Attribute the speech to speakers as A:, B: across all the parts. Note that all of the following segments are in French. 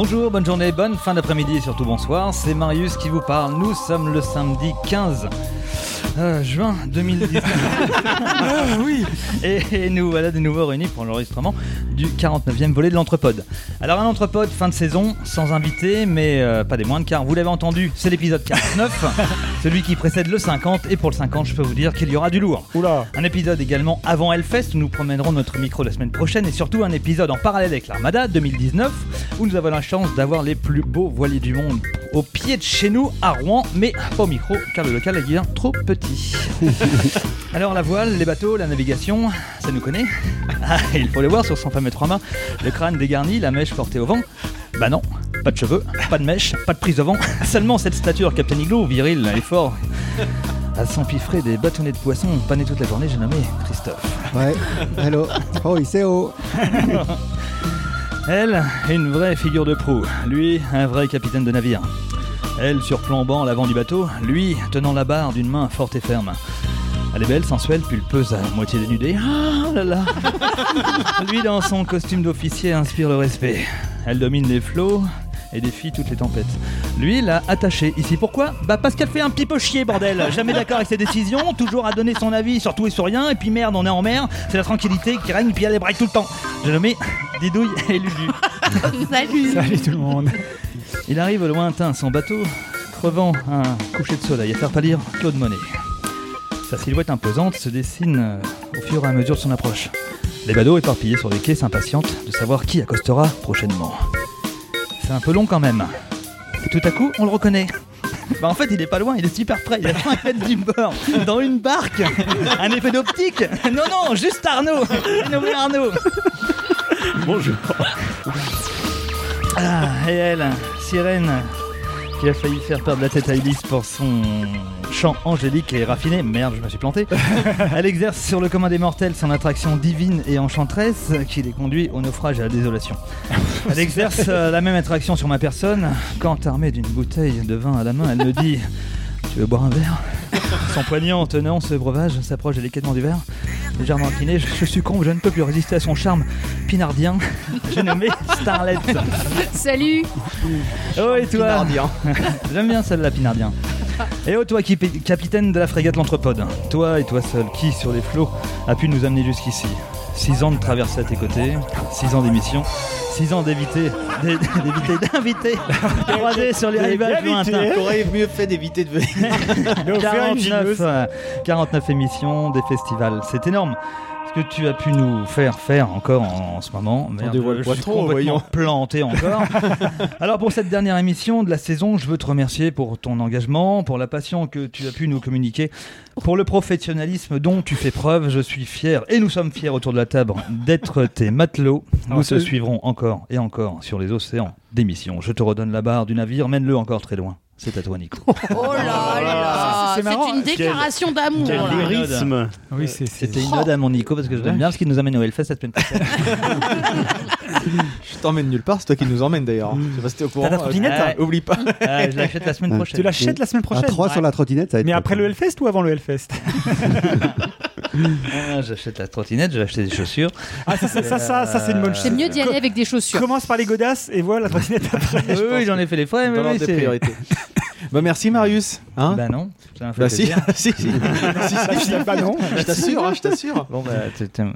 A: Bonjour, bonne journée, bonne fin d'après-midi et surtout bonsoir. C'est Marius qui vous parle. Nous sommes le samedi 15 euh, juin 2019.
B: Ah oui
A: Et, et nous voilà de nouveau réunis pour l'enregistrement du 49e volet de l'Entrepode. Alors un Entrepode fin de saison, sans invité, mais euh, pas des moindres, car vous l'avez entendu, c'est l'épisode 49, celui qui précède le 50, et pour le 50, je peux vous dire qu'il y aura du lourd.
B: Oula
A: Un épisode également avant Hellfest où nous promènerons notre micro la semaine prochaine et surtout un épisode en parallèle avec l'Armada 2019 où nous avons la chance d'avoir les plus beaux voiliers du monde au pied de chez nous à Rouen mais pas au micro car le local est bien trop petit. Alors la voile, les bateaux, la navigation, ça nous connaît Ah, Il faut le voir sur son fameux trois mâts, le crâne dégarni, la mèche portée au vent. Bah non, pas de cheveux, pas de mèche, pas de prise au vent, seulement cette stature Captain Igloo, viril et fort. À s'empiffrer des bâtonnets de poisson panés toute la journée, j'ai nommé Christophe.
C: Ouais, hello. Oh, il sait oh.
A: Elle, une vraie figure de proue. Lui, un vrai capitaine de navire. Elle, surplombant l'avant du bateau. Lui, tenant la barre d'une main forte et ferme. Elle est belle, sensuelle, pulpeuse, à moitié dénudée. Ah là là Lui, dans son costume d'officier, inspire le respect. Elle domine les flots et défie toutes les tempêtes. Lui, l'a attaché ici. Pourquoi Bah parce qu'elle fait un petit peu chier, bordel. Jamais d'accord avec ses décisions, toujours à donner son avis sur tout et sur rien. Et puis merde, on est en mer, c'est la tranquillité qui règne, puis elle les braille tout le temps. J'ai nommé Didouille et Lulu.
D: Salut
B: Salut tout le monde
A: Il arrive au lointain, son bateau, crevant un coucher de soleil, à faire pâlir Claude Monet. Sa silhouette imposante se dessine euh, au fur et à mesure de son approche. Les badauds éparpillés sur les quais s'impatientent de savoir qui accostera prochainement. C'est un peu long quand même. Et tout à coup, on le reconnaît. Bah en fait, il est pas loin, il est super près, il est à 5 mètres du bord, dans une barque, un effet d'optique. Non, non, juste Arnaud, nommé Arnaud.
B: Bonjour
A: Ah, et elle, sirène, qui a failli faire perdre la tête à Elise pour son chant angélique et raffiné. Merde, je me suis planté. Elle exerce sur le commun des mortels son attraction divine et enchanteresse qui les conduit au naufrage et à la désolation. Elle exerce euh, la même attraction sur ma personne quand, armée d'une bouteille de vin à la main, elle me dit Tu veux boire un verre Son poignant tenant ce breuvage s'approche délicatement du verre. Légèrement incliné, je, je succombe, je ne peux plus résister à son charme pinardien. J'ai nommé Starlet.
D: Salut
A: Oh et toi J'aime bien celle-là, Pinardien. Et oh toi qui es capitaine de la frégate l'Entrepode, toi et toi seul, qui sur les flots a pu nous amener jusqu'ici? Six ans de traversée à tes côtés, six ans d'émission, six ans d'éviter, d'é- d'éviter, d'inviter, croisés sur les rivages lointains.
E: T'aurais mieux fait d'éviter de venir.
A: 49, euh, 49 émissions, des festivals, c'est énorme. Ce que tu as pu nous faire faire encore en, en ce moment, Merde, je suis
E: trop,
A: complètement
E: voyons.
A: planté encore. Alors pour cette dernière émission de la saison, je veux te remercier pour ton engagement, pour la passion que tu as pu nous communiquer, pour le professionnalisme dont tu fais preuve. Je suis fier et nous sommes fiers autour de la table d'être tes matelots. Nous te suivrons encore et encore sur les océans d'émissions. Je te redonne la barre du navire, mène-le encore très loin. C'est à toi, Nico.
D: Oh là là
B: C'est
D: une déclaration d'amour
A: Quel lyrisme.
B: Oui,
A: C'était une ode à mon Nico parce que je l'aime bien parce qu'il nous amène au Hellfest la semaine prochaine.
E: Je t'emmène nulle part, c'est toi qui nous emmène d'ailleurs. Je sais pas si t'es au courant.
B: T'as la trottinette,
E: Euh,
A: hein
E: Oublie pas.
A: Ah, je l'achète la semaine
C: Ah,
A: prochaine.
B: Tu l'achètes la semaine
C: À
B: prochaine
C: 3 sur la trottinette, ça va être
B: Mais après le Hellfest ou avant le Hellfest
A: Ah, J'achète la trottinette, j'ai acheté des chaussures.
B: Ah, ça, ça, ça, ça, ça, c'est une bonne chose.
D: C'est mieux d'y aller avec des chaussures.
B: Commence par les godasses et voilà la trottinette après.
A: Oui, oui, j'en ai fait les frais, mais oui, c'est.
E: Bah merci Marius. Hein
A: Bah non,
E: Bah si, si, si. Si, si,
B: pas non.
E: Je t'assure, hein, je t'assure.
A: Bon, bah,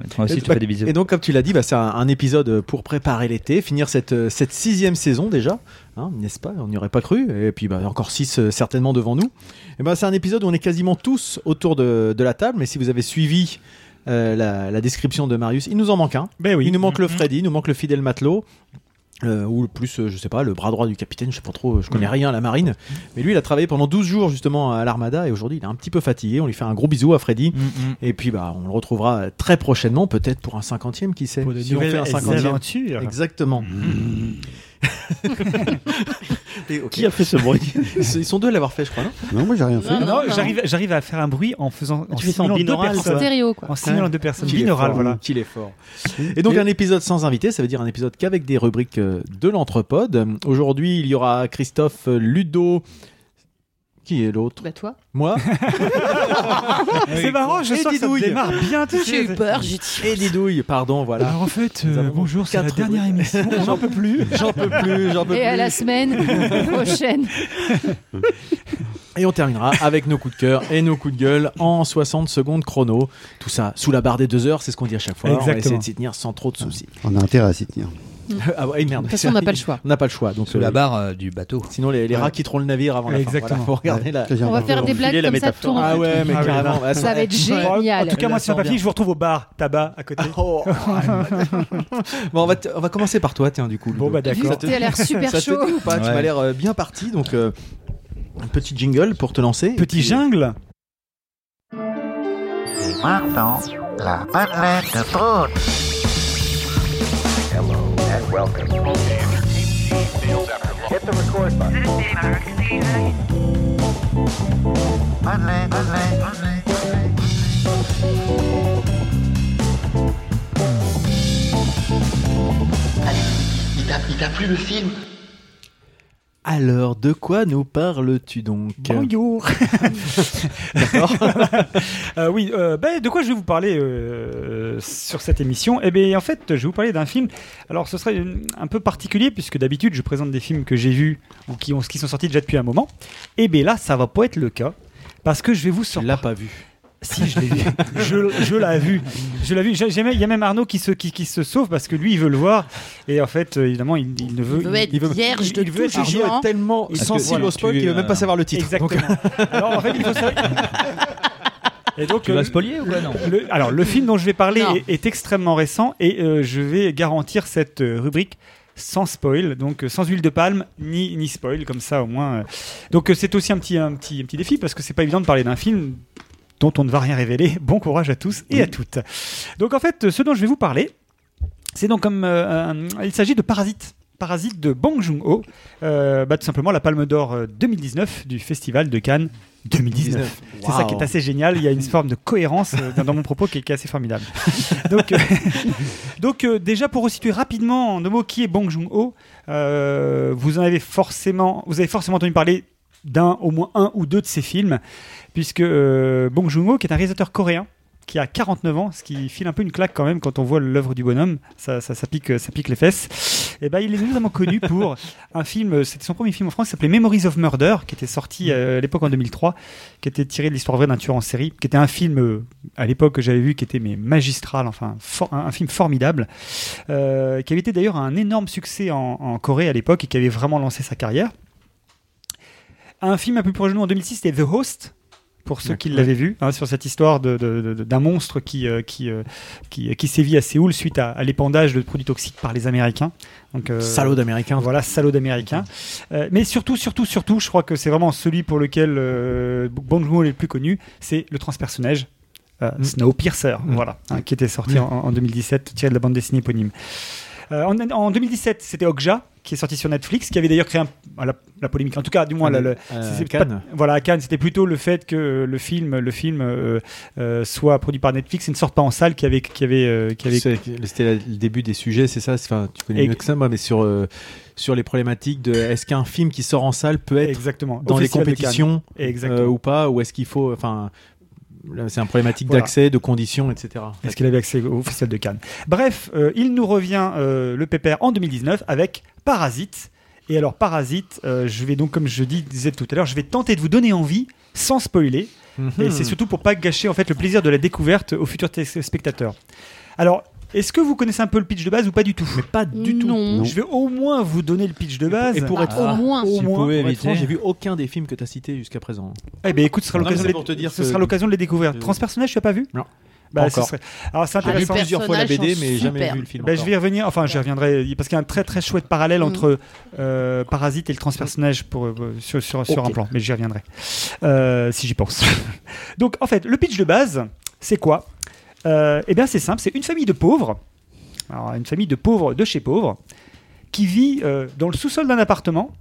A: toi aussi, tu
E: bah,
A: fais des bisous.
E: Et donc, comme tu l'as dit, bah, c'est un, un épisode pour préparer l'été, finir cette, euh, cette sixième saison déjà, hein, n'est-ce pas? On n'y aurait pas cru. Et puis, bah, encore six euh, certainement devant nous. Et bah, c'est un épisode où on est quasiment tous autour de, de la table. Mais si vous avez suivi euh, la, la description de Marius, il nous en manque un.
B: Ben oui.
E: Il nous manque le
A: Mhm.
E: Freddy, il nous manque le fidèle matelot. Euh, ou plus, euh, je sais pas, le bras droit du capitaine, je sais pas trop, je connais rien à la marine. Mais lui, il a travaillé pendant 12 jours justement à l'Armada et aujourd'hui, il est un petit peu fatigué. On lui fait un gros bisou à Freddy.
A: Mm, mm.
E: Et puis, bah, on le retrouvera très prochainement, peut-être pour un cinquantième, qui sait.
B: Pour de
E: Si on fait un cinquantième. Exactement. Et.
F: Qui a fait ce bruit
E: Ils sont deux à l'avoir fait, je crois. non?
C: Non, moi j'ai rien fait.
D: Non,
B: Non,
D: non.
B: j'arrive, j'arrive à faire un bruit en faisant. En
F: Tu fais ça en
B: simulant deux
F: binaural,
D: En
B: personnes.
D: stéréo quoi.
B: En deux personnes. Binaural,
E: fort,
B: voilà.
E: Qu'il est fort. Et donc, un épisode sans invité, ça veut dire un épisode qu'avec des rubriques euh, de l'Entrepode. Aujourd'hui, il y aura Christophe, euh, Ludo, Qui est l'autre?
D: Bah toi.
E: Moi?
B: C'est marrant, je
E: Et
B: sens que ça
E: Didouille.
B: démarre bien. tu
D: J'ai eu peur, j'ai dit.
E: Et Didouille, pardon, voilà.
B: Alors en fait, euh, bonjour, c'est la dernière émission. On n'en peut plus.
E: J'en peux plus, j'en peux
D: Et
E: plus.
D: à la semaine prochaine.
E: Et on terminera avec nos coups de cœur et nos coups de gueule en 60 secondes chrono. Tout ça sous la barre des deux heures, c'est ce qu'on dit à chaque fois. On va essayer
B: Exactement.
E: de s'y tenir sans trop de soucis.
C: On a intérêt à s'y tenir.
E: ah ouais, merde.
D: De toute façon, on n'a pas le choix.
E: On n'a pas le choix. Donc,
A: Sous
E: euh,
A: la barre euh, du bateau.
E: Sinon, les, les rats quitteront le navire avant la fin.
B: Exactement.
E: Voilà, faut regarder la.
C: Que j'ai
D: On va faire des blagues comme ça tout
E: Ah ouais, mais
B: Ah ouais,
E: carrément.
D: Ça va être génial.
B: En tout cas, moi,
E: sent
B: fini. Je vous retrouve au bar tabac à côté.
E: Oh. bon, on va, t- on va commencer par toi, tiens, du coup.
B: Bon, bah d'accord.
E: Ça te-
D: Tu as l'air super
E: ça te
D: chaud.
E: dit ou pas Tu
A: Ouais.
E: m'as l'air euh, bien parti, donc euh, un petit jingle pour te lancer. Et
B: Petit
E: puis,
B: jungle.
G: Et maintenant, la madeleine de Prout. Madeleine, Madeleine, Madeleine.
H: Il t'a, il t'a plu le film
E: Alors, de quoi nous parles-tu donc
B: Bonjour.
E: D'accord.
B: Euh, oui, euh, ben, de quoi je vais vous parler euh, sur cette émission? Eh bien, en fait, je vais vous parler d'un film. Alors, ce serait un peu particulier puisque d'habitude, je présente des films que j'ai vus ou qui, ont, qui sont sortis déjà depuis un moment. Et bien là, ça va pas être le cas parce que je vais vous
E: Tu
B: sortir.
E: l'as pas vu.
B: Si, je l'ai vu. je je l'ai vu. Je l'ai vu. Il y a même Arnaud qui se, qui, qui se sauve parce que lui, il veut le voir. Et en fait, euh, évidemment, il, il ne veut.
D: Il veut être vierge de
B: il veut être.
E: Arnaud est tellement sensible
B: voilà,
E: au spoil qu'il veut même
A: euh,
E: pas savoir le titre.
B: Exactement. Alors, en fait, il faut savoir. Et donc,
A: Tu
B: euh,
A: vas spolier ou quoi non
B: le- alors, le film dont je vais parler est, est extrêmement récent et euh, je vais garantir cette euh, rubrique sans spoil, donc euh, sans huile de palme ni, ni spoil, comme ça au moins. euh. Donc euh, c'est aussi un petit, un, petit, un petit défi parce que c'est pas évident de parler d'un film dont on ne va rien révéler. Bon courage à tous et à toutes. Donc en fait, ce dont je vais vous parler, c'est donc comme euh, un- il s'agit de Parasite. Parasite de Bong Joon-ho, euh, bah, tout simplement la Palme d'Or euh, 2019 du Festival de Cannes 2019. C'est ça qui est assez génial. Il y a une forme de cohérence euh, dans, mon propos qui est, qui est assez formidable. donc, euh, donc euh, déjà pour resituer rapidement en deux mots qui est Bong Joon-ho, euh, vous en avez forcément, vous avez forcément entendu parler d'un, au moins un ou deux de ses films, puisque euh, Bong Joon-ho, qui est un réalisateur coréen, qui a 49 ans, ce qui file un peu une claque quand même quand on voit l'œuvre du bonhomme, ça, ça, pique, ça pique les fesses. Et ben, il est notamment connu pour un film, c'était son premier film en France, qui s'appelait Memories of Murder, qui était sorti à l'époque en 2003, qui était tiré de l'histoire vraie d'un tueur en série, qui était un film euh, à l'époque que j'avais vu, qui était mais magistral, enfin un, film formidable, euh, qui avait été d'ailleurs un énorme succès en Corée à l'époque et qui avait vraiment lancé sa carrière. Un film un peu plus proche de nous en 2006, c'était The Host. Pour ceux qui l'avaient vu, hein, sur cette histoire de- de- de- d'un monstre qui, euh, qui, euh, qui, qui sévit à Séoul suite à, à l'épandage de produits toxiques par les Américains. Donc, euh,
E: Salaud d'américain.
B: voilà, salaud d'américain. Euh, mais surtout, surtout, surtout, je crois que c'est vraiment celui pour lequel euh, Bong Joon-ho est le plus connu, c'est le transpersonnage. Euh,
E: Mm.
B: Snowpiercer,
E: Mm.
B: voilà, hein, qui était sorti en, en 2017, tiré de la bande dessinée éponyme. Euh, en, en 2017, c'était Okja, qui est sorti sur Netflix, qui avait d'ailleurs créé un- la, la polémique. En tout cas, du moins, la- le-
E: Euh, Cannes.
B: pas- voilà, à Cannes, c'était plutôt le fait que euh, le film, le film euh, euh, soit produit par Netflix et ne sorte pas en salle, qui avait, qui avait, euh, qui avait
E: C'était le début des sujets, c'est ça? Enfin, tu connais
B: Et-
E: mieux que ça, moi, mais sur euh, sur les problématiques de est-ce qu'un film qui sort en salle peut être
B: exactement
E: dans les compétitions euh, ou pas, ou est-ce qu'il faut, enfin, c'est un problématique
B: Voilà.
E: d'accès, de conditions, etc.
B: Est-ce qu'il avait accès au Festival de Cannes? Bref, euh, il nous revient euh, le pépère en 2019 avec Parasite. Et alors Parasite, euh, je vais donc, comme je dis- disais tout à l'heure, je vais tenter de vous donner envie sans spoiler. Et
E: Mhm.
B: c'est surtout pour pas gâcher en fait le plaisir de la découverte aux futurs téléspectateurs. Alors, est-ce que vous connaissez un peu le pitch de base ou pas du tout
E: mais pas du tout.
D: Non.
B: Je vais au moins vous donner le pitch de base.
E: Et pour
D: Ah,
E: être
D: au moins.
B: au
A: Si vous
B: moins.
E: Pour être franc, j'ai vu aucun des films que tu as cités jusqu'à présent.
B: Eh ben écoute, ce sera l'occasion de,
E: pour te dire
B: ce
E: que-
B: sera l'occasion de les découvrir.
E: Euh,
B: Transpersonnage, tu as pas vu
E: Non.
B: Bah,
E: encore.
B: serait- Alors c'est
D: Ah,
E: J'ai vu
B: intéressant.
D: les
E: plusieurs fois la BD, mais jamais vu le film.
B: Ben, je vais y revenir, enfin j'y reviendrai, parce qu'il y a un très très chouette parallèle
D: Mm.
B: entre euh, Parasite et le transpersonnage pour, euh, sur, sur, sur
E: Ok.
B: un plan, mais j'y reviendrai, euh, si j'y pense. Donc en fait, le pitch de base, c'est quoi? Euh, Eh bien c'est simple, c'est une famille de pauvres, une famille de pauvres de chez pauvres, qui vit euh, dans le sous-sol d'un appartement,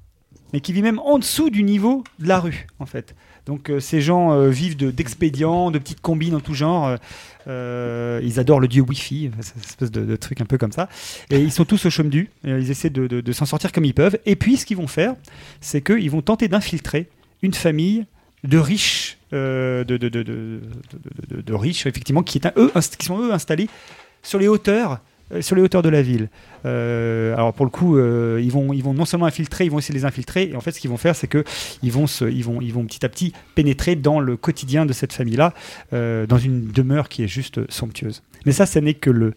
B: mais qui vit même en dessous du niveau de la rue, en fait. Donc euh, ces gens euh, vivent de- d'expédients, de, petites combines en tout genre. euh, euh, ils adorent le dieu Wi-Fi, cette espèce de, de truc un peu comme ça. Et ils sont tous au chaume du. Ils essaient de, s'en sortir comme ils peuvent. Et puis ce qu'ils vont faire, c'est qu'ils vont tenter d'infiltrer une famille de riches, euh, de, de, riches, effectivement, qui, est un- eux, qui sont eux installés sur les hauteurs, euh, sur les hauteurs de la ville. Euh, alors pour le coup, euh, ils vont, ils vont non seulement infiltrer, ils vont essayer de les infiltrer. Et en fait, ce qu'ils vont faire, c'est que ils vont, se, ils vont, ils vont petit à petit pénétrer dans le quotidien de cette famille-là, euh, dans une demeure qui est juste somptueuse. Mais ça, ce n'est que le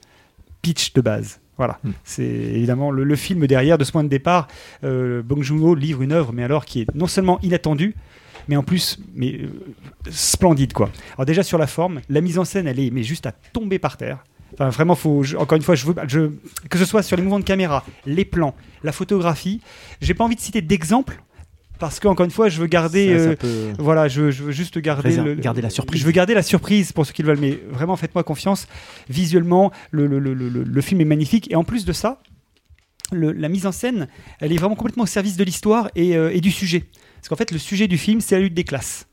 B: pitch de base. Voilà,
E: Hmm.
B: c'est évidemment le, le film derrière. De ce point de départ, euh, Bong Joon-ho livre une œuvre, mais alors qui est non seulement inattendue, mais en plus, mais euh, splendide quoi. Alors déjà sur la forme, la mise en scène, elle est mais juste à tomber par terre. Enfin, vraiment, faut, je- encore une fois, je veux, je, que ce soit sur les mouvements de caméra, les plans, la photographie. J'ai pas envie de citer d'exemples parce que encore une fois, je veux garder.
E: Ça- ça
B: euh, voilà, je, je veux juste garder, le-
E: garder la surprise.
B: Je veux garder la surprise pour ceux qui le veulent, mais vraiment faites-moi confiance. Visuellement, le, film est magnifique et en plus de ça, la mise en scène, elle est vraiment complètement au service de l'histoire et, euh, et du sujet. Parce qu'en fait, le sujet du film, c'est la lutte des classes.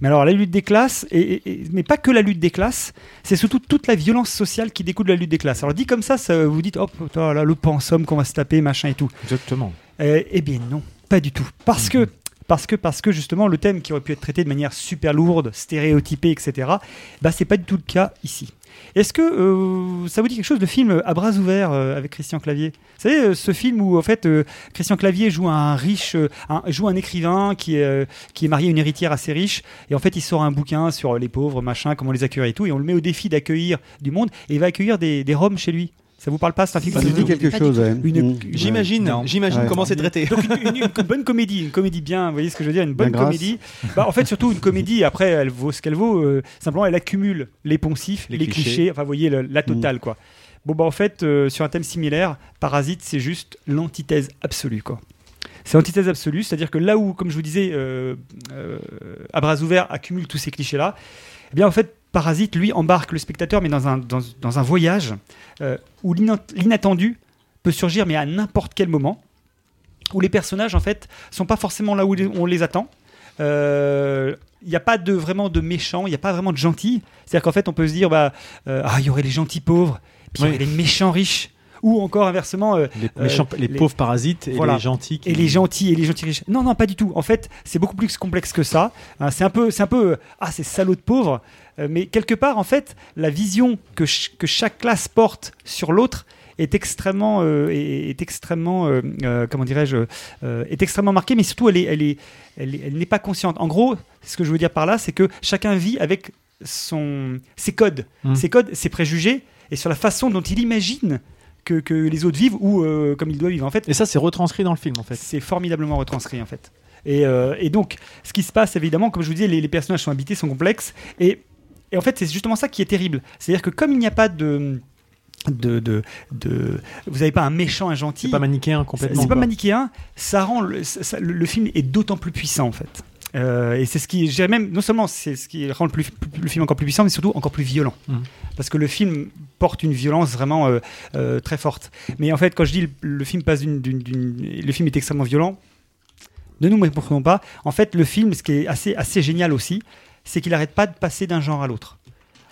B: Mais alors, la lutte des classes, et, et- et- mais pas que la lutte des classes, c'est surtout toute la violence sociale qui découle de la lutte des classes. Alors, dit comme ça, ça vous dites, hop, putain, là, le pensum qu'on va se taper, machin et tout.
E: Exactement.
B: Euh, eh bien non, pas du tout. Parce que parce que parce que justement le thème qui aurait pu être traité de manière super lourde, stéréotypée, etc. Bah c'est pas du tout le cas ici. Est-ce que euh, ça vous dit quelque chose de film à bras ouverts euh, avec Christian Clavier? Vous savez euh, ce film où en fait Christian Clavier joue un riche, joue un écrivain qui est qui est marié à une héritière assez riche et en fait il sort un bouquin sur les pauvres, machin, comment les accueillir et tout et on le met au défi d'accueillir du monde et il va accueillir des, des Roms chez lui. Ça vous parle pas C'est un film
C: Ça
B: qui
C: me dit quelque chose. Mmh.
E: J'imagine, j'imagine
C: Ouais.
E: comment c'est traité.
B: Donc une, une- une bonne comédie, une comédie bien, vous voyez ce que je veux dire, une bonne
C: Bien
B: comédie. Bah, en fait, surtout une comédie. Après, elle vaut ce qu'elle vaut. euh, simplement, elle accumule les poncifs, les,
E: Les
B: clichés.
E: clichés.
B: Enfin, vous voyez le- la totale, quoi. Bon, bah en fait, euh, sur un thème similaire, Parasite, c'est juste l'antithèse absolue, quoi. C'est l'antithèse absolue, c'est-à-dire que là où, comme je vous disais, euh, euh, à bras ouverts accumule tous ces clichés-là, eh bien en fait, Parasite, lui, embarque le spectateur, mais dans un, dans, dans un voyage euh, où l'inat- l'inattendu peut surgir, mais à n'importe quel moment, où les personnages, en fait, sont pas forcément là où on les attend. Euh, Il n'y a pas de, vraiment de méchants, il n'y a pas vraiment de gentils. C'est-à-dire qu'en fait, on peut se dire, bah, euh, ah, il y aurait les gentils pauvres, puis il y aurait les méchants riches. Ou encore inversement, euh,
E: Les,
B: Euh,
E: méchants- les
B: les-
E: pauvres parasites et
B: Voilà.
E: les gentils. qui-
B: et les gentils et les gentils riches. Non, non, pas du tout. En fait, c'est beaucoup plus complexe que ça. Hein, c'est un peu, c'est un peu, euh, ah, c'est salaud de pauvres. Euh, mais quelque part, en fait, la vision que, ch- que chaque classe porte sur l'autre est extrêmement, euh, est, est extrêmement, euh, euh, comment dirais-je, est extrêmement marquée. Mais surtout, elle est, elle est, elle est- elle n'est pas consciente. En gros, ce que je veux dire par là, c'est que chacun vit avec son, ses codes,
E: Mm.
B: ses codes, ses préjugés, et sur la façon dont il imagine que, que les autres vivent ou comme il doit vivre. En fait,
E: Et ça, c'est retranscrit dans le film, en fait.
B: c'est formidablement retranscrit en fait. Et, et donc, ce qui se passe évidemment, comme je vous disais, les, les personnages sont habités, sont complexes. Et, et en fait, c'est justement ça qui est terrible. C'est-à-dire que comme il n'y a pas de. De, de, de- vous n'avez pas un méchant, un gentil.
E: C'est pas manichéen complètement.
B: c'est pas manichéen, ça rend le, ça- ça- le- le film est d'autant plus puissant en fait. Euh, et c'est ce qui, même, non seulement c'est ce qui rend le, plus- le film encore plus puissant, mais surtout encore plus violent.
E: Mhm.
B: Parce que le film porte une violence vraiment euh, euh, très forte. Mais en fait, quand je dis le, le film passe d'une- le film est extrêmement violent, ne nous méprenons pas. En fait, le film, ce qui est assez, assez génial aussi, c'est qu'il n'arrête pas de passer d'un genre à l'autre.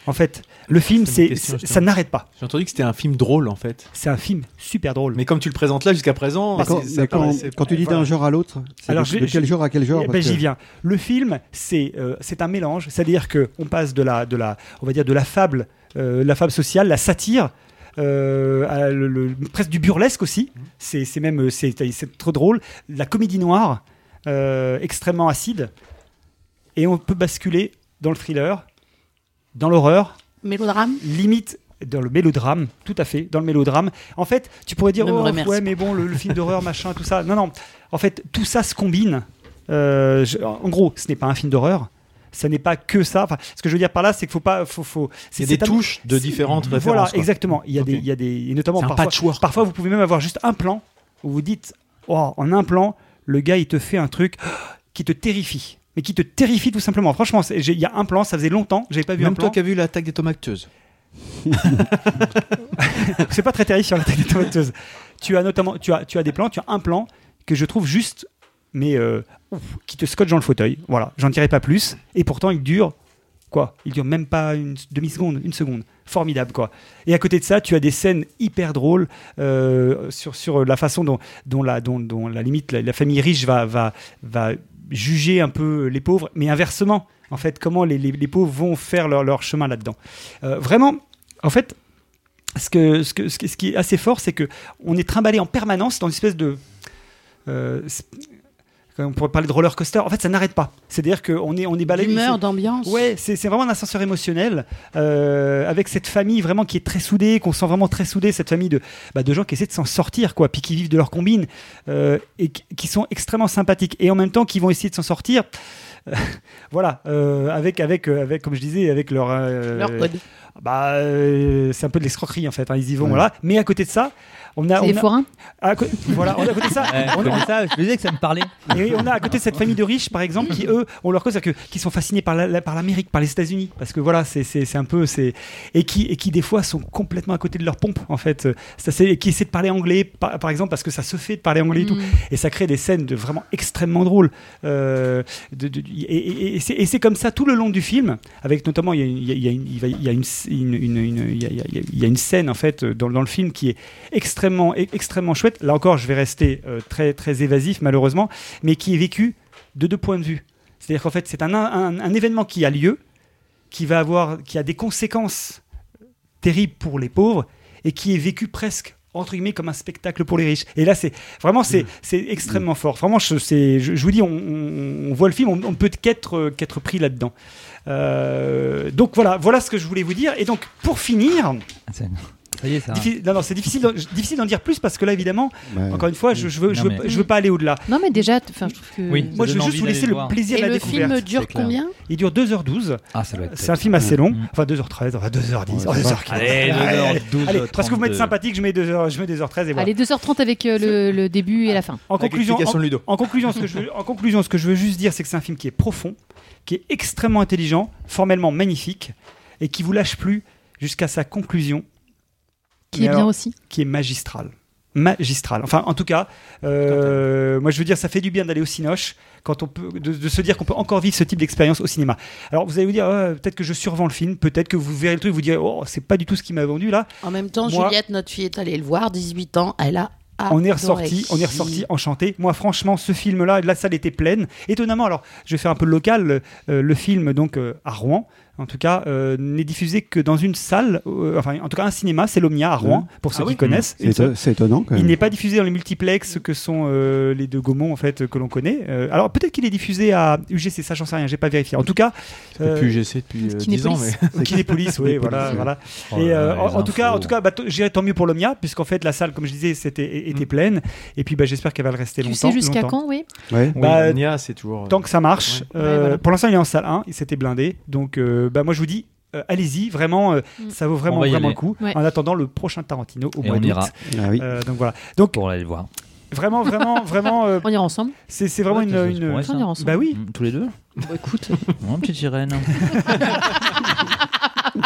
B: En fait, le film,
E: C'est
B: ça n'arrête pas.
E: J'ai entendu que c'était un film drôle, en fait.
B: C'est un film super drôle.
E: Mais comme tu le présentes là jusqu'à présent,
C: Mais quand,
E: ça
C: tu dis d'un genre à l'autre, c'est
B: Alors,
C: de,
B: je-
C: de quel
B: je-
C: genre à quel genre
B: Eh ben,
C: que-
B: j'y viens. Le film, c'est euh, c'est un mélange, c'est-à-dire que on passe de la de la on va dire de la fable, euh, la fable sociale, la satire. euh, à le- le- presque du burlesque aussi, c'est c'est même c'est c'est trop drôle. La comédie noire, euh, extrêmement acide, et on peut basculer dans le thriller, dans l'horreur,
D: Mélodrame
B: limite dans le mélodrame, tout à fait, dans le mélodrame. En fait, tu pourrais dire, oh, ouais, mais bon, le, le film d'horreur, machin, tout ça. Non, non. En fait, tout ça se combine. Euh, je- en gros, ce n'est pas un film d'horreur. Ça n'est pas que ça. Enfin, ce que je veux dire par là, c'est qu'il faut pas, faut, faut.
E: Il y a
B: c'est-
E: des touches de différentes
B: Voilà,
E: références. quoi.
B: exactement. Il y a des, il y a des, et notamment parfois,
E: patchwork.
B: parfois, vous pouvez même avoir juste un plan où vous dites, oh, en un plan, le gars, il te fait un truc qui te terrifie. Mais qui te terrifie tout simplement. Franchement, il y a un plan, ça faisait longtemps, j'avais pas vu un
E: Même
B: plan.
E: toi qui as vu l'attaque des tomates tueuses.
B: c'est pas très terrifiant l'attaque des tomateuses. Tu as notamment, tu as, tu as des plans, tu as un plan que je trouve juste, mais euh, ouf, qui te scotche dans le fauteuil. Voilà, j'en dirai pas plus. Et pourtant, il dure quoi? Il dure même pas une demi seconde, une seconde. Formidable quoi. Et à côté de ça, tu as des scènes hyper drôles euh, sur sur la façon dont dont la dont, dont la limite la, la famille riche va va va juger un peu les pauvres, mais inversement, en fait, comment les, pauvres vont faire leur, chemin là-dedans. Euh, vraiment, en fait, ce, qui- est assez fort, c'est que on est trimballé en permanence dans une espèce de. euh, on pourrait parler de roller coaster. En fait, ça n'arrête pas. C'est-à-dire qu'on est, on est balayé.
D: D'humeur,
B: c'est-
D: d'ambiance.
B: Ouais, c'est c'est vraiment un ascenseur émotionnel euh, avec cette famille vraiment qui est très soudée, qu'on sent vraiment très soudée, cette famille de, bah, de gens qui essaient de s'en sortir, quoi, puis qui vivent de leur combine euh, et qui, sont extrêmement sympathiques et en même temps qui vont essayer de s'en sortir. euh, voilà, euh, avec, avec, avec, comme je disais, avec leur.
D: Leur code.
B: Bah, euh, c'est un peu de l'escroquerie en fait. hein, ils y vont,
C: Ouais.
B: voilà. Mais à côté de ça, on a,
D: C'est les
B: on a-
D: forains
B: à co- voilà, on a à côté de ça,
A: Ouais,
B: on
A: je
B: a-
A: connais ça, je te disais que ça me parlait.
B: et on a à côté cette famille de riches, par exemple, qui eux ont leur cause, que- qui sont fascinés par la- la- par l'Amérique, par les États-Unis, parce que voilà, c'est c'est- c'est un peu, c'est et qui et qui des fois sont complètement à côté de leur pompe, en fait. Ça, c'est qui essaient de parler anglais, par, par exemple, parce que ça se fait de parler anglais et tout,
D: Mm.
B: et ça crée des scènes de vraiment extrêmement drôles. Euh, de- de- et et- et c'est comme ça tout le long du film, avec notamment il y a, une- il y a- il y a une- il va- il y a une une- une- une- il y a- il y a- il y a une scène en fait dans, dans le film qui est extrêmement e- extrêmement chouette. Là encore, je vais rester euh, très très évasif malheureusement, mais qui est vécu de deux points de vue. C'est-à-dire qu'en fait, c'est un, un- un événement qui a lieu, qui va avoir, qui a des conséquences terribles pour les pauvres et qui est vécu presque entre guillemets comme un spectacle pour les riches. Et là, c'est vraiment c'est c'est extrêmement fort. Vraiment, je, c'est- je, je vous dis, on, on- on voit le film, on, on peut qu'être euh, qu'être pris là-dedans. Euh, donc voilà, voilà ce que je voulais vous dire. Et donc pour finir,
A: C'est- Ça y est, ça.
B: diffi- non, non, c'est difficile, d'en- difficile d'en dire plus parce que là, évidemment,
C: Ouais.
B: encore une fois, je, je veux, je
A: Non,
B: veux,
A: mais-
B: je veux pas aller au-delà.
D: Non, mais déjà, je trouve que.
A: Oui.
B: Moi, je veux juste vous laisser le
A: voir.
B: plaisir
D: Et
B: de la
D: le
B: découverte.
D: film dure combien
B: Il dure 2h12.
A: Ah, ça doit être.
B: C'est un film assez long.
A: Mm.
B: Enfin, 2h13, enfin 2h10.
C: Ouais,
B: oh,
C: ça va.
B: 2h15.
A: Allez, 2h12.
B: Allez, parce que vous m'êtes sympathique, je mets 2h, je mets 2h13 et voilà.
D: Allez, 2h30 avec euh, le, le début et la fin.
B: En
E: Avec
B: conclusion,
E: l'explication
B: en,
E: de Ludo.
B: en conclusion, ce que je veux, en conclusion, ce que je veux juste dire, c'est que c'est un film qui est profond, qui est extrêmement intelligent, formellement magnifique, et qui vous lâche plus jusqu'à sa conclusion,
D: Qui
B: Mais
D: est bien aussi.
B: qui est magistrale. Magistrale. Enfin, en tout cas, euh, moi je veux dire, ça fait du bien d'aller au Cinoche quand on peut, de, de se dire qu'on peut encore vivre ce type d'expérience au cinéma. Alors vous allez vous dire, Ah, peut-être que je survends le film, peut-être que vous verrez le truc, vous direz, oh, c'est pas du tout ce qui m'a vendu là.
F: En même temps,
B: Moi-
F: Juliette, notre fille, est allée le voir, 18 ans, elle a
B: on est ressorti, on est ressorti enchanté. Moi, franchement, ce film-là, la salle était pleine. Étonnamment, alors, je vais faire un peu le local. euh, le film, donc euh, à Rouen, en tout cas, euh, n'est diffusé que dans une salle, euh, enfin, en tout cas, un cinéma, c'est l'Omnia à Rouen, pour ceux
E: Ah
B: qui
E: oui
B: connaissent.
C: C'est étonnant quand
B: Il
C: même.
B: n'est pas diffusé dans les multiplex que sont euh, les deux Gaumont en fait que l'on connaît. Euh, alors peut-être qu'il est diffusé à UGC, ça j'en sais rien, j'ai pas vérifié. En tout cas, euh,
E: Depuis UGC depuis euh, 10 ans, mais
D: Kinépolis.
B: Oui, voilà.
A: Oh
B: Et euh, en, tout cas, en tout cas, bah, j'irais tant mieux pour l'Omnia, puisqu'en fait la salle, comme je disais, était pleine. Et puis bah, j'espère qu'elle va le rester
D: Tu
B: longtemps.
D: sais jusqu'à quand, oui?
B: Bah,
E: Nia, c'est toujours.
B: Tant que ça marche. Pour l'instant, il est en salle 1, il s'était blindé. Donc, bah, moi, je vous dis, euh, allez-y, vraiment, euh,
D: Mm.
B: ça vaut vraiment, vraiment le coup.
D: Ouais.
B: En attendant le prochain Tarantino au
A: Et
B: mois
A: on
B: d'août.
A: ira
C: Ah oui.
B: Euh, donc voilà. Donc,
A: pour aller le voir.
B: vraiment, vraiment, vraiment, euh,
D: On ira ensemble
B: c'est c'est vraiment
A: Ouais,
B: une. une-.
D: On ira ensemble.
B: Bah oui.
A: Mm, Tous les deux
D: Bon, écoute.
A: Oh, petite sirène.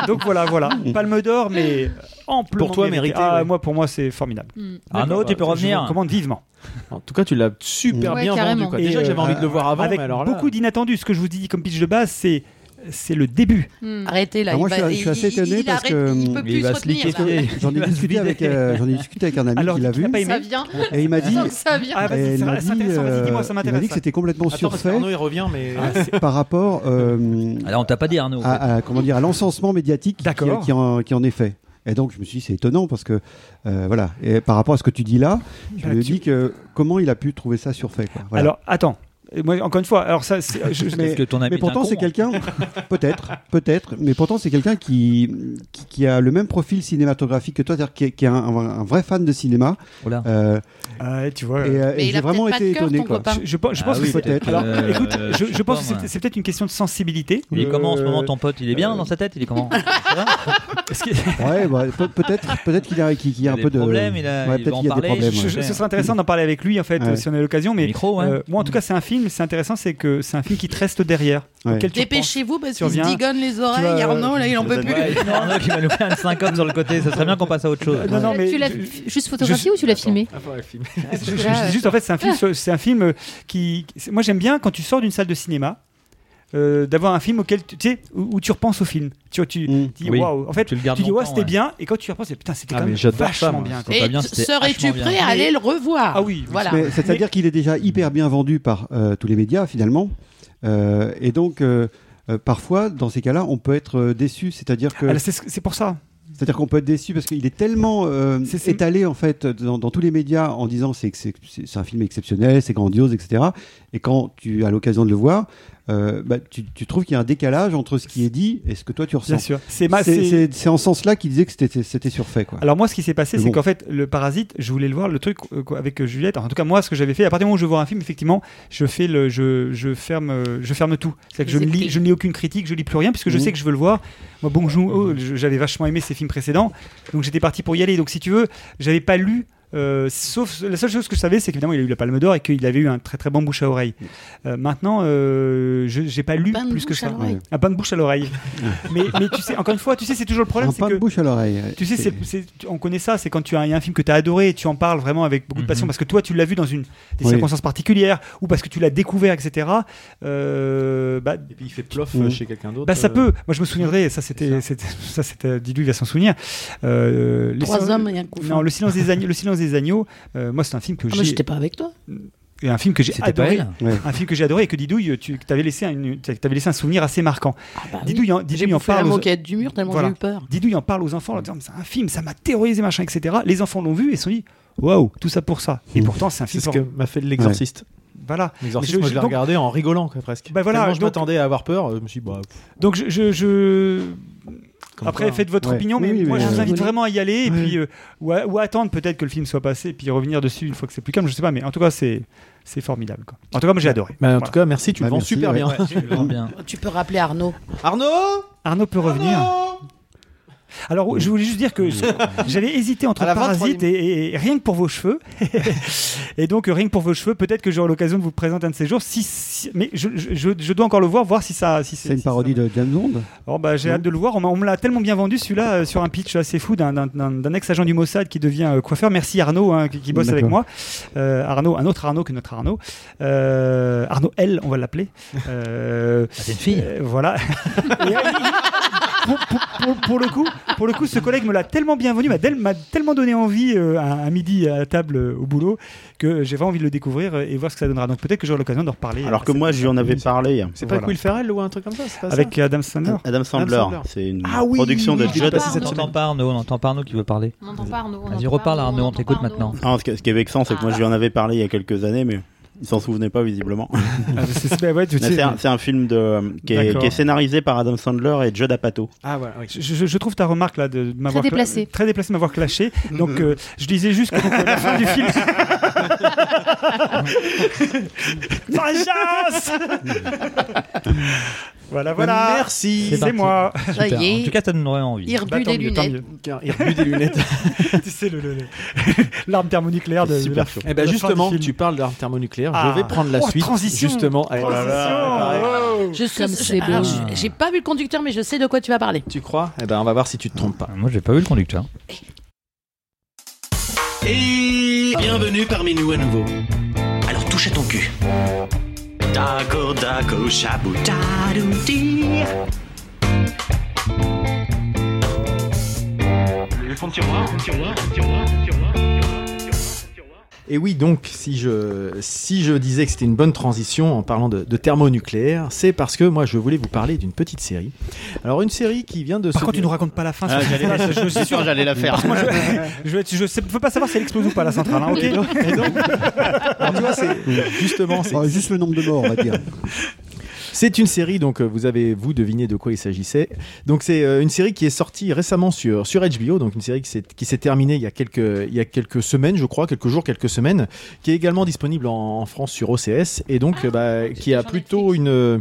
B: Donc voilà, voilà. Palme d'or, mais amplement
E: Pour toi,
B: mérité.
E: mérité,
B: Ah,
E: ouais.
B: moi, pour moi, c'est formidable.
D: Mm.
A: Arnaud, tu peux
B: Je
A: revenir
B: recommande vivement.
E: En tout cas, tu l'as super bien vendu. Déjà,
B: euh,
E: j'avais envie de le voir avant,
B: Avec
E: mais alors là.
B: beaucoup d'inattendus. Ce que je vous dis comme pitch de base, c'est c'est le début.
D: Mm.
F: Arrêtez là.
C: Ah, moi,
F: il va-
C: suis- je suis assez étonné
F: il
C: parce que,
F: il peut
C: hum,
F: plus
A: il va
F: se là.
C: J'en ai
A: va se
C: discuté avec, euh, j'en ai discuté avec un ami
B: Alors,
C: qui l'a vu
B: pas aimé
D: Ça vient.
C: et il m'a dit,
D: Ça vient.
B: Ah,
C: et
B: vas-y,
C: il
B: c'est
C: m'a dit,
B: intéressant. Vas-y, dis-moi, ça
C: euh, il dit que c'était complètement
E: Attends,
C: surfait
E: qu'Arnaud, il revient, mais.
B: Ah,
C: par rapport euh,
A: Alors, on t'a pas dit Arnaud. en fait.
C: à, à- comment dire à l'encensement médiatique qui, qui en, qui en est fait. Et donc je me suis dit c'est étonnant parce que euh, voilà et par rapport à ce que tu dis là, je
B: Bah,
C: me
B: tu-
C: dis que comment il a pu trouver ça surfait quoi. Voilà.
B: Alors, attends. Et moi, encore une fois, alors ça, c'est- je-
C: mais-
A: que ton ami
C: mais pourtant c'est
A: con.
C: quelqu'un peut-être peut-être mais pourtant c'est quelqu'un qui, qui qui a le même profil cinématographique que toi c'est-à-dire qui est, qui est un, un vrai fan de cinéma
A: Oula.
C: euh,
B: Ah, tu vois.
C: et, euh, j'ai
F: a
C: vraiment été étonné quoi.
B: Je, je pense, je pense
A: Ah
B: que
A: oui,
B: c'est.
A: peut-être.
B: Alors,
A: Euh,
B: écoute, je, pense
A: pas,
B: que c'est- peut-être une question de sensibilité.
A: Il est comment en ce moment ton pote? Il est bien dans sa tête? Il est comment?
B: Que-
C: Ouais bah, peut- peut-être peut-être qu'il a qu'il qu'il y a un peu de
A: problèmes, il a-
C: ouais,
A: il va en parler.
B: ce serait intéressant d'en parler avec lui en fait si on a l'occasion mais
A: Micro, ouais.
B: euh, moi en tout cas c'est un film c'est intéressant c'est que c'est un film qui te reste derrière
C: Ouais.
F: Dépêchez-vous parce qu'il se digonne les oreilles.
B: vas-
F: Arnaud, là, il en peut plus.
A: Arnaud qui va nous faire une syncope sur le côté. Ça serait bien qu'on passe à autre chose.
B: Non, non, mais
D: tu l'as
B: je-
D: juste photographié ou tu l'as filmé
E: Ah.
B: Je- juste en fait c'est un film c'est un film euh, qui moi j'aime bien quand tu sors d'une salle de cinéma euh, d'avoir un film auquel tu tu sais où, où tu repenses au film. Tu vois, tu
C: Mm.
B: dis
A: Oui.
B: waouh. En fait,
A: Tu le gardes
B: tu dis
A: longtemps,
B: c'était
A: ouais.
B: bien. Et quand tu repenses, putain, c'était
E: Ah,
B: quand même
E: ça,
B: vachement bien. quoi.
F: Et
A: bien,
F: serais-tu prêt
A: bien.
F: à aller le revoir?
B: Ah oui,
F: Voilà.
C: Mais C'est-à-dire qu'il est déjà hyper bien vendu par euh, tous les médias finalement. Euh, et donc, parfois, dans ces cas-là, on peut être déçu. C'est-à-dire que,
B: Ah, là, c'est pour ça.
C: c'est-à-dire qu'on peut être déçu parce qu'il est tellement euh, étalé en fait dans, dans tous les médias en disant c'est que c'est c'est- c'est un film exceptionnel, c'est grandiose, etc. Et quand tu as l'occasion de le voir, euh, bah, tu, tu trouves qu'il y a un décalage entre ce qui est dit et ce que toi tu
B: Bien
C: ressens.
B: sûr. C'est ma-
C: en ce sens-là qu'il disait que c'était surfait. Quoi.
B: Alors moi, ce qui s'est passé, c'est qu'en fait, le Parasite, je voulais le voir, le truc euh, avec euh, Juliette. En tout cas, moi, ce que j'avais fait, à partir du moment où je vois un film, effectivement, je fais le, je, je ferme, je ferme tout. C'est que je ne lis, je ne lis aucune critique, je lis plus rien, puisque je
C: Mhm.
B: sais que je veux le voir. Moi, bon, j'avais vachement aimé ces films précédents, donc j'étais parti pour y aller. Donc, si tu veux, j'avais pas lu. Euh, sauf la seule chose que je savais, c'est qu'évidemment il a eu la Palme d'Or et qu'il avait eu un très très bon bouche à oreille. Euh, maintenant, euh, je j'ai pas lu
F: Pain de
B: plus que
F: bouche à
B: ça.
F: l'oreille.
B: Un pain de bouche à l'oreille. mais, mais tu sais, encore une fois, tu sais, c'est toujours le problème,
C: un
B: c'est
C: pain
B: que
C: de bouche à l'oreille.
B: tu sais, c'est, c'est- on connaît ça, c'est quand tu as il y a un film que tu as adoré et tu en parles vraiment avec beaucoup de passion
A: Mhm.
B: parce que toi tu l'as vu dans une des
C: Oui.
B: circonstances particulières ou parce que tu l'as découvert, etc. Euh, bah,
E: Et puis il fait plof chez quelqu'un d'autre.
B: bah ça
E: euh,
B: peut. Moi je me souviendrai, ça c'était, c'était- ça c'était, dis-lui il va s'en souvenir. Euh, les
F: Trois hommes et un couffin.
B: Non, le silence des agneaux. Le silence des agneaux. euh, moi c'est un film que
F: Ah,
B: j'ai,
F: j'étais pas avec toi.
B: et un film que j'ai adoré.
A: elle?
C: Ouais.
B: Un film que j'ai adoré et que Didouille, tu avais laissé un, t'avais laissé un souvenir assez marquant.
F: Ah bah oui.
B: Didouille, en-
F: J'ai
B: Didouille en parle. aux-
F: moquette du mur tellement
B: Voilà.
F: j'ai eu peur.
B: Didouille en parle aux enfants en leur disant c'est un film, ça m'a terrorisé, machin, etc. Les enfants l'ont vu et se sont dit waouh, tout ça pour ça. Et
C: Mm.
B: pourtant, c'est un
E: C'est
B: film.
E: ce
B: fort.
E: que m'a fait l'exorciste.
B: Voilà.
E: L'exorciste,
B: Mais je-
E: moi
B: je-
E: l'ai
B: donc-
E: regardé en rigolant quoi, presque.
B: Bah voilà,
E: Tellement je m'attendais à avoir peur, euh, je me suis dit, bah,
B: Donc, je. je- je- Après,
E: quoi,
B: faites votre
C: Ouais.
B: opinion, mais
C: Oui, oui,
B: moi, je vous invite
F: oui.
B: vraiment à y aller et puis euh, ou, à, ou à attendre peut-être que le film soit passé et puis revenir dessus une fois que c'est plus calme. Je sais pas, mais en tout cas, c'est c'est formidable. Quoi. En tout cas, moi, j'ai adoré.
E: Bah, en
B: Voilà.
E: tout cas, merci, tu
C: Bah,
E: le vends
C: merci,
E: super
C: ouais.
E: bien.
F: Tu peux rappeler Arnaud.
E: Arnaud
B: Arnaud peut revenir. Alors, je voulais juste dire que j'avais hésité entre Parasite et, et rien que pour vos cheveux. et donc, rien que pour vos cheveux, peut-être que j'aurai l'occasion de vous présenter un de ces jours. Si, si- mais je, je- je- je dois encore le voir, voir si ça. Si
C: C'est une
B: si
C: parodie
B: ça-
C: de James Bond.
B: Oh, bah, j'ai hâte de le voir. On, me l'a tellement bien vendu celui-là euh, sur un pitch assez fou d'un- ex-agent du Mossad qui devient euh, coiffeur. Merci Arnaud hein, qui, qui bosse avec moi. Euh, Arnaud, un autre Arnaud que notre Arnaud. Euh, Arnaud L, on va l'appeler. Euh,
A: Ah, c'est une fille.
B: euh, voilà. Et, pour, pour- pour- pour le coup, pour le coup, ce collègue me l'a tellement bien venu, m'a tellement donné envie euh, à, à midi à la table euh, au boulot que j'ai vraiment envie de le découvrir euh, et voir ce que ça donnera. Donc peut-être que j'aurai l'occasion d'en reparler.
I: Alors
B: euh,
I: que moi, lui en avais parlé.
E: C'est pas
B: Voilà.
E: Will Ferrell ou un truc comme ça, c'est pas ça
B: avec Adam Sandler.
I: Adam Sandler,
E: Sandler.
I: c'est une
E: Ah oui,
I: production de
E: oui, j'ai
I: Judd.
A: On n'entend pas Arnaud, on n'entend pas Arnaud qui veut parler.
D: On n'entend pas Arnaud.
A: Vas-y, reparle Arnaud, on t'écoute maintenant.
I: Ah, ce, qui- est vexant, c'est que moi, je lui en avais parlé il y a quelques années, mais il s'en souvenait pas visiblement.
B: Ah, c'est- ouais,
I: un, film de, qui, est,
B: D'accord.
I: qui est scénarisé par Adam Sandler et Judd Apatow.
E: Ah voilà, oui.
B: Je, je- je trouve ta remarque là de m'avoir
D: Très déplacée.
B: cla- très déplacée de m'avoir clashé. Donc euh, je disais juste que donc, à la fin du film. Vengeance Voilà, voilà.
E: Merci.
A: C'est
B: moi.
F: Ça
A: Super.
F: y est.
A: En tout cas, ça donnerait envie.
F: Il
B: Bah,
F: rebut des
B: tant
F: lunettes.
B: mieux.
E: Il rebut des lunettes.
B: tu sais, le- le- le- l'arme thermonucléaire de, de la
I: chaud.
E: Eh ben
B: de
E: justement, tu parles d'armes
B: Ah.
E: Je vais prendre la
B: Oh,
E: suite.
B: transition.
E: Justement. Allez,
B: Transition. Oh.
F: Je sais,
D: c'est
F: alors,
D: beau.
F: je- J'ai pas vu le conducteur, mais je sais de quoi tu vas parler.
E: Tu crois? Eh ben, on va voir si tu te trompes pas.
A: Moi, j'ai pas vu le conducteur.
J: Et bienvenue parmi nous à nouveau. Alors touche à ton cul. Dago dago shabou tadouti. Le fond de tiroir, fond de tiroir, fond de tiroir, fond de tiroir, fond de tiroir.
E: Et oui, donc, si je, si je disais que c'était une bonne transition en parlant de, de thermonucléaire, c'est parce que moi, je voulais vous parler d'une petite série. Alors, une série qui vient de
B: Par
E: se...
B: contre, tu nous racontes pas la fin.
I: Ah,
B: sur-
I: j'allais-
B: je, je suis sûr.
I: j'allais la faire.
B: Moi, je, je, je sais- veux pas savoir si elle explose ou pas la centrale. hein, ok
E: Et donc- et donc- alors, tu vois, c'est justement, c'est
C: juste le nombre de morts, on va dire.
E: C'est une série, donc euh, vous avez vous deviné de quoi il s'agissait. Donc c'est euh, une série qui est sortie récemment sur, sur HBO, donc une série qui s'est, terminée il y, a quelques, il y a quelques semaines, je crois, quelques jours, quelques semaines, qui est également disponible en, en France sur OCS, et donc euh, bah, qui a plutôt une, euh,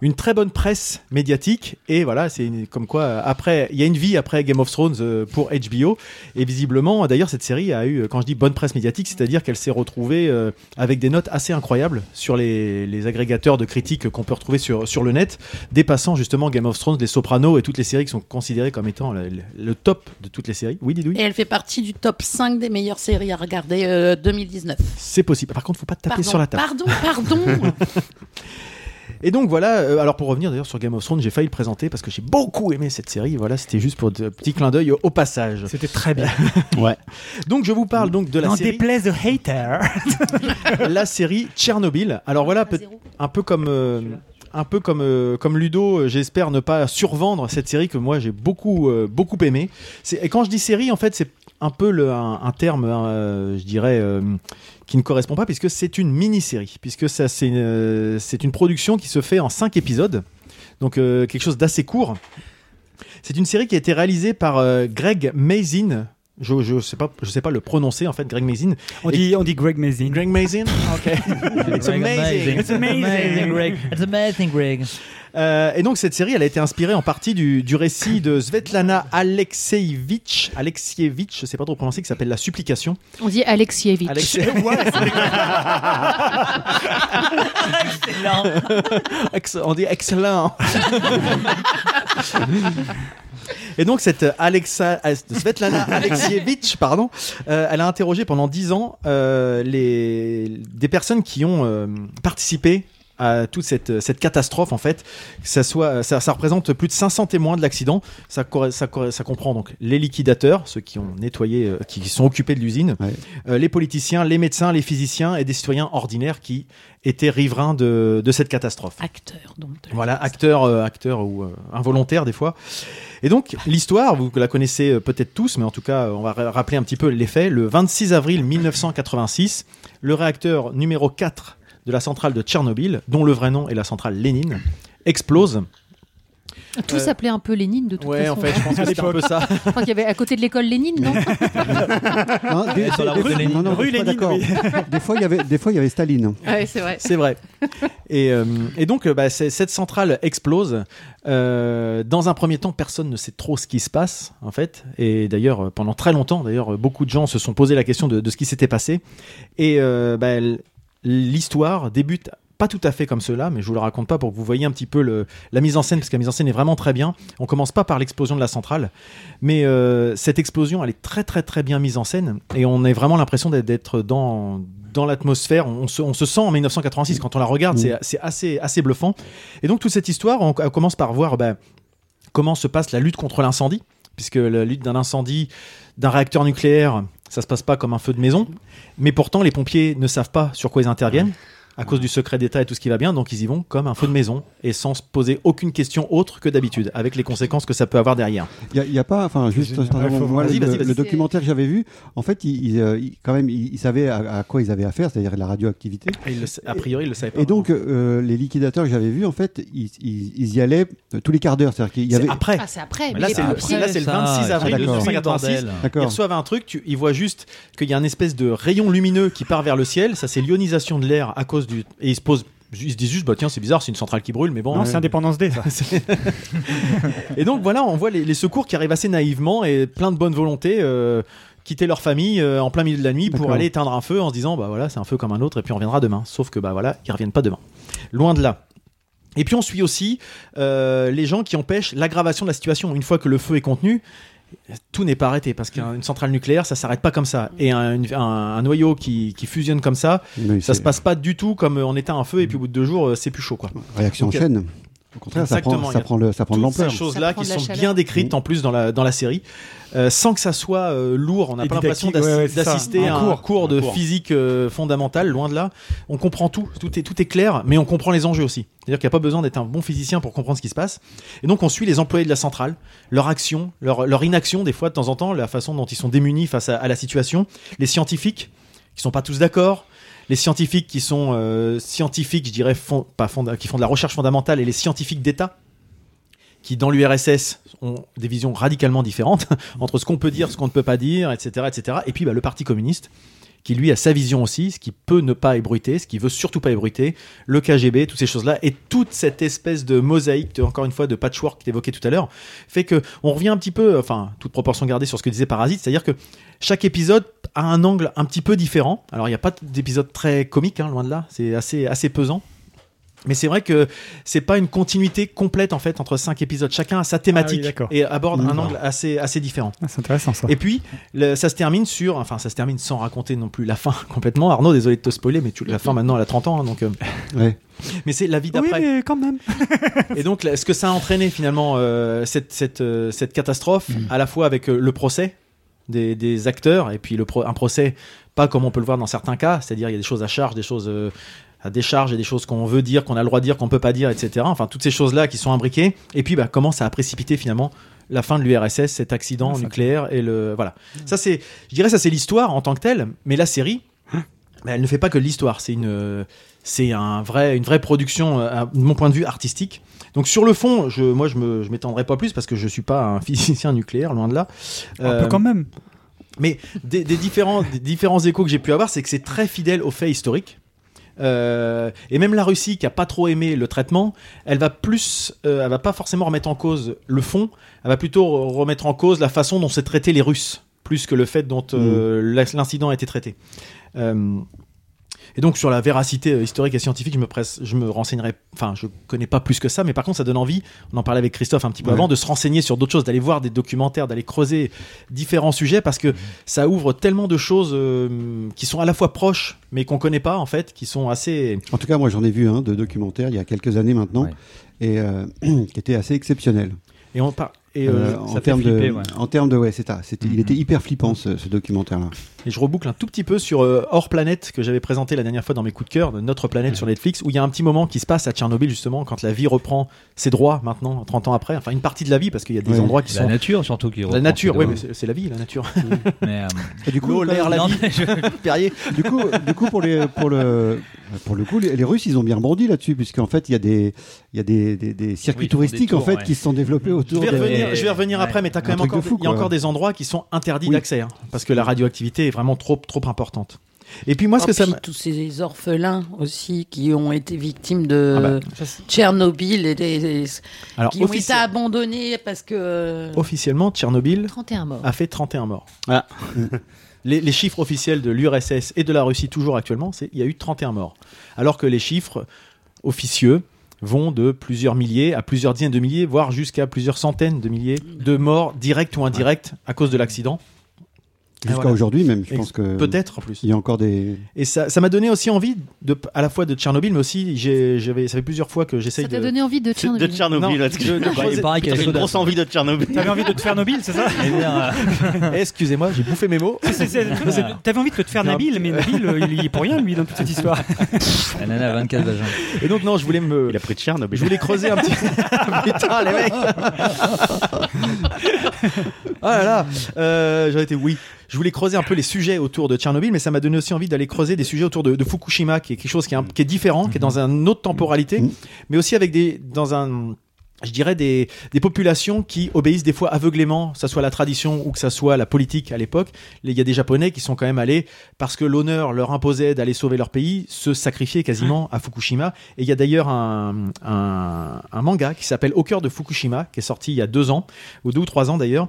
E: une très bonne presse médiatique. Et voilà, c'est comme quoi, après, il y a une vie après Game of Thrones pour HBO, et visiblement, d'ailleurs, cette série a eu, quand je dis bonne presse médiatique, c'est-à-dire qu'elle s'est retrouvée avec des notes assez incroyables sur les, les agrégateurs de critiques qu'on peut retrouver sur, sur le net, dépassant justement Game of Thrones, Les Sopranos et toutes les séries qui sont considérées comme étant le, le- le top de toutes les séries. Oui, Didouille
F: Et elle fait partie du top 5 des meilleures séries à regarder euh, 2019.
E: C'est possible. Par contre, faut pas te taper
F: Pardon,
E: sur la table.
F: Pardon, pardon.
E: Et donc voilà, euh, alors pour revenir d'ailleurs sur Game of Thrones, j'ai failli le présenter parce que j'ai beaucoup aimé cette série. Voilà, c'était juste pour un petit clin d'œil au passage.
B: C'était très bien.
I: Ouais.
E: Donc je vous parle donc de la
B: N'en
E: série,
B: déplaise aux haters.
E: la série Tchernobyl. Alors voilà, un peu comme euh, un peu comme euh, comme Ludo, euh, j'espère ne pas survendre cette série que moi j'ai beaucoup euh, beaucoup aimé. Et quand je dis série, en fait, c'est un peu le, un, terme, euh, je dirais, qui ne correspond pas puisque c'est une mini-série, puisque c'est une, une production qui se fait en cinq épisodes, donc quelque chose d'assez court. C'est une série qui a été réalisée par Greg Mazin. Je, je sais pas, je sais pas le prononcer en fait, Greg Mazin.
B: On dit, on dit Greg Mazin.
E: Greg Mazin, ok. It's amazing.
B: It's amazing.
A: Greg. It's amazing, Greg.
E: Euh, et donc cette série, elle a été inspirée en partie du, du récit de Svetlana Alexievitch, Alexievitch, je sais pas trop prononcer, qui s'appelle La Supplication.
D: On dit Alexievitch.
E: Alex-
A: Excellent.
E: Ex- on dit excellent. Et donc cette Alexa, Svetlana Alexievitch, pardon, euh, elle a interrogé pendant dix ans euh, les des personnes qui ont euh, participé à toute cette, cette catastrophe en fait. Que Ça, soit, ça, ça représente plus de 500 témoins de l'accident. Ça, comprend donc les liquidateurs, ceux qui ont nettoyé, euh, qui, qui sont occupés de l'usine,
C: Ouais.
E: euh, les politiciens, les médecins, les physiciens et des citoyens ordinaires qui étaient riverains de, de cette catastrophe.
F: Acteur, donc.
E: Voilà,
F: catastrophe.
E: acteur, euh, acteur ou euh, involontaire des fois. Et donc l'histoire, vous la connaissez peut-être tous, mais en tout cas, on va ra- rappeler un petit peu les faits. Le 26 avril 1986, le réacteur numéro 4 de la centrale de Tchernobyl, dont le vrai nom est la centrale Lénine, explose.
D: Tout
E: Euh,
D: s'appelait un peu Lénine de toute
E: Ouais,
D: façon.
E: en fait, je pense que c'était un peu ça.
D: Je crois qu'il y avait à côté de l'école Lénine, non
C: Non, des,
A: sur la
C: des-
A: de Lénine.
C: non, non,
B: Rue Lénine,
C: d'accord. Des fois, il y avait, des fois, il y avait Staline.
D: Ouais, c'est vrai.
E: C'est vrai. Et, euh, et donc, euh, bah, cette centrale explose. Euh, dans un premier temps, personne ne sait trop ce qui se passe, en fait. Et d'ailleurs, euh, pendant très longtemps, d'ailleurs, beaucoup de gens se sont posé la question de, de ce qui s'était passé. Et euh, bah, l'histoire débute pas tout à fait comme cela, mais je vous le raconte pas pour que vous voyez un petit peu le, la mise en scène, parce que la mise en scène est vraiment très bien. On commence pas par l'explosion de la centrale, mais euh, cette explosion, elle est très très très bien mise en scène, et on a vraiment l'impression d'être- dans dans l'atmosphère. On se, on se sent en 1986 quand on la regarde, c'est c'est assez assez bluffant. Et donc toute cette histoire, on, on commence par voir bah, comment se passe la lutte contre l'incendie, puisque la lutte d'un incendie d'un réacteur nucléaire, ça se passe pas comme un feu de maison, mais pourtant les pompiers ne savent pas sur quoi ils interviennent. À cause du secret d'État et tout ce qui va bien, donc ils y vont comme un feu de maison et sans se poser aucune question autre que d'habitude, avec les conséquences que ça peut avoir derrière.
C: Il n'y a, pas, enfin, juste, moi, le,
E: Vas-y, vas-y,
C: le
E: vas-y.
C: documentaire que j'avais vu, en fait, ils, ils, euh, quand même, ils, savaient à, à quoi ils avaient affaire, c'est-à-dire la radioactivité.
E: Et il le sa- a priori, ils le savaient pas.
C: Et donc, euh, les liquidateurs que j'avais vus, en fait, ils, ils- ils y allaient euh, tous les quarts d'heure. C'est-à-dire qu'il y
E: C'est
C: avait.
E: après.
D: Ah, c'est après.
E: Mais là, c'est le-
D: pompiers-
E: là, c'est le 26 avril
C: Ah, d'accord.
E: 1986. Ils reçoivent un truc, tu- ils voient juste qu'il y a un espèce de rayon lumineux qui part vers le ciel. Ça, c'est l'ionisation de l'air à cause du. Et ils se posent. Ils se disent juste, bah tiens, c'est bizarre, c'est une centrale qui brûle, mais bon.
B: Non,
E: euh,
B: c'est Indépendance Day, ça.
E: et donc voilà, on voit les, les secours qui arrivent assez naïvement et plein de bonne volonté. euh, quitter leur famille euh, en plein milieu de la nuit pour aller éteindre un feu en se disant bah voilà c'est un feu comme un autre et puis on reviendra demain sauf que bah voilà ils reviennent pas demain loin de là et puis on suit aussi euh, les gens qui empêchent l'aggravation de la situation une fois que le feu est contenu tout n'est pas arrêté parce qu'une centrale nucléaire ça s'arrête pas comme ça. Et un, une- un- un noyau qui, qui fusionne comme ça
C: Oui,
E: ça se passe pas du tout comme on éteint un feu et puis au bout de deux jours euh, c'est plus chaud quoi.
C: Réaction en chaîne. Au contraire, ça prend,
E: il y
C: ça
E: a
C: prend, le, ça prend de
E: toutes ces
C: l'ampleur.
E: choses-là qui sont
D: chaleur.
E: bien décrites en plus dans la, dans la série, euh, sans que ça soit euh, lourd. On n'a pas l'impression
B: ouais, ouais,
E: d'assister
B: Un
E: à un
B: cours.
E: cours de
I: cours.
E: physique euh, fondamentale, loin de là. On comprend tout, tout est, tout est clair, mais on comprend les enjeux aussi. C'est-à-dire qu'il n'y a pas besoin d'être un bon physicien pour comprendre ce qui se passe. Et donc on suit les employés de la centrale, leur action, leur, leur inaction des fois de temps en temps, la façon dont ils sont démunis face à, à la situation, les scientifiques qui sont pas tous d'accord, les scientifiques qui sont euh, scientifiques, je dirais, pas qui font de la recherche fondamentale, et les scientifiques d'État, qui dans l'URSS ont des visions radicalement différentes entre ce qu'on peut dire, ce qu'on ne peut pas dire, etc. etc. Et puis bah, le Parti communiste, qui lui a sa vision aussi, ce qui peut ne pas ébruiter, ce qui veut surtout pas ébruiter, le KGB, toutes ces choses-là, et toute cette espèce de mosaïque, encore une fois, de patchwork évoquais tout à l'heure, fait que on revient un petit peu, enfin, toute proportion gardée sur ce que disait Parasite, c'est-à-dire que chaque épisode a un angle un petit peu différent. Alors, il n'y a pas d'épisode très comique, hein, loin de là, c'est assez, assez pesant. Mais c'est vrai que c'est pas une continuité complète en fait entre cinq épisodes. Chacun a sa thématique
B: Ah oui, d'accord.
E: et aborde un
C: D'accord.
E: angle assez assez différent.
B: Ah, c'est intéressant ça.
E: Et puis le- ça se termine sur, enfin ça se termine sans raconter non plus la fin complètement. Arnaud, désolé de te spoiler, mais tu, la fin maintenant elle a 30 ans, hein, donc. euh,
C: Ouais.
E: mais c'est la vie
B: oui,
E: d'après.
B: mais quand même.
E: Et donc, là, ce que ça a entraîné finalement, euh, cette, cette, euh, cette catastrophe,
B: Mm.
E: à la fois avec euh, le procès des, des acteurs, et puis le pro- un procès, pas comme on peut le voir dans certains cas, c'est-à-dire il y a des choses à charge, des choses euh, à décharge, et des choses qu'on veut dire, qu'on a le droit de dire, qu'on peut pas dire, etc. Enfin, toutes ces choses-là qui sont imbriquées. Et puis, bah, comment ça a précipité finalement la fin de l'URSS, cet accident
B: Ah,
E: nucléaire et le voilà. Ça c'est, je dirais ça c'est l'histoire en tant que telle, mais la série, bah, elle ne fait pas que l'histoire. C'est une, euh, c'est un vrai, une vraie production, euh, de mon point de vue artistique. Donc sur le fond, je, moi je me, je m'étendrai pas plus parce que je suis pas un physicien nucléaire, loin de là.
B: Un
E: Euh,
B: peu quand même.
E: mais des, des différents, des différents échos que j'ai pu avoir, c'est que c'est très fidèle aux faits historiques. Euh, et même la Russie, qui a pas trop aimé le traitement, elle va plus, euh, elle va pas forcément remettre en cause le fond, elle va plutôt re- remettre en cause la façon dont c'est traité les Russes, plus que le fait dont euh, la- l'incident a été traité. Et donc sur la véracité euh, historique et scientifique, je me presse, je me renseignerai. Enfin, je connais pas plus que ça, mais par contre, ça donne envie. On en parlait avec Christophe un petit peu
C: Ouais.
E: avant, de se renseigner sur d'autres choses, d'aller voir des documentaires, d'aller creuser différents sujets, parce que ça ouvre tellement de choses euh, qui sont à la fois proches, mais qu'on connaît pas en fait, qui sont assez.
C: En tout cas, moi, j'en ai vu un de documentaire il y a quelques années maintenant,
A: Ouais.
C: et euh, qui était assez exceptionnel.
E: Et on par- Et,
C: Euh,
E: euh,
C: en termes de,
A: ouais.
C: en termes de, ouais, c'est ça. C'était, il était hyper flippant ce, ce documentaire-là.
E: Et je reboucle un tout petit peu sur euh, Hors Planète que j'avais présenté la dernière fois dans mes coups de cœur, de Notre Planète sur Netflix, où il y a un petit moment qui se passe à Tchernobyl justement quand la vie reprend ses droits maintenant, 30 ans après. Enfin, une partie de la vie parce qu'il y a des
C: Ouais.
E: endroits qui
A: La
E: sont.
A: nature surtout qui
E: La
A: reprend
E: nature,
A: ses
E: oui, c'est la vie, la nature.
A: Mais, euh,
C: Et du coup,
E: l'air, la vie.
A: je-
E: Perrier.
C: du coup, du coup, pour les, pour le, pour le coup, les, les Russes, ils ont bien rebondi là-dessus, puisqu'en fait, il y a des, il y a des, des, des circuits
A: Oui,
C: touristiques
A: tours,
C: en fait
A: ouais.
C: qui se sont développés
E: Je
C: autour.
E: vais
C: des-
E: revenir, je vais revenir
A: Ouais.
E: après, mais t'as quand même encore,
C: fou,
E: il y a encore des endroits qui sont interdits
C: Oui.
E: d'accès, hein, parce que la radioactivité est vraiment trop, trop importante. Et puis moi, ce
F: Oh,
E: que ça
F: tous ces orphelins aussi qui ont été victimes de
E: Ah bah,
F: Tchernobyl et des, des-
E: Alors,
F: qui ont été abandonnés parce que
E: officiellement, Tchernobyl
D: 31 morts.
E: a fait 31 morts.
I: Ah.
E: les, chiffres officiels de l'URSS et de la Russie, toujours actuellement, c'est il y a eu 31 morts. Alors que les chiffres officieux vont de plusieurs milliers à plusieurs dizaines de milliers, voire jusqu'à plusieurs centaines de milliers de morts directes ou indirectes à cause de l'accident.
C: Jusqu'à
E: Voilà.
C: aujourd'hui même, je pense que
E: Peut-être en plus.
C: il y a encore des.
E: Et ça ça m'a donné aussi envie, de, à la fois de Tchernobyl, mais aussi, j'ai- j'avais, ça fait plusieurs fois que j'essaye
D: Ça t'a
E: de.
D: donné envie de
I: De
D: Tchernobyl.
I: Tchernobyl,
E: Non,
I: parce que
E: de- de
I: Bah,
A: a
I: T'as une grosse envie de Tchernobyl.
B: T'avais envie de te faire Nabil, c'est ça
A: Eh bien, euh,
E: Excusez-moi, j'ai bouffé mes mots.
B: T'avais envie de te faire. Nabil, mais Nabil, euh, il y est pour rien, lui, dans toute cette histoire.
A: la nana a 24 vagins.
E: Et donc, non, je voulais me.
I: Il a pris de Tchernobyl.
E: Je voulais creuser un petit. Putain, les mecs Ah là là euh, J'aurais été oui. Je voulais creuser un peu les sujets autour de Tchernobyl, mais ça m'a donné aussi envie d'aller creuser des sujets autour de, de Fukushima, qui est quelque chose qui est, un- qui est différent, qui est dans une autre temporalité,
C: Mhm.
E: mais aussi avec des. dans un je dirais des, des populations qui obéissent des fois aveuglément, que ça soit la tradition ou que ça soit la politique à l'époque. Il y a des Japonais qui sont quand même allés, parce que l'honneur leur imposait d'aller sauver leur pays, se sacrifier quasiment à Fukushima. Et il y a d'ailleurs un, un, un manga qui s'appelle Au cœur de Fukushima, qui est sorti il y a deux ans, ou deux ou trois ans d'ailleurs,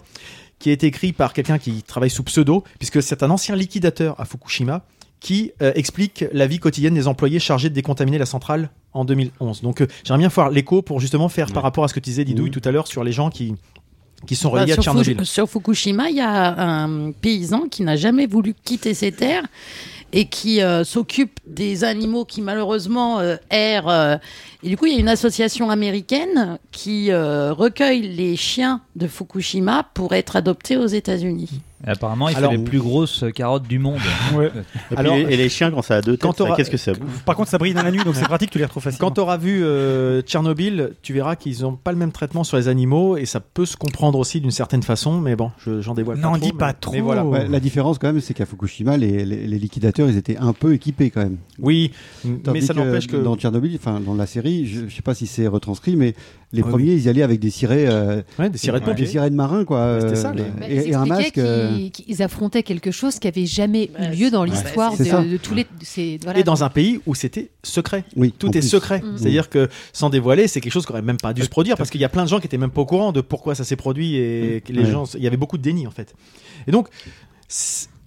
E: qui a été écrit par quelqu'un qui travaille sous pseudo, puisque c'est un ancien liquidateur à Fukushima qui euh, explique la vie quotidienne des employés chargés de décontaminer la centrale en 2011. Donc euh, j'aimerais bien faire l'écho pour justement faire par rapport à ce que tu disais Didouille
C: Mhm.
E: tout à l'heure sur les gens qui qui sont
F: Bah,
E: reliés à
F: sur,
E: Tchernobyl.
F: Sur Fukushima, il y a un paysan qui n'a jamais voulu quitter ses terres et qui euh, s'occupe des animaux qui malheureusement euh, errent. euh, et du coup, il y a une association américaine qui recueille les chiens de Fukushima pour être adoptés aux États-Unis.
A: Et apparemment, il
E: Alors-
A: fait les plus grosses carottes du monde.
B: Ouais.
I: Et, puis
E: Alors-
I: les, et les chiens, quand ça a deux
E: Quand
I: têtes,
E: t'auras-
I: qu'est-ce que ça bouffe?
B: Par contre, ça brille dans la nuit, donc c'est pratique, tu les retrouves facilement.
E: Quand tu auras vu euh, Tchernobyl, tu verras qu'ils n'ont pas le même traitement sur les animaux et ça peut se comprendre aussi d'une certaine façon, mais bon, je- j'en dévoile
B: N'en
E: pas trop.
B: dis pas trop.
E: Mais voilà.
C: Ouais, la différence quand même, c'est qu'à Fukushima, les, les, les liquidateurs, ils étaient un peu équipés quand même.
E: Oui, mais ça n'empêche que.
C: dans Tchernobyl, enfin dans la série, je, je sais pas si c'est retranscrit, mais les
E: Oui,
C: premiers, ils y allaient avec des cirés, euh,
E: Ouais, des sirènes de
C: des
E: pompiers.
C: sirènes marins quoi,
E: Ouais, c'était ça,
C: euh,
E: les-
D: Bah,
C: et, un masque. Euh,
D: qu'ils affrontaient quelque chose qui avait jamais eu lieu dans l'histoire de, tous les. c'est- Voilà.
E: Et dans un pays où c'était secret.
C: Oui,
E: Tout est
C: plus.
E: secret.
D: Mm.
E: C'est-à-dire que sans dévoiler, c'est quelque chose qui aurait même pas dû se produire parce qu'il y a plein de gens qui étaient même pas au courant de pourquoi ça s'est produit et que les
C: Ouais.
E: gens, il y avait beaucoup de déni en fait. Et donc,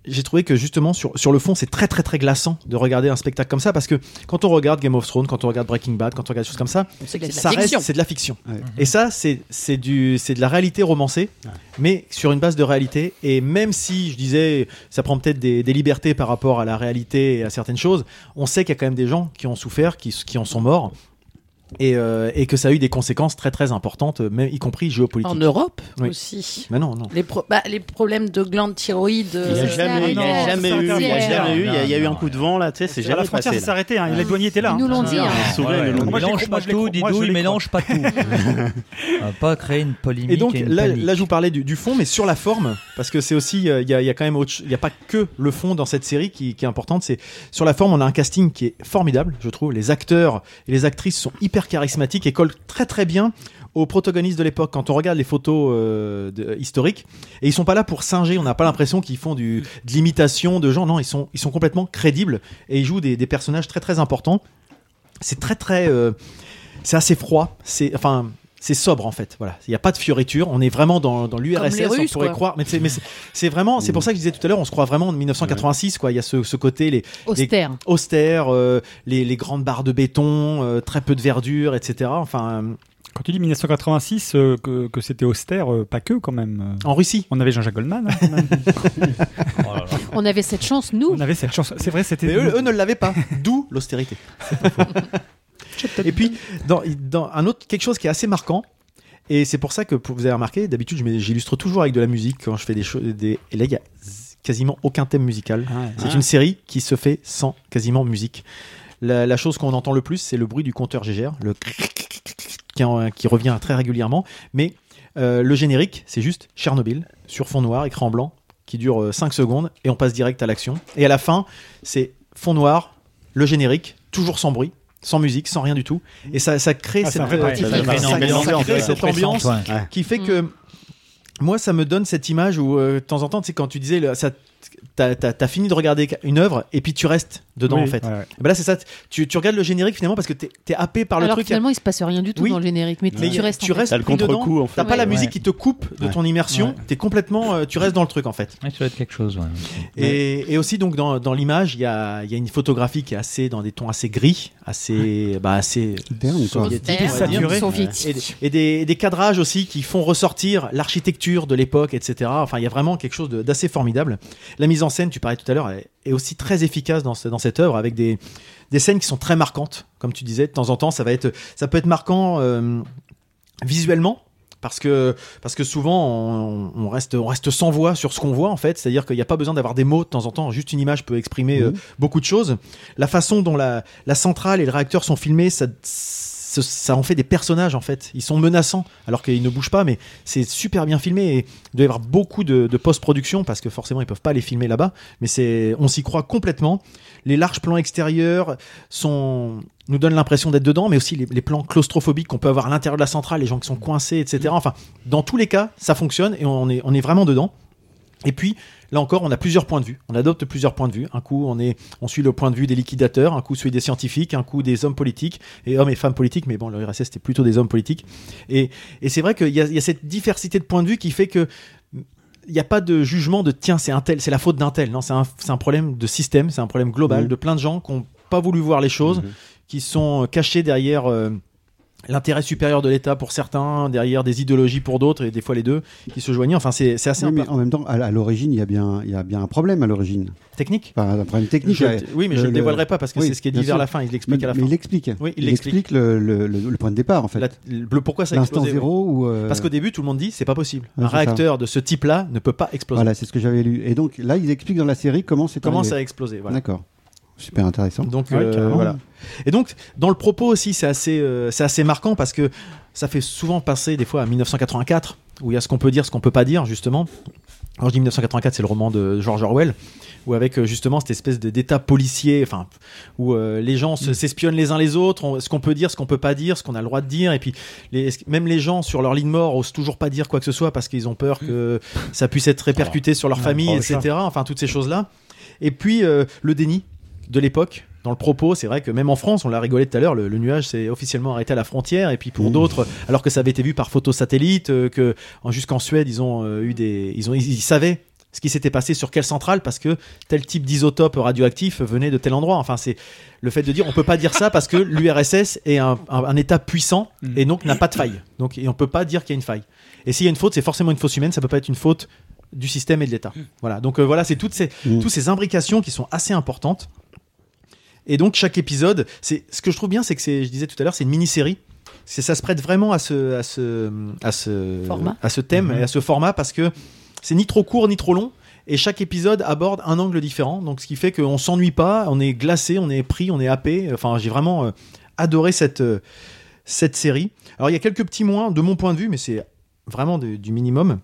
E: j'ai trouvé que justement sur, sur le fond c'est très très très glaçant de regarder un spectacle comme ça parce que quand on regarde Game of Thrones, quand on regarde Breaking Bad, quand on regarde des choses comme ça,
F: C'est de la
E: ça
F: fiction.
E: reste c'est de la fiction.
C: Ouais.
E: Et ça c'est c'est du c'est de la réalité romancée, mais sur une base de réalité. Et même si je disais ça prend peut-être des, des libertés par rapport à la réalité et à certaines choses, on sait qu'il y a quand même des gens qui ont souffert, qui qui en sont morts. Et, euh, et que ça a eu des conséquences très très importantes, même y compris géopolitiques.
F: En Europe
E: Oui.
F: aussi.
E: Mais non, non.
F: Les, pro- bah, les problèmes de glandes thyroïdes.
I: Il n'y a
F: euh,
I: jamais, il y a jamais eu, il y a jamais eu, il y a, il y a eu un coup de vent là, tu sais, c'est
B: À
I: jamais
B: la frontière,
I: là.
B: s'arrêtait. Hein. Les douaniers étaient là.
D: Ils nous l'ont dit. hein.
A: Mélange pas tout,
B: crois- moi,
A: Didou,
B: je
A: il
B: les
A: mélange pas tout. Pas créer une polémique
E: Et donc là, je vous parlais du, fond, mais sur la forme, parce que c'est aussi, euh, il y, a, quand même, il n'y a pas que le fond dans cette série qui, qui est importante. C'est sur la forme, on a un casting qui est formidable, je trouve. Les acteurs et les actrices sont hyper charismatiques et collent très très bien aux protagonistes de l'époque. Quand on regarde les photos euh, historiques, et ils sont pas là pour singer. On n'a pas l'impression qu'ils font du, de l'imitation de gens. Non, ils sont, ils sont complètement crédibles et ils jouent des, des personnages très très importants. C'est très très, euh, c'est assez froid. C'est, enfin. C'est sobre en fait, voilà. Il n'y a pas de fioriture. On est vraiment dans, dans l'URSS.
F: les
E: On pourrait
F: quoi.
E: croire, mais c'est, vraiment, c'est pour ça que je disais tout à l'heure, on se croit vraiment en 1986, quoi. Il y a ce, ce côté, les,
D: Austère.
E: austères, euh, les, les grandes barres de béton, euh, très peu de verdure, etc. Enfin, euh,
B: Quand tu dis 1986, euh, que, que c'était austère, euh, pas que quand même. euh.
E: en Russie.
B: On avait Jean-Jacques Goldman. hein, quand même.
A: Oh là là.
D: On avait cette chance, nous.
B: On avait cette chance. C'est vrai, c'était.
E: Mais eux, eux ne l'avaient pas, d'où l'austérité. Et puis, dans, dans un autre quelque chose qui est assez marquant, et c'est pour ça que pour- vous avez remarqué, d'habitude, j'illustre toujours avec de la musique quand je fais des choses. Des... Et là, il y a quasiment aucun thème musical.
B: Ah.
E: C'est une série qui se fait sans quasiment musique. La, la chose qu'on entend le plus, c'est le bruit du compteur GGR, le qui, en- qui revient très régulièrement. Mais euh, le générique, c'est juste Tchernobyl sur fond noir, écran blanc, qui dure 5 secondes, et on passe direct à l'action. Et à la fin, c'est fond noir, le générique, toujours sans bruit, sans musique, sans rien du tout. Et ça, ça crée
B: Ah,
E: cette,
B: c'est
E: ça-
I: crée
E: cette ambiance
A: Ouais.
E: Qui fait que moi ça me donne cette image où euh, de temps en temps tu sais quand tu disais ça t'as fini de regarder une œuvre et puis tu restes dedans
B: Oui,
E: en fait
B: ouais, ouais.
E: Et ben là c'est ça tu, tu regardes le générique finalement parce que t'es es happé par le
D: Alors
E: truc
D: finalement, il se passe rien du tout
E: Oui.
D: dans le générique, mais,
E: mais
D: tu restes.
E: tu restes
I: le contre-coup, en fait.
E: t'as pas la musique
A: Ouais.
E: qui te coupe de
I: Ouais.
E: ton immersion
B: Ouais.
E: t'es complètement euh, tu restes dans le truc en fait
A: Ouais, ça doit être quelque chose. ouais.
E: et, et aussi donc dans, dans l'image il y a, il y a une photographie qui est assez dans des tons assez gris assez bah assez soviétique,
B: saturé.
E: Et, des- et des, des cadrages aussi qui font ressortir l'architecture de l'époque, etc. Enfin, il y a vraiment quelque chose d'assez formidable. La mise en scène, tu parlais tout à l'heure, est, aussi très efficace dans, ce- dans cette œuvre avec des, des scènes qui sont très marquantes, comme tu disais. De temps en temps, ça va être, ça peut être marquant euh, visuellement. Parce que, parce que souvent on, on reste, on reste sans voix sur ce qu'on voit en fait, c'est-à-dire qu'il n'y a pas besoin d'avoir des mots de temps en temps, juste une image peut exprimer euh, beaucoup de choses. La façon dont la, la centrale et le réacteur sont filmés, ça, ça, en fait des personnages en fait. Ils sont menaçants alors qu'ils ne bougent pas, mais c'est super bien filmé et il doit y avoir beaucoup de, post-production parce que forcément ils peuvent pas les filmer là-bas, mais c'est, on s'y croit complètement. Les larges plans extérieurs sont nous donnent l'impression d'être dedans, mais aussi les, plans claustrophobiques qu'on peut avoir à l'intérieur de la centrale, les gens qui sont coincés, etc. Enfin, dans tous les cas, ça fonctionne et on est vraiment dedans. Et puis, là encore, on a plusieurs points de vue. On adopte plusieurs points de vue. Un coup, on, est, on suit le point de vue des liquidateurs, un coup, celui des scientifiques, un coup, des hommes politiques, et hommes et femmes politiques, mais bon, le RSS, c'était plutôt des hommes politiques. Et, et c'est vrai qu'il y, a- il y a cette diversité de points de vue qui fait que il n'y a pas de jugement de tiens, c'est un tel, c'est la faute d'un tel. Non, c'est un, un problème de système, c'est un problème global
C: Mhm.
E: de plein de gens qui n'ont pas voulu voir les choses,
I: Mhm.
E: qui sont cachés derrière. euh, L'intérêt supérieur de l'État pour certains, derrière des idéologies pour d'autres, et des fois les deux qui se joignent. Enfin, c'est assez
C: Oui, mais en même temps, à l'origine, il y a bien, il y a bien un problème à l'origine.
E: technique?
C: Enfin, un problème technique.
E: Je- oui, mais je ne le dévoilerai pas parce que
C: oui,
E: c'est ce qui est dit vers
C: sûr.
E: la fin. Il l'explique à la
C: mais
E: fin.
C: il explique.
E: Oui, il
C: explique le, le- point de départ, en fait.
E: La- le pourquoi ça
C: L'instant zéro euh,
E: Parce qu'au début, tout le monde dit c'est pas possible. Un
C: ça.
E: réacteur de ce type-là ne peut pas exploser.
C: Voilà, c'est ce que j'avais lu. Et donc là, ils expliquent dans la série comment c'est
E: Comment
C: arrivé.
E: ça a explosé voilà.
C: D'accord. Super intéressant.
E: Donc
B: Ouais,
E: euh, voilà. Et donc dans le propos aussi, c'est assez, euh, c'est assez marquant parce que ça fait souvent passer des fois à 1984 où il y a ce qu'on peut dire, ce qu'on peut pas dire justement. Quand je dis 1984, c'est le roman de George Orwell où avec euh, justement cette espèce d'état policier, enfin où euh, les gens se- s'espionnent les uns les autres, on- ce qu'on peut dire, ce qu'on peut pas dire, ce qu'on a le droit de dire, et puis les, même les gens sur leur lit de mort osent toujours pas dire quoi que ce soit parce qu'ils ont peur que ça puisse être répercuté sur leur famille, etc. Enfin toutes ces choses là. Et puis euh, le déni de l'époque. Dans le propos, c'est vrai que même en France, on l'a rigolé tout à l'heure, le, le nuage s'est officiellement arrêté à la frontière. Et puis pour d'autres, alors que ça avait été vu par photo satellite, euh, que en- jusqu'en Suède, ils ont euh, eu des, ils ont, ils, ils savaient ce qui s'était passé sur quelle centrale parce que tel type d'isotope radioactif venait de tel endroit. Enfin, c'est le fait de dire on peut pas dire ça parce que l'URSS est un, un- un État puissant
B: Mhm.
E: et donc n'a pas de faille. Donc et on peut pas dire qu'il y a une faille. Et s'il y a une faute, c'est forcément une fausse humaine. Ça peut pas être une faute du système et de l'État. Voilà. Donc euh, voilà, c'est toutes ces
C: Mhm.
E: toutes ces imbrications qui sont assez importantes. Et donc chaque épisode, c'est ce que je trouve bien, c'est que c'est, je disais tout à l'heure, c'est une mini-série. C'est ça se prête vraiment à ce à ce à ce
F: Format.
E: à ce thème
A: Mhm.
E: et à ce format parce que c'est ni trop court ni trop long et chaque épisode aborde un angle différent. Donc ce qui fait qu'on s'ennuie pas, on est glacé, on est pris, on est happé. Enfin, j'ai vraiment euh, adoré cette euh, cette série. Alors il y a quelques petits moins de mon point de vue, mais c'est vraiment de- du minimum.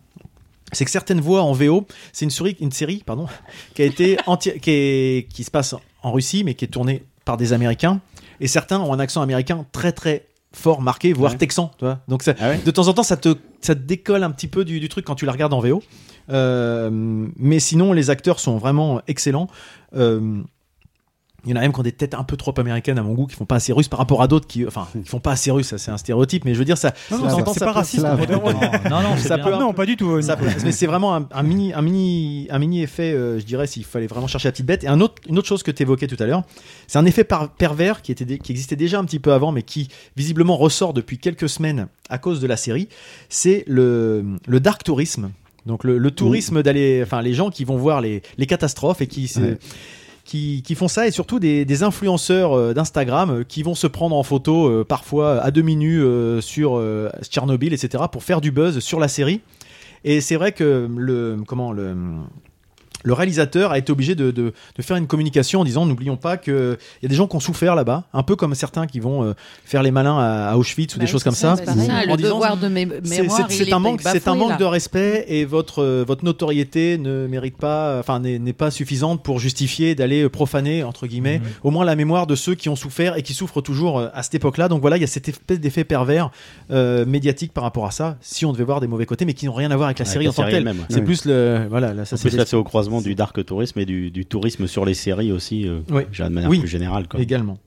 E: C'est que certaines voix en VO, c'est une série, une série pardon, qui a été enti- qui, est- qui se passe en Russie, mais qui est tournée par des Américains. Et certains ont un accent américain très très fort, marqué, voire
I: Ouais.
E: texan. Tu vois Donc ça,
I: Ah ouais
E: de temps en temps, ça te, ça te décolle un petit peu du, du truc quand tu la regardes en VO. Euh, mais sinon, les acteurs sont vraiment excellents. Euh, il y en a même qui ont des têtes un peu trop américaines à mon goût, qui font pas assez russe par rapport à d'autres qui, enfin, qui font pas assez russe. Ça, c'est un stéréotype, mais je veux dire ça.
B: Non, non, c'est- pas
E: peut-
B: raciste. Vrai.
A: Non, non,
E: Ça peut
B: pas du tout.
E: ça peut- mais c'est vraiment un, un mini, un mini, un mini effet, euh, je dirais, s'il fallait vraiment chercher la petite bête. Et un autre, une autre chose que tu évoquais tout à l'heure, c'est un effet par- pervers qui, était, dé- qui existait déjà un petit peu avant, mais qui visiblement ressort depuis quelques semaines à cause de la série. C'est le, le dark tourisme. Donc le, le tourisme d'aller, enfin les gens qui vont voir les, les catastrophes et qui
C: Ouais.
E: Qui, font ça et surtout des, des influenceurs euh, d'Instagram euh, qui vont se prendre en photo euh, parfois à demi nu sur Tchernobyl, etc. pour faire du buzz sur la série. Et c'est vrai que le comment le le réalisateur a été obligé de, de, de faire une communication en disant n'oublions pas qu'il y a des gens qui ont souffert là-bas, un peu comme certains qui vont euh, faire les malins à, à Auschwitz ou
D: Bah
E: des choses
D: oui,
E: comme
D: ça,
E: ça.
D: c'est
E: En disant- un manque, c'est un manque
F: là.
E: de respect et votre euh, votre notoriété ne mérite pas, enfin n'est pas suffisante pour justifier d'aller profaner entre guillemets
A: Mhm.
E: au moins la mémoire de ceux qui ont souffert et qui souffrent toujours euh, à cette époque-là. Donc voilà, il y a cette espèce d'effet pervers euh, médiatique par rapport à ça. Si on devait voir des mauvais côtés, mais qui n'ont rien à voir avec la
I: Avec
E: série en tant que telle. C'est plus le voilà, là, ça c'est
I: au croisement du dark tourisme et du, du tourisme sur les séries aussi, euh,
E: Oui.
I: de manière
E: Oui.
I: plus générale. Quoi.
E: également.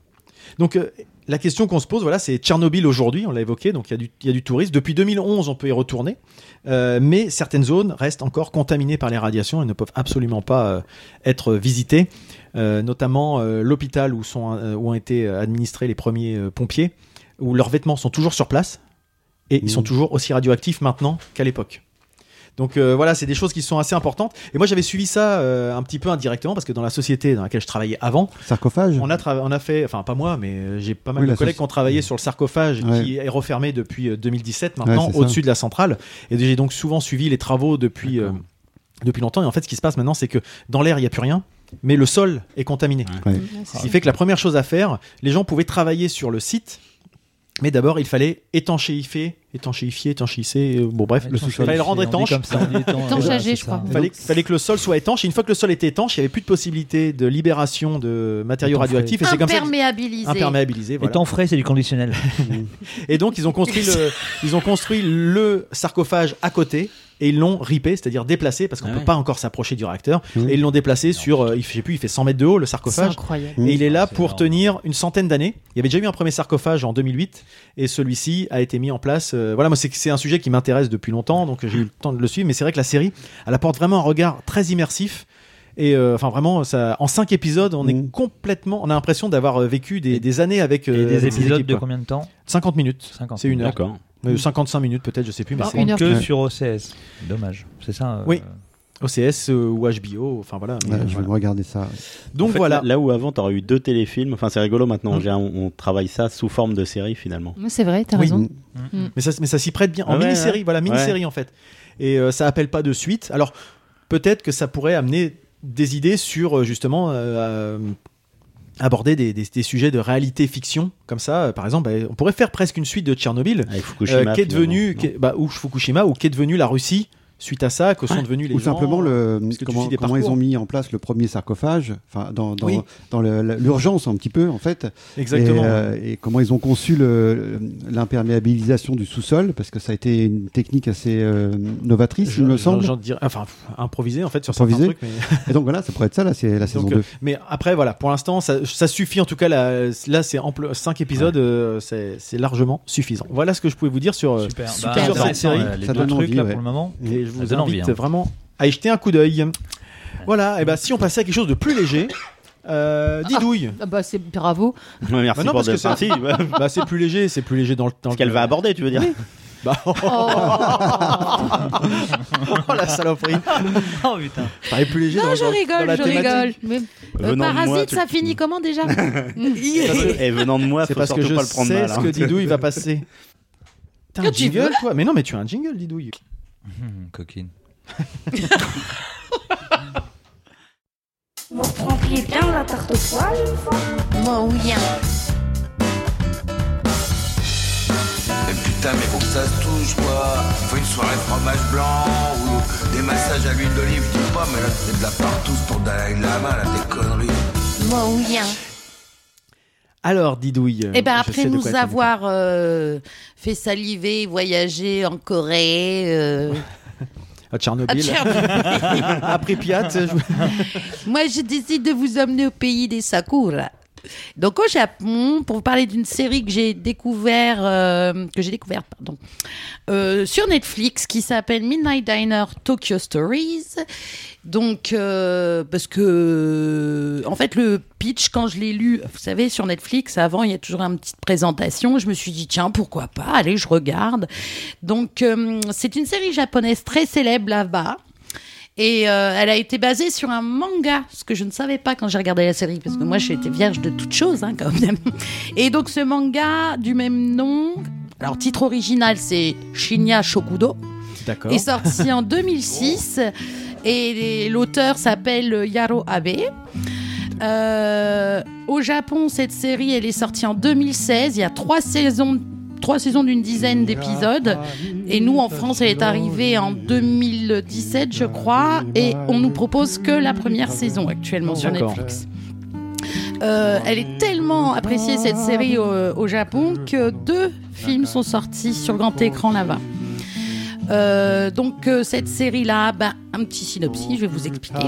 E: Donc euh, la question qu'on se pose, voilà, c'est Tchernobyl aujourd'hui, on l'a évoqué, donc il y, a du- il y a du tourisme. Depuis 2011, on peut y retourner, euh, mais certaines zones restent encore contaminées par les radiations et ne peuvent absolument pas euh, être visitées, notamment l'hôpital où, sont, où ont été administrés les premiers pompiers, où leurs vêtements sont toujours sur place et ils
C: Mmh.
E: sont toujours aussi radioactifs maintenant qu'à l'époque. Donc euh, voilà, c'est des choses qui sont assez importantes. Et moi, j'avais suivi ça euh, un petit peu indirectement parce que dans la société dans laquelle je travaillais avant,
C: Sarcophage
E: on a, trava- on a fait, enfin pas moi, mais euh, j'ai pas mal
C: Oui,
E: de collègues qui ont travaillé sur le sarcophage
C: Ouais.
E: qui est refermé depuis euh, 2017 maintenant
C: Ouais,
E: au-dessus de la centrale. Et j'ai donc souvent suivi les travaux depuis, euh, depuis longtemps. Et en fait, ce qui se passe maintenant, c'est que dans l'air, il n'y a plus rien, mais le sol est contaminé.
C: Ouais.
E: Ce qui fait que la première chose à faire, les gens pouvaient travailler sur le site, mais d'abord, il fallait étanchéifier, étanchéifier, étanchéisser, euh, bon bref,
C: Le sous-sol.
E: fallait le rendre étanche.
A: comme ça, étanche. C'est
D: je crois.
A: ça.
E: Fallait, fallait que le sol soit étanche. Et une fois que le sol était étanche, il n'y avait plus de possibilité de libération de matériaux radioactifs. Et c'est comme ça
F: Imperméabilisé.
E: imperméabilisé. Voilà.
A: Étant frais, c'est du conditionnel.
E: Et donc ils ont construit le, ils ont construit le sarcophage à côté et ils l'ont ripé, c'est-à-dire déplacé parce qu'on
I: Ah
E: peut pas encore s'approcher du réacteur.
C: Mmh.
E: Et ils l'ont déplacé sur, euh, il fait- je sais plus, il fait 100 mètres de haut le
D: C'est
E: sarcophage.
D: incroyable.
C: Mmh.
E: Et il est là pour
A: énorme.
E: tenir une centaine d'années. Il y avait déjà eu un premier sarcophage en 2008 et celui-ci a été mis en place. euh, voilà, moi c'est c'est un sujet qui m'intéresse depuis longtemps, donc j'ai eu le temps de le suivre. Mais c'est vrai que la série, elle apporte vraiment un regard très immersif. Et euh, enfin vraiment, ça, en cinq épisodes, on est
C: Mm.
E: complètement, on a l'impression d'avoir euh, vécu des, des années avec
A: Et des épisodes
E: équipes,
A: de
E: quoi.
A: combien de temps?
E: 50 minutes.
A: 50.
E: C'est une heure.
I: D'accord.
E: Euh, 55 minutes peut-être, je sais plus, mais
D: Ah,
E: c'est.
A: Que
C: Ouais.
A: sur OCS. Dommage. C'est ça euh,
E: Oui. OCS euh, ou HBO, enfin voilà.
C: Ouais,
E: euh,
C: Je vais
E: voilà.
C: regarder ça.
E: Donc
I: En fait,
E: voilà.
I: Là, là où avant, tu aurais eu deux téléfilms, enfin, c'est rigolo maintenant,
E: Mm.
I: j'ai- on, on travaille ça sous forme de série finalement.
D: C'est vrai, t'as
E: Oui.
D: raison.
C: Mmh.
E: Mais ça, mais ça s'y prête bien. En
I: Ah ouais,
E: mini-série,
I: ouais.
E: voilà, mini-série en fait. Et euh, ça appelle pas de suite. Alors peut-être que ça pourrait amener des idées sur euh, justement euh, euh, aborder des, des- des sujets de réalité fiction comme ça. Euh, Par exemple, bah, on pourrait faire presque une suite de Tchernobyl,
I: Avec
E: euh,
I: Fukushima.
E: qui est
I: finalement.
E: devenu,
I: Non.
E: qui est- bah, ou Fukushima, ou qui est devenu la Russie suite à ça, que sont devenus les
C: Ou
E: gens.
C: simplement le,
E: tu
C: comment, ils ont mis en place le premier sarcophage, enfin dans, dans,
E: Oui.
C: dans le- la- l'urgence un petit peu en fait,
E: Exactement.
C: Et, euh, et comment ils ont conçu l'imperméabilisation du sous-sol, parce que ça a été une technique assez euh, novatrice,
E: Je-
C: il me semble.
E: dirais- enfin, pff, improvisé en fait sur certains
C: Improvisé.
E: trucs. mais-
C: Et donc voilà, ça pourrait être ça, là, c'est la saison
E: Donc,
C: 2.
E: euh, mais après, voilà, pour l'instant, ça, ça suffit. En tout cas, là, là c'est ample. 5 épisodes, euh, c'est largement suffisant. Voilà ce que je pouvais vous dire sur. euh,
A: Super.
E: Super
A: Bah,
E: sur cette série.
A: euh, Les
C: Ça
A: deux
C: donne
A: trucs
C: envie,
A: là
C: ouais.
A: pour le moment.
E: Et je
A: Ça
E: vous invite
A: envie, hein.
E: vraiment à y jeter un coup d'œil. Voilà, et ben si on passait à quelque chose de plus léger, euh, Didouille.
D: Ah bah c'est bravo.
I: Ouais, Merci
E: Bah non,
I: pour
E: parce que c'est
I: partie.
E: bah, c'est plus léger, c'est plus léger dans le temps.
I: Ce qu'elle va aborder, tu veux dire
E: Bah, oh, la saloperie.
A: Oh putain.
E: Pareil plus léger dans,
F: Non, je
E: dans
F: rigole,
E: la
F: je
E: thématique.
F: rigole. Mais, euh,
I: Venant de moi,
F: Parasite,
I: tu-
F: ça finit comment déjà
I: Et venant de moi,
E: C'est parce que je
I: pas le prendre
E: sais
I: mal.
E: ce
I: hein.
E: que Didouille va passer. T'as un jingle, toi? Mais non, mais tu as un jingle, Didouille.
A: Hum, coquine.
K: Vous prendriez bien la tarte aux poils une fois?
F: Moi, oui. hein.
L: Mais putain, mais faut que ça se touche, quoi. Faut une soirée fromage blanc ou des massages à l'huile d'olive, je dis pas, mais là, c'est de la partouze pour Dalai Lama, là, des conneries.
F: Moi, oui. hein.
E: Alors, Didouille.
F: Et ben après nous avoir euh, fait saliver, voyager en Corée, euh,
E: À Tchernobyl.
F: à Tchernobyl.
E: à Pripyat. je-
F: moi je décide de vous emmener au pays des sakura. Donc au Japon, pour vous parler d'une série que j'ai découvert, euh, que j'ai découverte, pardon, euh, sur Netflix, qui s'appelle Midnight Diner Tokyo Stories. Donc euh, parce que en fait le pitch quand je l'ai lu, vous savez sur Netflix avant il y a toujours une petite présentation. Je me suis dit tiens pourquoi pas, allez je regarde. Donc c'est une série japonaise très célèbre là-bas. Et euh, elle a été basée sur un manga, ce que je ne savais pas quand j'ai regardé la série, parce que moi j'étais vierge de toute chose, hein, quand même. Et donc ce manga du même nom, alors titre original c'est Shinya Shokudo, est sorti en 2006 et l'auteur s'appelle Yaro Abe. Euh, au Japon, cette série, elle est sortie en 2016. Il y a trois saisons, trois saisons d'une dizaine d'épisodes. Et nous, en France, elle est arrivée en 2017, je crois. Et on nous propose que la première saison actuellement sur. Netflix. Euh, elle est tellement appréciée cette série au, au Japon que deux films sont sortis sur grand écran là-bas. Euh, donc euh, cette série-là, bah, un petit synopsis, je vais vous expliquer.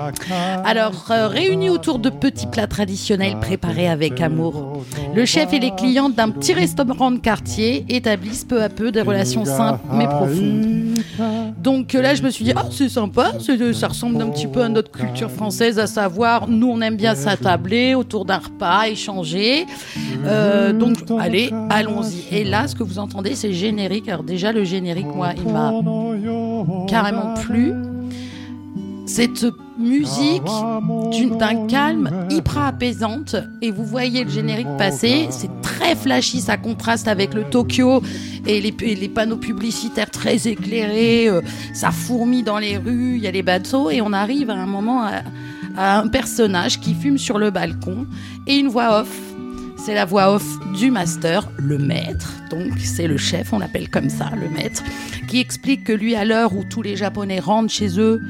F: Alors, euh, réunis autour de petits plats traditionnels préparés avec amour, le chef et les clients d'un petit restaurant de quartier établissent peu à peu des relations simples mais profondes. Donc là, je me suis dit, ah, c'est sympa, ça ressemble un petit peu à notre culture française, à savoir, nous, on aime bien s'attabler autour d'un repas, échanger. Donc, allez, allons-y. Et là, ce que vous entendez, c'est générique. Alors déjà, le générique, moi, il m'a carrément plu. Cette musique d'un calme hyper apaisante. Et vous voyez le générique passer, c'est très flashy, ça contraste avec le Tokyo et les, panneaux publicitaires très éclairés, euh, ça fourmille dans les rues, il y a les bateaux. Et on arrive à un moment à un personnage qui fume sur le balcon et une voix off. C'est la voix off du master, le maître, donc c'est le chef, on l'appelle comme ça, le maître, qui explique que lui, à l'heure où tous les Japonais rentrent chez eux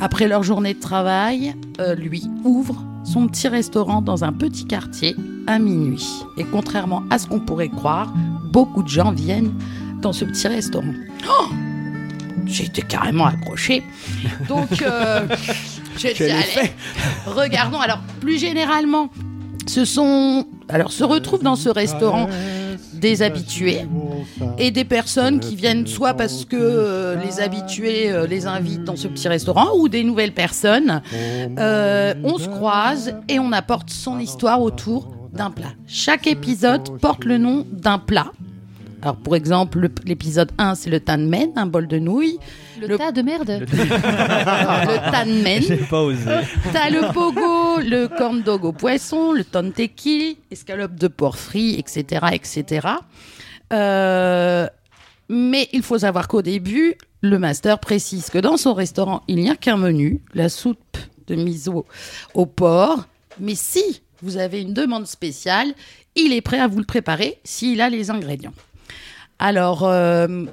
F: après leur journée de travail, euh, lui ouvre son petit restaurant dans un petit quartier à minuit. Et contrairement à ce qu'on pourrait croire, beaucoup de gens viennent dans ce petit restaurant. Oh été carrément accroché. Donc, euh, allez,
E: effet
F: regardons. Alors, plus généralement, ce sont. Alors, se retrouvent dans ce restaurant des habitués et des personnes qui viennent soit parce que euh, les habitués euh, les invitent dans ce petit restaurant ou des nouvelles personnes. Euh, on se croise et on apporte son histoire autour d'un plat. Chaque épisode porte le nom d'un plat. Alors, pour exemple, le- l'épisode 1, c'est le tanmen, un bol de nouilles.
D: Le, tas de merde.
F: le tanmen.
A: J'ai pas osé.
F: T'as le pogo, le corn dog au poisson, le tonteki, escalope de porc frit, etc., etc. Euh, mais il faut savoir qu'au début, le master précise que dans son restaurant, il n'y a qu'un menu, la soupe de miso au porc. Mais si vous avez une demande spéciale, il est prêt à vous le préparer s'il a les ingrédients. Alors, euh,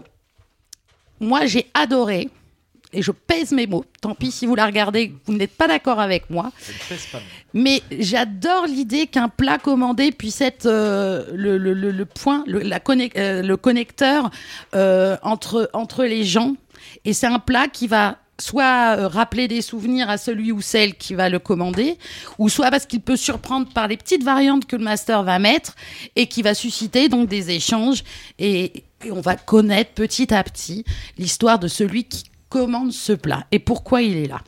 F: moi, j'ai adoré, et je pèse mes mots, tant pis si vous la regardez, vous n'êtes pas d'accord avec moi, mais j'adore l'idée qu'un plat commandé puisse être euh, le, le- le- le point, le, la euh, le connecteur entre, entre les gens. Et c'est un plat qui va soit euh, rappeler des souvenirs à celui ou celle qui va le commander, ou soit parce qu'il peut surprendre par les petites variantes que le master va mettre et qui va susciter donc des échanges et, on va connaître petit à petit l'histoire de celui qui commande ce plat et pourquoi il est là.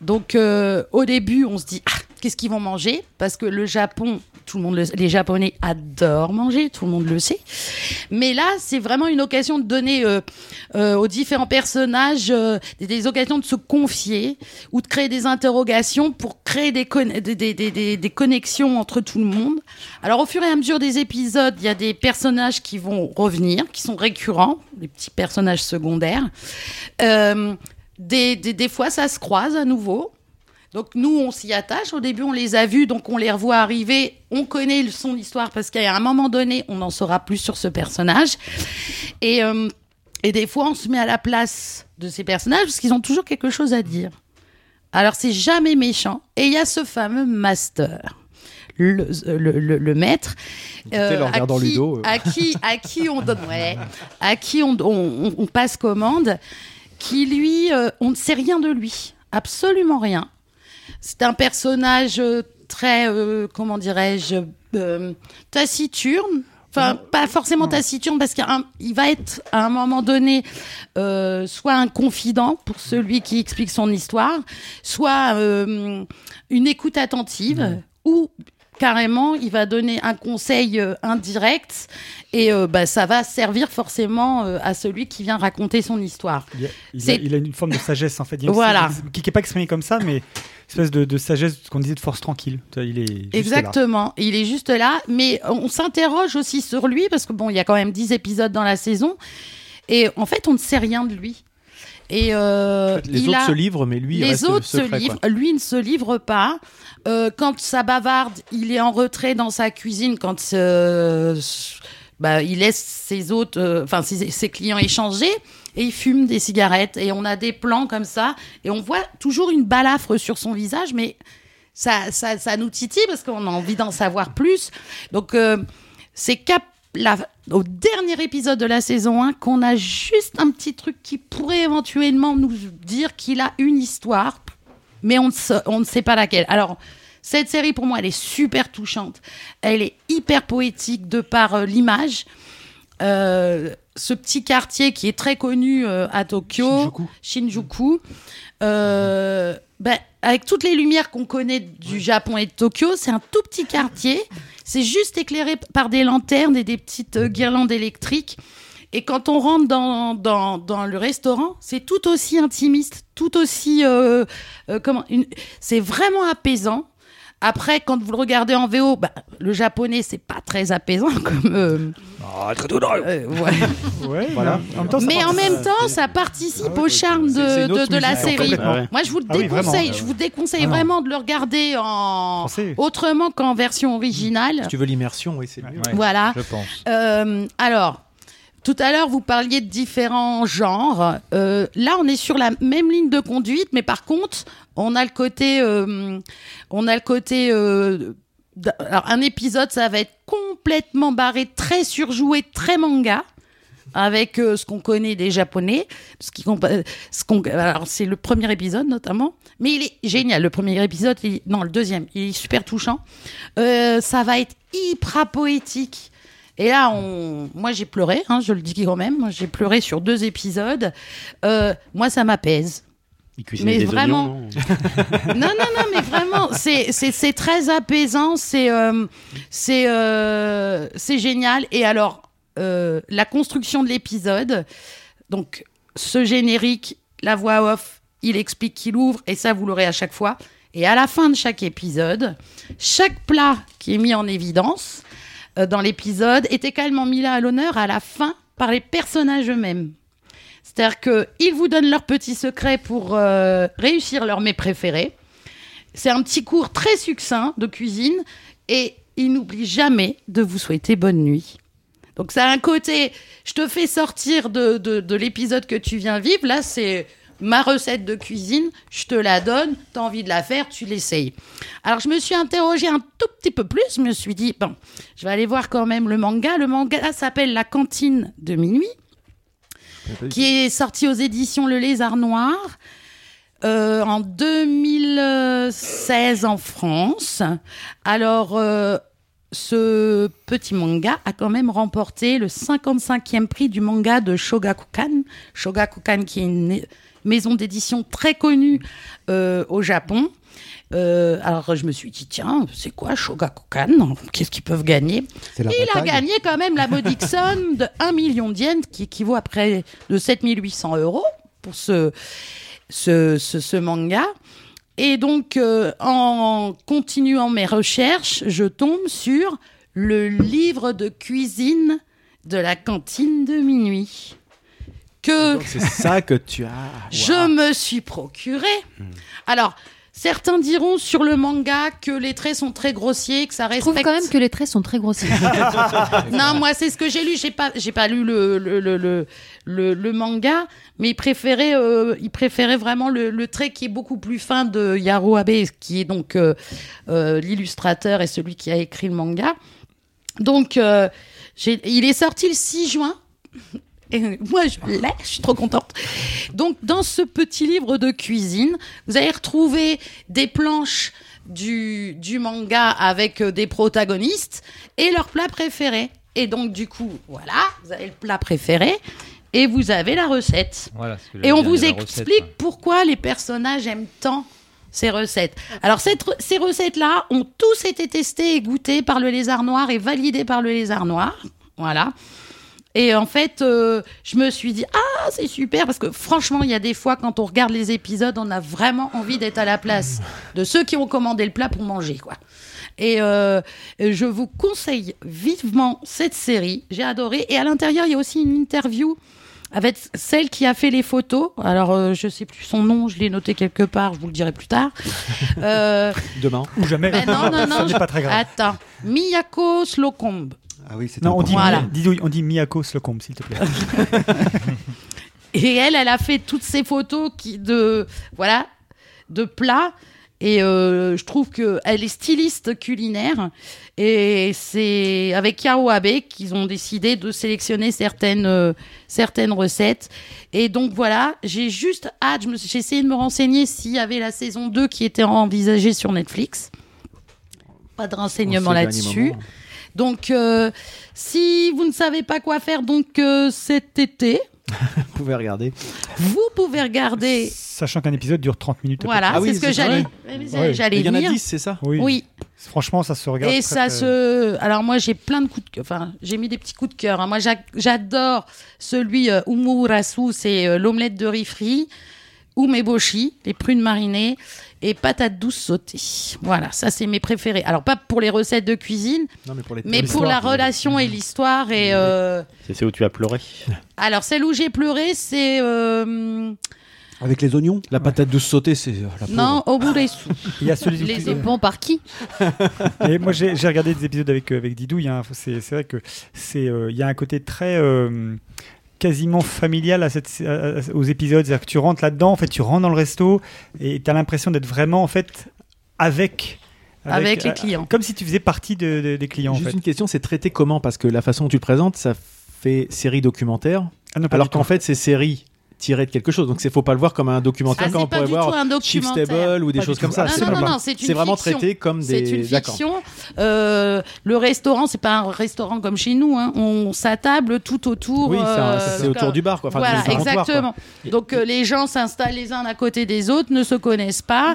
F: Donc euh, au début, on se dit ah, qu'est-ce qu'ils vont manger? Parce que le Japon, tout le monde, le- les Japonais adorent manger, tout le monde le sait. Mais là, c'est vraiment une occasion de donner euh, euh, aux différents personnages euh, des, occasions de se confier ou de créer des interrogations pour créer des, des, des- des- connexions entre tout le monde. Alors au fur et à mesure des épisodes, il y a des personnages qui vont revenir, qui sont récurrents, des petits personnages secondaires. Des fois, ça se croise à nouveau. Donc nous, on s'y attache. Au début, on les a vus, donc on les revoit arriver. On connaît son histoire parce qu'à un moment donné, on en saura plus sur ce personnage. Et, euh, et des fois, on se met à la place de ces personnages parce qu'ils ont toujours quelque chose à dire. Alors, c'est jamais méchant. Et il y a ce fameux master. Le, le, le- le maître
E: Écoutez, le
F: à, qui,
E: Ludo, euh.
F: à qui à qui on donne ouais, à qui on, on- on- on passe commande qui lui euh, on ne sait rien de lui absolument rien c'est un personnage euh, très, euh, comment dirais-je, euh, taciturne. Enfin, pas forcément taciturne parce qu'il va être à un moment donné euh, soit un confident pour celui qui explique son histoire, soit une écoute attentive ou carrément il va donner un conseil euh, indirect et euh, bah, ça va servir forcément euh, à celui qui vient raconter son histoire.
B: Il, a, il a-
F: C'est-
B: il a une forme de sagesse en fait. Il
F: Voilà.
B: Qui n'est pas exprimée comme ça, mais espèce de, de sagesse, ce qu'on disait de force tranquille. Il est juste là.
F: Exactement, il est juste là, mais on s'interroge aussi sur lui parce que bon, il y a quand même 10 épisodes dans la saison et en fait, on ne sait rien de lui. Et euh,
E: Les
F: il
E: autres
F: a-
E: se livrent, mais lui, il
F: les
E: reste
F: autres
E: secret,
F: se
E: quoi.
F: livrent, lui ne se livre pas. Euh, quand ça bavarde, il est en retrait dans sa cuisine. Quand euh, bah, il laisse ses autres, euh, enfin ses, ses clients échanger et il fume des cigarettes. Et on a des plans comme ça et on voit toujours une balafre sur son visage, mais ça, ça, ça nous titille parce qu'on a envie d'en savoir plus. Donc euh, c'est cap la- au dernier épisode de la saison 1 qu'on a juste un petit truc qui pourrait éventuellement nous dire qu'il a une histoire, mais on ne, sait pas laquelle. Alors, cette série, pour moi, elle est super touchante. Elle est hyper poétique de par euh, l'image. Euh, ce petit quartier qui est très connu euh, à Tokyo, Shinjuku, euh, ben, avec toutes les lumières qu'on connaît du Japon et de Tokyo, c'est un tout petit quartier. C'est juste éclairé par des lanternes et des petites euh, guirlandes électriques. Et quand on rentre dans, dans, dans le restaurant, c'est tout aussi intimiste, tout aussi... euh, euh, comment une... C'est vraiment apaisant. Après, quand vous le regardez en VO, bah, le japonais, c'est pas très apaisant comme... euh, euh, ouais.
B: Ouais,
E: Voilà.
B: mais en même temps, ça
F: Mais en
B: participe-
F: même temps, ça participe au charme
E: C'est-
F: de,
E: autre
F: de, de la
E: musique,
F: série.
I: Ah ouais.
F: Moi, je vous le
B: Ah oui, vraiment.
F: déconseille. je vous déconseille
B: Ah non.
F: vraiment de le regarder en
B: Français.
F: autrement qu'en version originale.
E: Si tu veux l'immersion, oui, c'est mieux.
A: Ouais,
F: Voilà.
A: Je pense.
F: Euh, alors, tout à l'heure, vous parliez de différents genres. Euh, là, on est sur la même ligne de conduite, mais par contre, on a le côté, euh, on a le côté. euh, alors, un épisode, ça va être complètement barré, très surjoué, très manga. Avec ce qu'on connaît des japonais, ce qui alors c'est le premier épisode notamment, mais il est génial. Le premier épisode, non le deuxième, il est super touchant. Ça va être hyper poétique. Et là, on... moi j'ai pleuré, hein, je le dis quand même. J'ai pleuré sur deux épisodes. Euh, moi, ça m'apaise. Mais
I: des
F: vraiment.
I: oignons, non
F: Non, non, mais vraiment, c'est très apaisant, c'est euh, c'est euh, c'est génial. Et alors, la construction de l'épisode, donc ce générique, la voix off, il explique qu'il ouvre, et ça, vous l'aurez à chaque fois. Et à la fin de chaque épisode, chaque plat qui est mis en évidence dans l'épisode est également mis là à l'honneur à la fin par les personnages eux-mêmes. C'est-à-dire qu'ils vous donnent leurs petits secrets pour euh, réussir leur mets préféré. C'est un petit cours très succinct de cuisine et ils n'oublient jamais de vous souhaiter bonne nuit. Donc ça a un côté, je te fais sortir de, de, de l'épisode que tu viens vivre. Là, c'est ma recette de cuisine, je te la donne, tu envie de la faire, tu l'essayes. Alors je me suis interrogée un tout petit peu plus, je me suis dit, bon, je vais aller voir quand même le manga. Le manga s'appelle La cantine de minuit qui est sorti aux éditions Le Lézard Noir euh, en 2016 en France. Alors, euh, ce petit manga a quand même remporté le 55e prix du manga de Shogakukan. Shogakukan qui est maison d'édition très connue euh, au Japon. Euh, alors je me suis dit tiens c'est quoi Shogakukan Qu'est-ce qu'ils peuvent gagner Il a gagné quand même la modique somme de 1 million de yens qui équivaut à près de 7800 euros pour ce, ce, ce, ce manga. Et donc, euh, en continuant mes recherches, je tombe sur le livre de cuisine de la cantine de minuit. Que
E: Donc, C'est ça que tu as.
F: je me suis procuré. Alors, certains diront sur le manga que les traits sont très grossiers, que ça
D: Je trouve
F: respecte.
D: quand même que les traits sont très grossiers.
F: non, moi, c'est ce que j'ai lu. J'ai pas, j'ai pas lu le, le, le, le, le- le manga, mais il préférait, euh, il préférait vraiment le, le trait qui est beaucoup plus fin de Yaro Abe, qui est donc euh, euh, l'illustrateur et celui qui a écrit le manga. Donc, euh, j'ai- il est sorti le 6 juin. Et moi, je l'ai, je suis trop contente. Donc, dans ce petit livre de cuisine, vous allez retrouver des planches du, du manga avec euh, des protagonistes et leurs plats préférés. Et donc, du coup, voilà, vous avez le plat préféré et vous avez la recette.
A: Voilà,
F: Et on vous explique
A: recette,
F: pourquoi les personnages aiment tant ces recettes. Alors, cette ces recettes-là ont tous été testées et goûtées par le lézard noir et validées par le lézard noir. Voilà. Et en fait, euh, je me suis dit, ah, c'est super, parce que franchement, il y a des fois, quand on regarde les épisodes, on a vraiment envie d'être à la place de ceux qui ont commandé le plat pour manger, quoi. Et euh, je vous conseille vivement cette série. J'ai adoré. Et à l'intérieur, il y a aussi une interview avec celle qui a fait les photos. Alors, euh, je sais plus son nom, je l'ai noté quelque part, je vous le dirai plus tard. Euh,
E: Demain.
B: Ou jamais.
F: mais non, non, non.
B: Ça n'est pas très grave.
F: Attends. Miyako Slocombe.
C: Ah oui, c'est
B: Non, on dit,
F: Voilà.
B: Didouille, on dit Miyako Slocombe, s'il te plaît.
F: Et elle, elle a fait toutes ces photos qui de voilà de plats. Et euh, je trouve que elle est styliste culinaire. Et c'est avec Yao Abe qu'ils ont décidé de sélectionner certaines euh, certaines recettes. Et donc voilà, j'ai juste hâte. J'ai essayé de me renseigner s'il y avait la saison 2 qui était envisagée sur Netflix. Pas de renseignements
E: En ce dernier
F: là-dessus. Donc, euh, si vous ne savez pas quoi faire donc euh, cet été,
E: Vous pouvez regarder.
F: vous pouvez regarder.
B: Sachant qu'un épisode dure 30 minutes.
F: Voilà,
E: Ah oui,
F: c'est ce que j'allais.
B: Ouais.
F: J'allais
E: Il y en a
F: venir.
E: 10, c'est ça
B: Oui.
F: Oui.
B: Franchement, ça se regarde.
F: Et
B: très,
F: ça
B: très-
F: se. Alors moi, j'ai plein de coups de cœur. Enfin, j'ai mis des petits coups de cœur. hein. Moi, j'a- j'adore celui euh, Umurasu, c'est euh, l'omelette de riz frit. Umeboshi, les prunes marinées et patates douces sautées. Voilà, ça c'est mes préférés. Alors pas pour les recettes de cuisine,
E: Non, mais pour les
F: mais pour la relation et l'histoire. Et euh,
I: C'est c'est où tu as pleuré.
F: alors celle où j'ai pleuré, c'est euh,
C: Avec les oignons
E: La patate douce sautée, c'est euh, la pauvre.
F: non Oburesu.
B: Il y a celui
F: Les
B: qui-
D: Bon, par qui
B: Et moi, j'ai regardé des épisodes avec, euh, avec Didouille. hein. C'est c'est vrai que c'est euh, il y a un côté très euh, quasiment familial à cette, à- aux épisodes. C'est-à-dire que tu rentres là-dedans, en fait, tu rentres dans le resto et tu as l'impression d'être vraiment en fait avec.
F: Avec les
B: euh,
F: clients.
B: Comme si tu faisais partie de- de- des clients. en
E: Juste
B: fait.
E: une question, c'est traité comment? Parce que la façon dont tu le présentes, ça fait série documentaire,
B: Ah non, pas
E: alors qu'en fait, c'est série tirée de quelque chose. Donc, il faut pas le voir comme un documentaire
F: Ah,
E: comme
F: c'est
E: on pourrait voir Chief
F: documentaire.
E: Stable ou des
B: Pas
E: choses comme ça.
B: Ah,
F: Non,
B: c'est
F: non, non, c'est
E: C'est vraiment
F: fiction.
E: traité comme
F: C'est
E: des.
F: une fiction. Euh, le restaurant, c'est pas un restaurant comme chez nous. hein. On s'attable tout autour.
E: Oui, c'est
F: euh,
E: c'est autour du bar, quoi. Enfin,
F: voilà,
E: c'est quoi.
F: exactement. Donc euh, les gens s'installent les uns à côté des autres, ne se connaissent pas,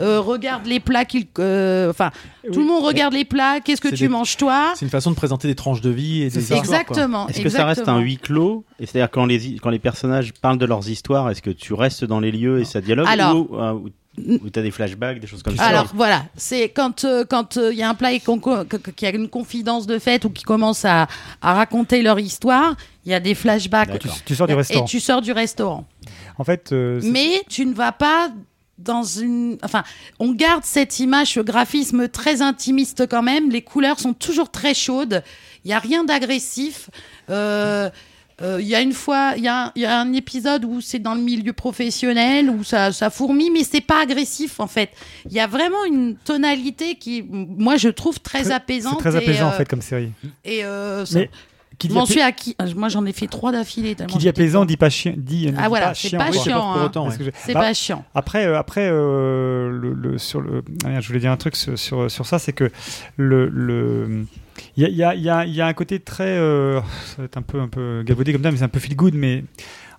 F: euh, regardent les plats qu'ils. euh, Enfin, tout le monde regarde les plats. Qu'est-ce que tu
E: des-
F: manges toi?
E: C'est une façon de présenter des tranches de vie et des.
F: Exactement.
I: Est-ce que ça reste un huis clos? Et c'est-à-dire quand les quand les personnages parlent de leurs histoires, est-ce que tu restes dans les lieux et ça dialogue
F: Alors-
I: ou, euh, ou, tu as des flashbacks, des choses comme ça?
F: Alors voilà, c'est quand euh, quand il y a un plat et qu'il y a une confidence de fête ou qui commence à, à raconter leur histoire, il y a des flashbacks.
B: Tu, tu sors du
F: Et
B: restaurant.
F: tu sors du restaurant.
B: En fait, euh,
F: Mais tu ne vas pas dans une. Enfin, on garde cette image, ce graphisme très intimiste quand même. Les couleurs sont toujours très chaudes. Il n'y a rien d'agressif. Euh, euh, Il y a une fois, il y, a un- il y a un épisode où c'est dans le milieu professionnel, où ça, ça fourmille, mais c'est pas agressif en fait. Il y a vraiment une tonalité qui, moi, je trouve très,
B: c'est
F: apaisante.
B: très
F: et,
B: apaisant en
F: euh,
B: fait comme série.
F: Et euh, ça-
B: Mais qui
F: m'en suis acquis. Moi, j'en ai fait trois d'affilée.
B: qui dit apaisant dit pas chiant. Dit, ne
F: Ah voilà, c'est pas chiant. hein. C'est
B: Bah,
F: pas chiant.
B: Après, euh, après euh, le, sur le, ah, je voulais dire un truc sur, sur, ça, c'est que le, le, il y a, y, a, y, a, il y a un côté très, euh, ça va être un peu, un peu galvaudé comme ça, mais c'est un peu feel good, mais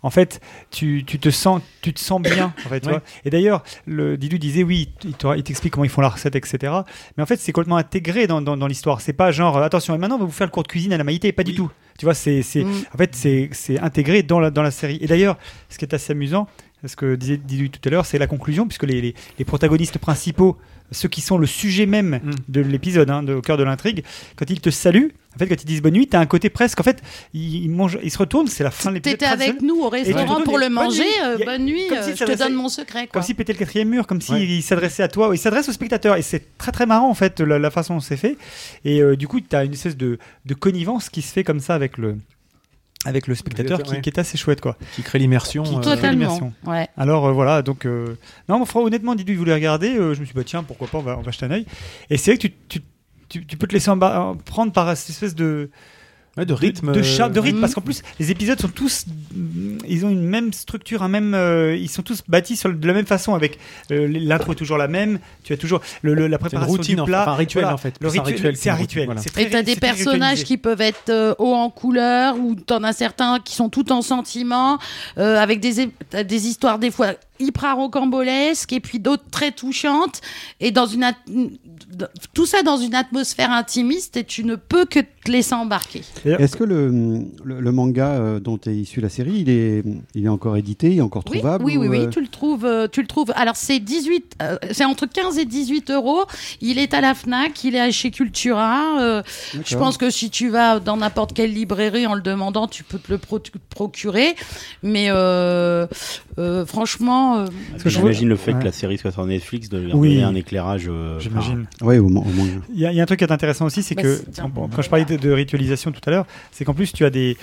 B: en fait, tu, tu te sens, tu te sens bien. En fait, tu
E: Ouais.
B: vois. Et d'ailleurs, le Didou disait oui, il t'explique comment ils font la recette, etc. Mais en fait, c'est complètement intégré dans, dans, dans l'histoire. C'est pas genre, attention, et maintenant on va vous faire le cours de cuisine à la maïté, pas du tout. Tu vois, c'est, c'est,
F: Mm.
B: en fait, c'est, intégré dans la, dans la série. Et d'ailleurs, ce qui est assez amusant, ce que disait Didou tout à l'heure, c'est la conclusion, puisque les, les, les protagonistes principaux, ceux qui sont le sujet même
E: Mm.
B: de l'épisode, hein, au cœur de l'intrigue, quand ils te saluent, en fait, quand ils disent bonne nuit, t'as un côté presque, en fait, ils, ils mangent, ils se retournent, c'est la fin de l'épisode.
F: T'étais avec nous au restaurant pour le manger. euh, bonne nuit,
B: comme
F: euh,
B: si
F: je te donne mon secret.
B: Comme s'il pétait le quatrième mur, comme s'il
E: Ouais.
B: il s'adressait à toi. Il s'adresse au spectateur et c'est très très marrant en fait la, façon dont c'est fait. Et euh, du coup, tu as une espèce de, de connivence qui se fait comme ça avec le, avec le spectateur qui,
E: Ouais.
B: qui est assez chouette quoi.
E: Qui crée l'immersion.
B: Qui-
E: euh,
B: qui-
F: Totalement.
B: l'immersion.
F: Ouais.
B: Alors euh, voilà, donc euh, non, mon frère, honnêtement, Didou, il voulait regarder. euh, je me suis dit bah tiens, pourquoi pas, on va, on va jeter un œil. Et c'est vrai que tu, tu, tu, tu peux te laisser emba- prendre par cette espèce de
E: ouais, de rythme.
B: de, de rythme parce qu'en plus les épisodes sont tous mm, ils ont une même structure un même euh, ils sont tous bâtis sur, le- de la même façon avec euh, l'intro est toujours la même tu as toujours le, le- la
E: C'est une
B: préparation
E: routine,
B: du
E: enfin,
B: plat
E: un rituel
B: Voilà.
E: en fait.
B: le
E: C'est un
B: rituel
E: rituel,
B: c'est un
E: une
B: rituel
E: routine,
B: C'est très-
F: Et t'as des
B: c'est très
F: personnages qui peuvent être euh, hauts en couleur, ou t'en as certains qui sont tout en sentiment, euh, avec des, des histoires des fois hyper rocambolesques, et puis d'autres très touchantes, et dans une tout ça dans une atmosphère intimiste, et tu ne peux que te laisser embarquer.
C: Est-ce que le, le, le manga euh, dont est issue la série, il est, il est encore édité, il est encore
F: Oui,
C: trouvable
F: oui, oui,
C: ou,
F: oui,
C: euh,
F: tu le trouves, euh, tu le trouves. Alors c'est 18, euh, c'est entre 15 et 18 euros. Il est à la Fnac, il est chez Cultura. euh, je pense que si tu vas dans n'importe quelle librairie en le demandant, tu peux te le pro- procurer. Mais euh, euh, franchement, euh,
B: Parce que je
I: J'imagine le fait
B: Ouais.
I: que la série soit sur Netflix de
B: Oui.
I: un éclérage. euh,
B: j'imagine
C: Ouais, au, mo- au moins.
B: Il y, a- il y a un truc qui est intéressant aussi, c'est
F: Bah,
B: que bon, quand je parlais de, de ritualisation tout à l'heure, c'est qu'en plus tu as des.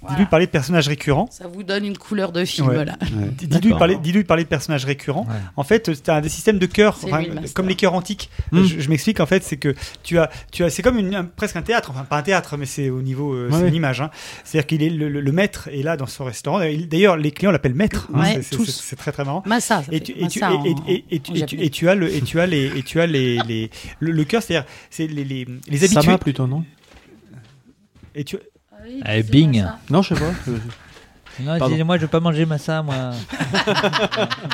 F: Voilà.
B: Didou parlait de personnages récurrents.
F: ça vous donne une couleur de film
B: Ouais.
F: là.
C: Ouais.
B: Parlait, Didou, il parlait de personnages récurrents.
A: Ouais.
B: En fait, tu as des systèmes de
F: C'est
B: enfin,
F: lui master.
B: comme les cœurs antiques.
E: Mm.
B: Je, je m'explique, en fait, c'est que tu as, tu as, c'est comme une, un- presque un théâtre, enfin pas un théâtre, mais c'est au niveau, euh, c'est une image. hein. C'est-à-dire qu'il est le, le- le maître est là dans son restaurant. D'ailleurs, les clients l'appellent maître. hein.
F: Ouais,
B: C'est- c'est- c'est- C'est très très marrant.
F: Massa. ça
B: Et tu, et, tu,
F: en-
B: et- et et as le et tu as les et tu as les, les le, le cœur c'est-à-dire c'est les, les, les habitués
E: Sama plutôt, non?
B: Et tu
F: oui,
A: Eh, Bing.
E: Non, je sais pas. Euh,
A: Non,
E: Pardon.
A: dis- moi je veux pas manger massa, moi.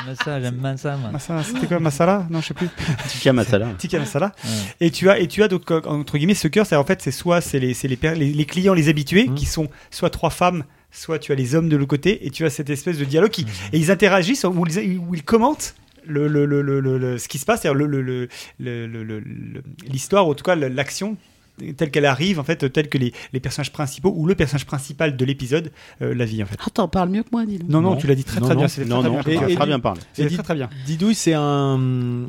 A: massa, j'aime massa, moi.
B: Massa- c'était quoi masala non je sais plus
I: Tikka Masala.
B: tikka masala
A: Ouais.
B: et tu as et tu as donc euh, entre guillemets ce cœur c'est en fait c'est soit c'est les c'est les, per- les les clients les habitués
E: Mhm.
B: qui sont soit trois femmes soit tu as les hommes de l'autre côté et tu as cette espèce de dialogue qui et ils interagissent où ils, commentent le, le, le, le, le- le- ce qui se passe, c'est-à-dire le, le, le, le- le- le- le- l'histoire, ou en tout cas l'action telle qu'elle arrive, en fait, telle que les, les personnages principaux ou le personnage principal de l'épisode euh, la vie, en fait.
F: Ah, t'en parles mieux que moi, donc.
B: Non, non,
E: Non.
B: tu l'as dit très
E: Non,
B: très
E: non.
B: bien. C'est
I: Non,
B: très,
I: non,
B: très bien.
I: Très, bien parlé.
B: C'est très très bien.
E: Didouille, c'est un.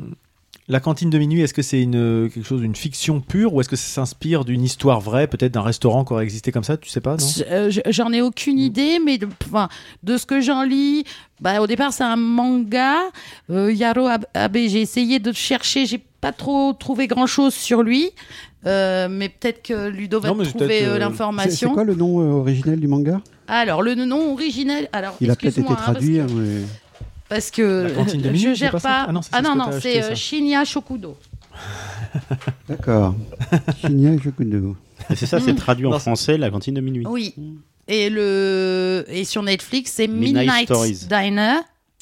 E: La cantine de minuit, est-ce que c'est une quelque chose d'une fiction pure ou est-ce que ça s'inspire d'une histoire vraie, peut-être d'un restaurant qui aurait existé comme ça Tu sais pas, non?
F: Euh, je- J'en ai aucune idée, mais de, enfin, de ce que j'en lis, bah, au départ c'est un manga. Euh, Yaro Ab- Abe, j'ai essayé de chercher, j'ai pas trop trouvé grand chose sur lui, Euh, mais peut-être que Ludo va
E: Non,
F: trouver euh,
E: euh,
C: C'est c'est
F: l'information.
C: quoi le nom euh, originel du manga?
F: Alors le nom originel, alors
C: Il a peut-être été
F: hein, parce
C: traduit.
F: que-
C: hein, mais-
F: Parce que, je gère
E: pas Ah non, c'est
F: ah
E: ce
F: non non, c'est euh. Shinya Shokudo.
C: D'accord. Shinya Shokudo.
I: C'est ça, c'est traduit en
E: Non,
I: français, la cantine de minuit.
F: Oui. Et le et sur Netflix c'est
I: Midnight
F: Midnight,
I: Stories.
F: Diner.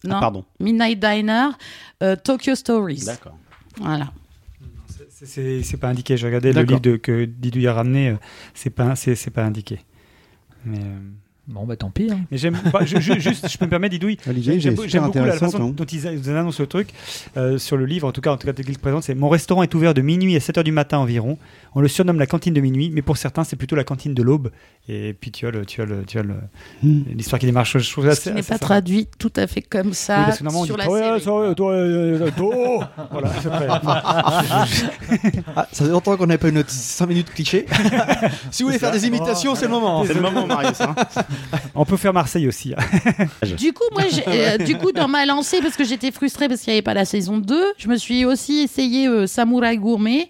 F: Non.
I: Ah, pardon.
F: Midnight Diner, euh, Tokyo Stories.
I: D'accord.
F: Voilà.
B: C'est- pas indiqué. J'ai regardé le livre de, que Didou a ramené. euh, C'est pas, c'est c'est pas indiqué. Mais, euh,
A: Bon, bah tant pis. hein.
B: mais j'aime pas- je- je- juste, je peux me permettre, Didouille. J'aime beaucoup la façon
C: hein.
B: dont ils, ils annoncent le truc euh, sur le livre, en tout cas, en tout cas, tel qu'il se présente. C'est mon restaurant est ouvert de minuit à 7h du matin environ. On le surnomme la cantine de minuit, mais pour certains, c'est plutôt la cantine de l'aube. Et puis tu as tu as le, tu
C: Hmm.
B: l'histoire qui démarre. Je, je trouve ça
F: Ce n'est pas
B: sympa.
F: traduit tout à fait comme
B: Oui,
F: ça
B: parce que normalement, on
F: sur
B: dit
F: la
B: toi,
F: série.
B: toi, toi, toi. Voilà, c'est prêt.
E: Ah, ça fait longtemps qu'on n'avait pas eu notre 5 minutes cliché. si vous voulez faire des imitations, c'est le moment.
I: C'est le moment, Marius.
B: On peut faire Marseille aussi. hein.
F: Du coup, moi, euh, du coup, dans ma lancée, parce que j'étais frustrée parce qu'il n'y avait pas la saison 2, je me suis aussi essayé euh, Samouraï Gourmet.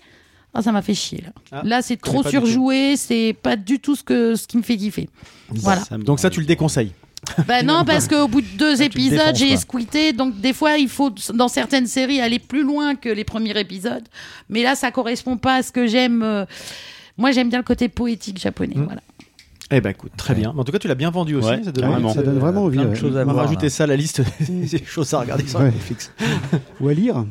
F: Ah, ça m'a fait chier. Là,
E: Ah,
F: là c'est trop surjoué, c'est pas du tout ce, que, ce qui me fait kiffer. Voilà.
E: Donc ça, tu le déconseilles.
F: Bah non, parce qu'au bout de deux épisodes, j'ai
A: quoi.
F: esquitté. Donc des fois, il faut, dans certaines séries, aller plus loin que les premiers épisodes. Mais là, ça correspond pas à ce que j'aime. euh, Moi, j'aime bien le côté poétique japonais.
E: Mm.
F: Voilà.
E: Eh ben écoute, très bien. En tout cas, tu l'as bien vendu aussi.
I: Ouais,
E: ça, donne envie.
C: Ça donne vraiment envie.
A: plein de
C: ouais.
A: choses à
E: On va
A: voir.
E: rajouter
A: là.
E: ça à la liste des choses à regarder sur. Netflix.
C: Ou à lire.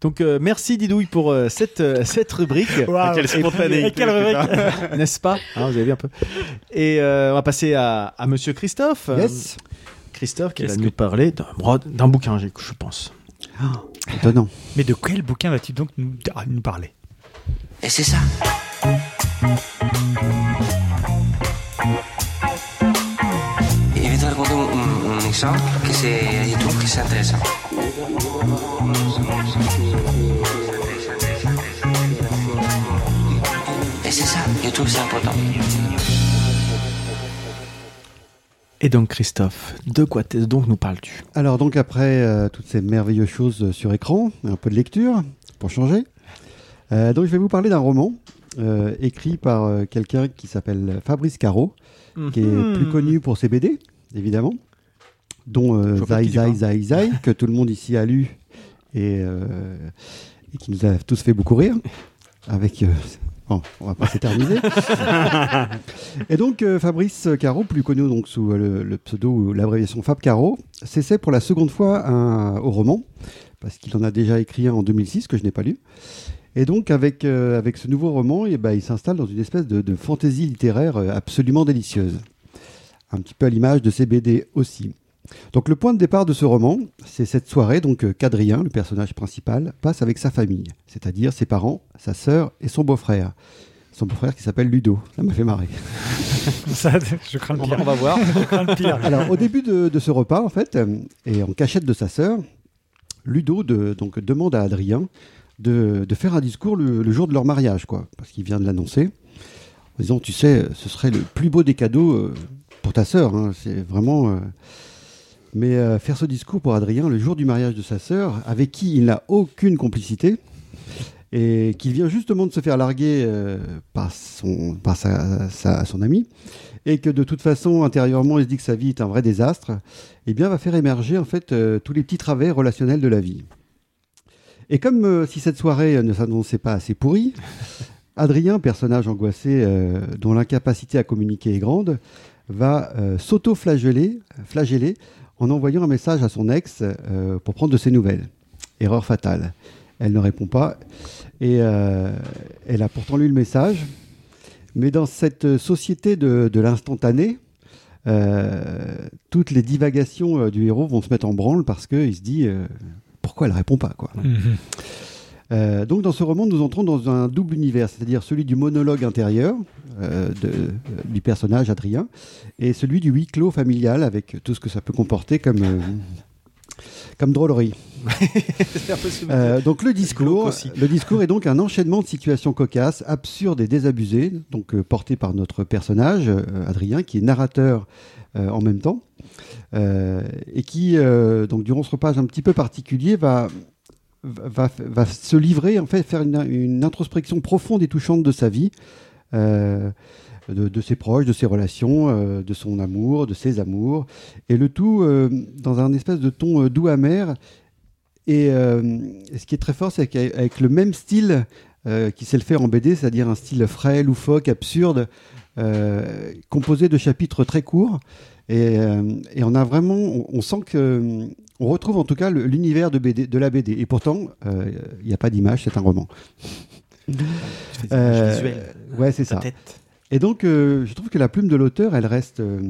E: Donc euh, merci Didouille pour euh, cette, euh, cette rubrique.
I: Quelle spontanéité,
B: Et quelle rubrique
E: N'est-ce pas Hein, Vous avez vu un peu. Et euh, on va passer à, à Monsieur Christophe.
C: Yes.
E: Euh, Christophe qui va nous parler d'un d'un bouquin, je pense.
C: Étonnant.
B: Mais de quel bouquin vas-tu donc nous, ah, nous parler?
H: Et c'est ça.
M: Et je vais te raconter un, un exemple que c'est, je trouve que c'est intéressant. Et c'est ça, je trouve que c'est important.
E: Et donc Christophe, de quoi donc nous parles-tu?
C: Alors donc après euh, toutes ces merveilleuses choses sur écran, un peu de lecture pour changer. Euh, donc je vais vous parler d'un roman euh, écrit par euh, quelqu'un qui s'appelle Fabrice Caro, qui est
E: Mhm.
C: plus connu pour ses BD, évidemment, dont euh,
E: de
C: Zai Zai. Zai Zai, que tout le monde ici a lu et, euh, et qui nous a tous fait beaucoup rire. Avec, bon, on va pas s'éterniser. et donc euh, Fabrice Caro, plus connu donc sous euh, le, le pseudo ou l'abréviation Fab Caro, s'essaie pour la seconde fois un- au roman, parce qu'il en a déjà écrit un en 2006 que je n'ai pas lu. Et donc, avec, euh, avec ce nouveau roman, eh ben, il s'installe dans une espèce de, de fantaisie littéraire euh, absolument délicieuse. Un petit peu à l'image de ses BD aussi. Donc, le point de départ de ce roman, c'est cette soirée donc euh, qu'Adrien, le personnage principal, passe avec sa famille, c'est-à-dire ses parents, sa sœur et son beau-frère. Son beau-frère qui s'appelle Ludo. Ça m'a fait marrer.
B: Ça, je crains le
E: on
B: pire.
E: va, on va voir.
B: Je crains le pire.
C: Alors, au début de, de ce repas, en fait, et en cachette de sa sœur, Ludo de- donc, demande à Adrien de, faire un discours le, jour de leur mariage, quoi, parce qu'il vient de l'annoncer, en disant, tu sais, ce serait le plus beau des cadeaux euh, pour ta sœur, hein, c'est vraiment... euh, Mais euh, faire ce discours pour Adrien le jour du mariage de sa sœur, avec qui il n'a aucune complicité, et qu'il vient justement de se faire larguer par, son, par sa, son ami, et que de toute façon, intérieurement, il se dit que sa vie est un vrai désastre, eh bien, va faire émerger en fait tous les petits travers relationnels de la vie. Et comme euh, si cette soirée euh, ne s'annonçait pas assez pourrie, Adrien, personnage angoissé euh, dont l'incapacité à communiquer est grande, va euh, s'auto-flageller flageller en envoyant un message à son ex pour prendre de ses nouvelles. Erreur fatale. Elle ne répond pas et elle a pourtant lu le message. Mais dans cette société de, de l'instantané, toutes les divagations du héros vont se mettre en branle parce qu'il se dit pourquoi elle répond pas quoi.
B: Mhm.
C: Euh, donc dans ce roman, nous entrons dans un double univers, c'est-à-dire celui du monologue intérieur euh, de- euh, du personnage Adrien et celui du huis clos familial avec tout ce que ça peut comporter comme, comme drôlerie. Donc le discours, le discours est donc un enchaînement de situations cocasses, absurdes et désabusées, donc euh, porté par notre personnage Adrien, qui est narrateur en même temps, euh, et qui, euh, donc durant ce repas un petit peu particulier, va va, va se livrer, en fait, faire une, introspection profonde et touchante de sa vie, euh, de, de ses proches, de ses relations, euh, de son amour, de ses amours, et le tout euh, dans un espèce de ton euh, doux amer. Et, euh, ce qui est très fort, c'est qu'avec le même style euh, qu'il sait le faire en BD, c'est-à-dire un style frais, loufoque, absurde, euh, composé de chapitres très courts. Et, euh, et on a vraiment, on, on sent que, on retrouve en tout cas l'univers de, BD, de la BD. Et pourtant, euh, il n'y a pas d'image, c'est un roman. Euh,
E: visuelles.
C: ouais, c'est ça.
E: tête.
C: Et donc, euh, je trouve que la plume de l'auteur, elle reste, euh,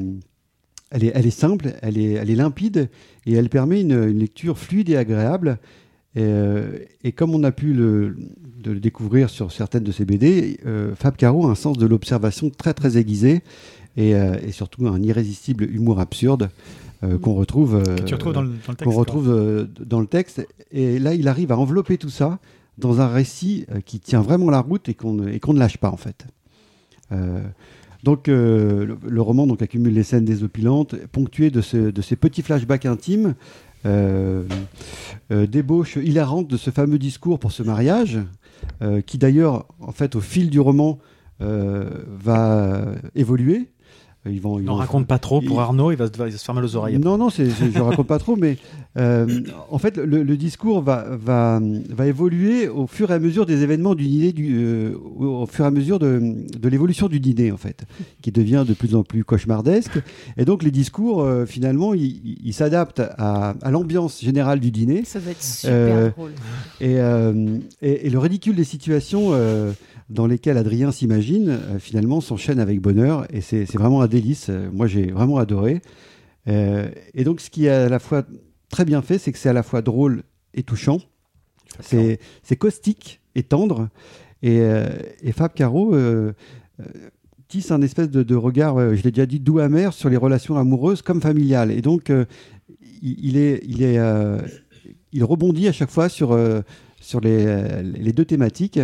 C: elle est, elle est simple, elle est, elle est limpide et elle permet une, une lecture fluide et agréable. Et, euh, et comme on a pu le, de le découvrir sur certaines de ses BD, euh, Fab Caro a un sens de l'observation très très aiguisé et, euh, et surtout un irrésistible humour absurde euh, qu'on retrouve, euh,
B: Que tu retrouves dans le- dans le texte,
C: qu'on retrouve euh, dans le texte. Et là, il arrive à envelopper tout ça dans un récit qui tient vraiment la route et qu'on ne, et qu'on ne lâche pas en fait. Donc le, le roman donc, accumule les scènes désopilantes, ponctuées de, ce- de ces petits flashbacks intimes, euh, euh, débauche hilarante de ce fameux discours pour ce mariage, euh, qui d'ailleurs, en fait, au fil du roman, va évoluer. Ils vont, ils
E: N'en
C: vont-
E: raconte pas trop pour Arnaud, il va se, il va se faire mal aux oreilles.
C: Non, non, c'est, c'est- je raconte pas trop, mais euh, en fait, le, le discours va, va, va évoluer au fur et à mesure des événements du euh, au fur et à mesure de, de l'évolution du dîner, en fait, qui devient de plus en plus cauchemardesque. Et donc, les discours, euh, finalement, ils, ils- ils s'adaptent à, à l'ambiance générale du dîner.
D: Ça va être super
C: Euh,
D: drôle.
C: Et, euh, et, et le ridicule des situations euh, dans lesquelles Adrien s'imagine, euh, finalement, s'enchaîne avec bonheur. Et c'est vraiment un délice. Euh, Moi, j'ai vraiment adoré. Euh, et donc, ce qui est à la fois très bien fait, c'est que c'est à la fois drôle et touchant. C'est caustique et tendre. Et, et Fab Caro tisse un espèce de, de regard, je l'ai déjà dit, doux amer sur les relations amoureuses comme familiales. Et donc, il, il est, il est, il rebondit à chaque fois sur, sur les, les deux thématiques.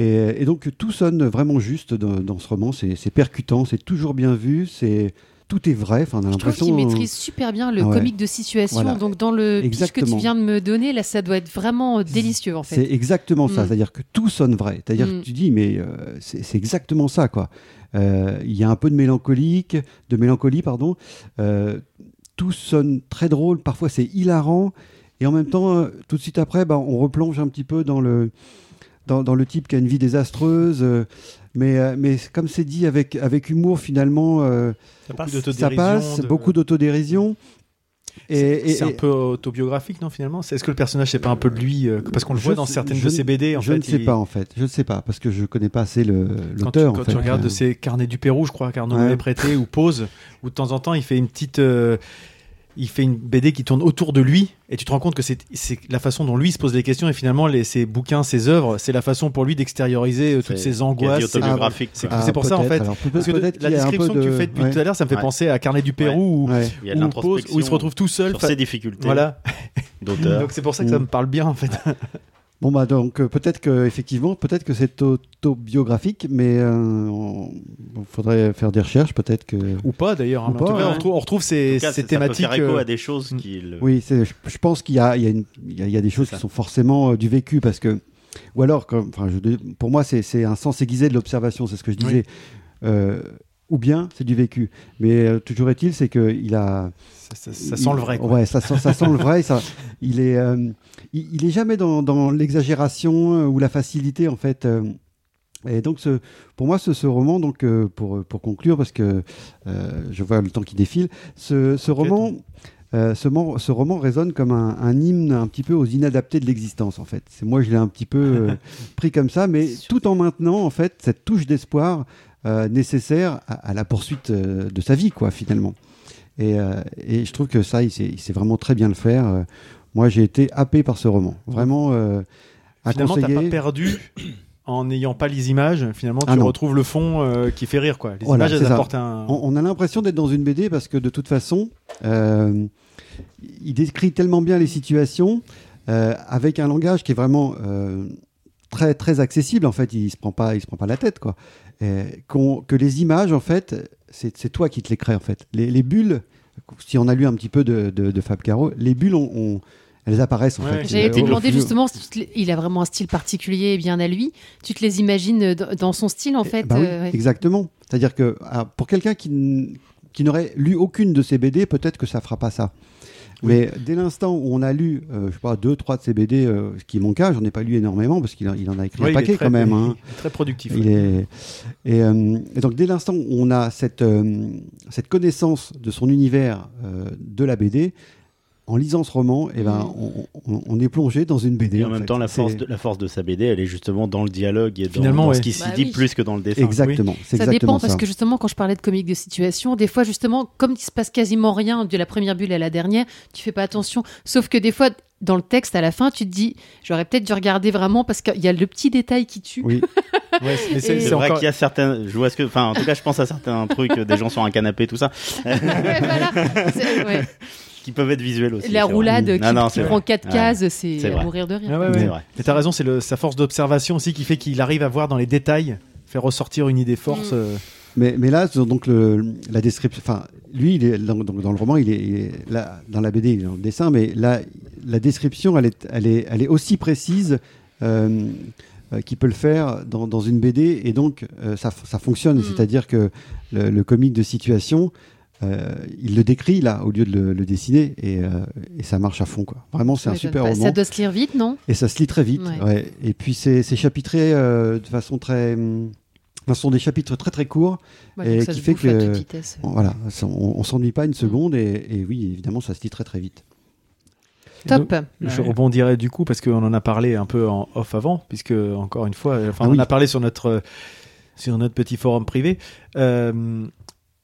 C: Et, et donc tout sonne vraiment juste dans, dans ce roman. C'est percutant, c'est toujours bien vu, c'est tout est vrai. Enfin, on a
D: Je trouve qu'il maîtrise super bien le
C: Ah ouais.
D: comique de situation.
C: Voilà.
D: Donc, dans le pitch que tu viens de me donner, là, ça doit être vraiment délicieux, en fait.
C: C'est exactement ça.
D: Mm.
C: C'est-à-dire que tout sonne vrai. C'est-à-dire
D: Mm.
C: que tu dis, mais euh, c'est exactement ça, quoi. Euh, Il y a un peu de mélancolique, de mélancolie, pardon. Euh, tout sonne très drôle. Parfois, c'est hilarant. Et en même temps, tout de suite après, bah, on replonge un petit peu dans le, dans, dans le type qui a une vie désastreuse. euh, mais, euh, mais comme c'est dit avec, avec humour, finalement, euh,
E: Ça passe.
C: ça
E: D'autodérision,
C: passe.
E: de-
C: Beaucoup d'autodérision. Et, et-
E: C'est un peu autobiographique, non, finalement? Est-ce que le personnage, c'est pas un peu de lui euh, Parce qu'on le voit dans certaines
C: je
E: de
C: ne-
E: ses BD, en
C: je
E: fait.
C: ne sais
E: il-
C: pas en fait, je ne sais pas parce que je connais pas assez le-
E: Quand, tu,
C: l'auteur.
E: quand
C: en
E: tu regardes
C: Euh,
E: ses carnets du Pérou, je crois qu'Arnaud
C: Ouais.
E: m'avait prêté, ou Pause, où de temps en temps il fait une petite. euh, il fait une BD qui tourne autour de lui, et tu te rends compte que c'est la façon dont lui se pose les questions, et finalement les, ses bouquins, ses œuvres, c'est la façon pour lui d'extérioriser euh, toutes ses angoisses. C'est c'est pour ça en fait.
C: alors,
E: Parce que la description que tu fais depuis
C: ouais.
E: tout à l'heure, ça me fait
I: Ouais.
E: penser à Carnet du Pérou, où,
C: Ouais.
I: Il y a de
E: où Pause,
I: l'introspection
E: où il se retrouve tout seul.
I: sur
E: fa-
I: ses difficultés
E: Voilà.
I: d'auteur.
E: Donc c'est pour ça que ça me parle bien en fait.
C: Bon bah donc euh, peut-être que effectivement peut-être que c'est autobiographique, mais euh, on- il faudrait faire des recherches peut-être que.
E: Ou pas d'ailleurs. hein, en tout on retrouve, on retrouve ces,
I: En tout cas,
E: ces
I: ça peut
E: thématiques.
I: faire écho
E: euh,
I: à des choses qu'il.
C: Oui, c'est- je, je pense qu'il y a, il y, a une- il y a- il y a des choses qui sont forcément euh, du vécu parce que ou alors comme, enfin, je- pour moi c'est un sens aiguisé de l'observation, c'est ce que je disais. Euh, ou bien c'est du vécu, mais euh, toujours est-il c'est que il a
E: Ça, ça- ça sent le vrai. quoi.
C: Ouais, ça, sent- ça sent le vrai. Ça, il est, euh, il, il est jamais dans, dans l'exagération euh, ou la facilité en fait. et donc, ce, pour moi, ce, ce roman, donc pour pour conclure, parce que euh, je vois le temps qui défile, ce, ce roman. euh, ce, man- ce roman résonne comme un, un hymne un petit peu aux inadaptés de l'existence en fait. C'est moi je l'ai un petit peu euh, pris comme ça, mais tout en maintenant en fait cette touche d'espoir euh, nécessaire à, à la poursuite euh, de sa vie quoi finalement. Et, euh, et je trouve que ça, il sait, il sait vraiment très bien le faire. Euh, moi, j'ai été happé par ce roman. Vraiment, euh, à
E: Finalement, t'as pas perdu en n'ayant pas les images. Finalement,
C: Ah
E: tu
C: non.
E: retrouves le fond euh, qui fait rire. Quoi. Les
C: Voilà,
E: images, elles apportent un.
C: On, on a l'impression d'être dans une BD parce que de toute façon, euh, il décrit tellement bien les situations euh, avec un langage qui est vraiment euh, très très accessible. En fait, il se prend pas, il se prend pas la tête quoi. Qu'on- que les images, en fait, c'est toi qui te les crée en fait. Les, les bulles, si on a lu un petit peu de, de, de Fab Caro, les bulles, elles apparaissent en fait. Euh, au
D: demander
C: fur-
D: justement si il a vraiment un style particulier et bien à lui. Tu te les imagines dans dans son style en fait.
C: Bah oui,
D: euh, ouais.
C: exactement. C'est-à-dire que ah, pour quelqu'un qui, n'aurait lu aucune de ses BD, peut-être que ça fera pas ça. Mais dès l'instant où on a lu, euh, je sais pas, deux, trois de ses BD, euh, ce qui est mon cas, j'en ai pas lu énormément parce qu'il en, il en a écrit
E: Ouais,
C: un paquet
E: très-
C: quand même. hein.
E: il est très productif,
C: Il
E: ouais.
C: est- et, euh, et donc dès l'instant où on a cette, euh, cette connaissance de son univers de la BD, en lisant ce roman, eh ben, on, on- on est plongé dans une BD.
I: Et en,
C: en
I: même
C: fait.
I: temps, la force, de, la force de sa BD, elle est justement dans le dialogue et dans,
C: Finalement,
I: dans ce
C: ouais.
I: qui s'y
D: Bah
I: dit
D: oui.
I: plus que dans le dessin.
C: Exactement,
D: Ça
C: exactement
D: dépend parce que justement quand je parlais de comique de situation, des fois justement comme il se passe quasiment rien de la première bulle à la dernière, tu fais pas attention. Sauf que des fois dans le texte à la fin, tu te dis j'aurais peut-être dû regarder vraiment parce qu'il y a le petit détail qui tue.
C: Oui.
E: Ouais,
I: C'est
D: Et-
I: vrai qu'il y a certains. Je vois ce que. Enfin, en tout cas, je pense à certains trucs, euh, des gens sur un canapé, tout ça.
D: C'est- ouais.
I: Qui peuvent être visuels aussi.
D: La roulade qui,
I: Non, non,
D: qui
I: c'est
D: prend
I: vrai.
D: 4
I: Ouais.
D: cases, c'est à mourir de rire.
E: Ouais, ouais. Mais t'as raison, c'est sa force d'observation aussi qui fait qu'il arrive à voir dans les détails, faire ressortir une idée force.
D: Mm.
E: euh,
C: Mais, mais là, donc le, la description, enfin, lui, il est, dans, le roman, il est, il est là, dans la BD, il est dans le dessin, mais là, la description, elle est, elle est, elle est aussi précise euh, euh, qui peut le faire dans, dans une BD et donc euh, ça fonctionne.
D: Mm.
C: C'est-à-dire que le, le comique de situation, euh, il le décrit là au lieu de le, le dessiner et, euh, et ça marche à fond. Quoi. Vraiment, c'est un super
D: bah,
C: roman.
D: Ça doit se lire vite, non?
C: Et ça se lit très vite.
D: Ouais.
C: ouais. Et puis c'est c'est chapitré euh, de façon très. hum, Ce sont des chapitres très très courts
D: Ouais,
C: et qui fait que.
D: Mm.
C: voilà, ça- on, on s'ennuie pas une seconde et, et oui évidemment ça se lit très très vite.
D: Top.
E: Donc, Je rebondirais du coup parce qu'on en a parlé un peu en off avant, puisque encore une fois, enfin,
C: Ah
E: on
C: oui.
E: en a parlé sur notre sur notre petit forum privé. Euh,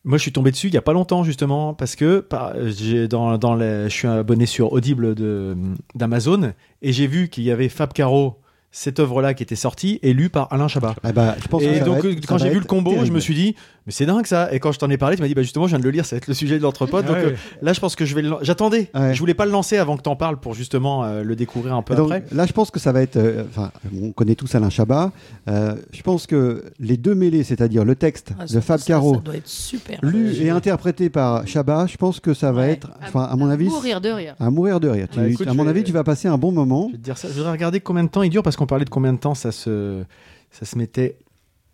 E: moi, je suis tombé dessus il y a pas longtemps justement parce que par- j'ai dans dans les, je suis abonné sur Audible de d'Amazon et j'ai vu qu'il y avait Fab Caro cette œuvre-là qui était sortie et lue par Alain Chabat.
C: Ah bah, je pense que
E: et donc quand j'ai vu le combo, je me suis dit mais c'est dingue ça. Et quand je t'en ai parlé, tu m'as dit bah justement je viens de le lire, ça va être le sujet de l'entrepôt.
C: Ah
E: donc
C: ouais.
E: euh, là, je pense que je vais le j'attendais. Je voulais pas le lancer avant que t'en parles pour justement euh, le découvrir un peu
C: donc,
E: après.
C: Là, je pense que ça va être. euh, Enfin, on connaît tous Alain Chabat. Euh, je pense que les deux mêlés, c'est-à-dire le texte
F: Ah,
C: de Fab Caro,
F: ça doit être super.
C: lu
F: Ouais.
C: et interprété par Chabat, je pense que ça va être, enfin, à mon avis,
D: mourir de rire.
C: à mourir de rire. Tu-
E: écoute,
C: à mon
E: vais-
C: avis, tu vas passer un bon moment.
E: Je vais te dire ça. Je voudrais regarder combien de temps il dure parce qu'on parlait de combien de temps ça se, ça se mettait.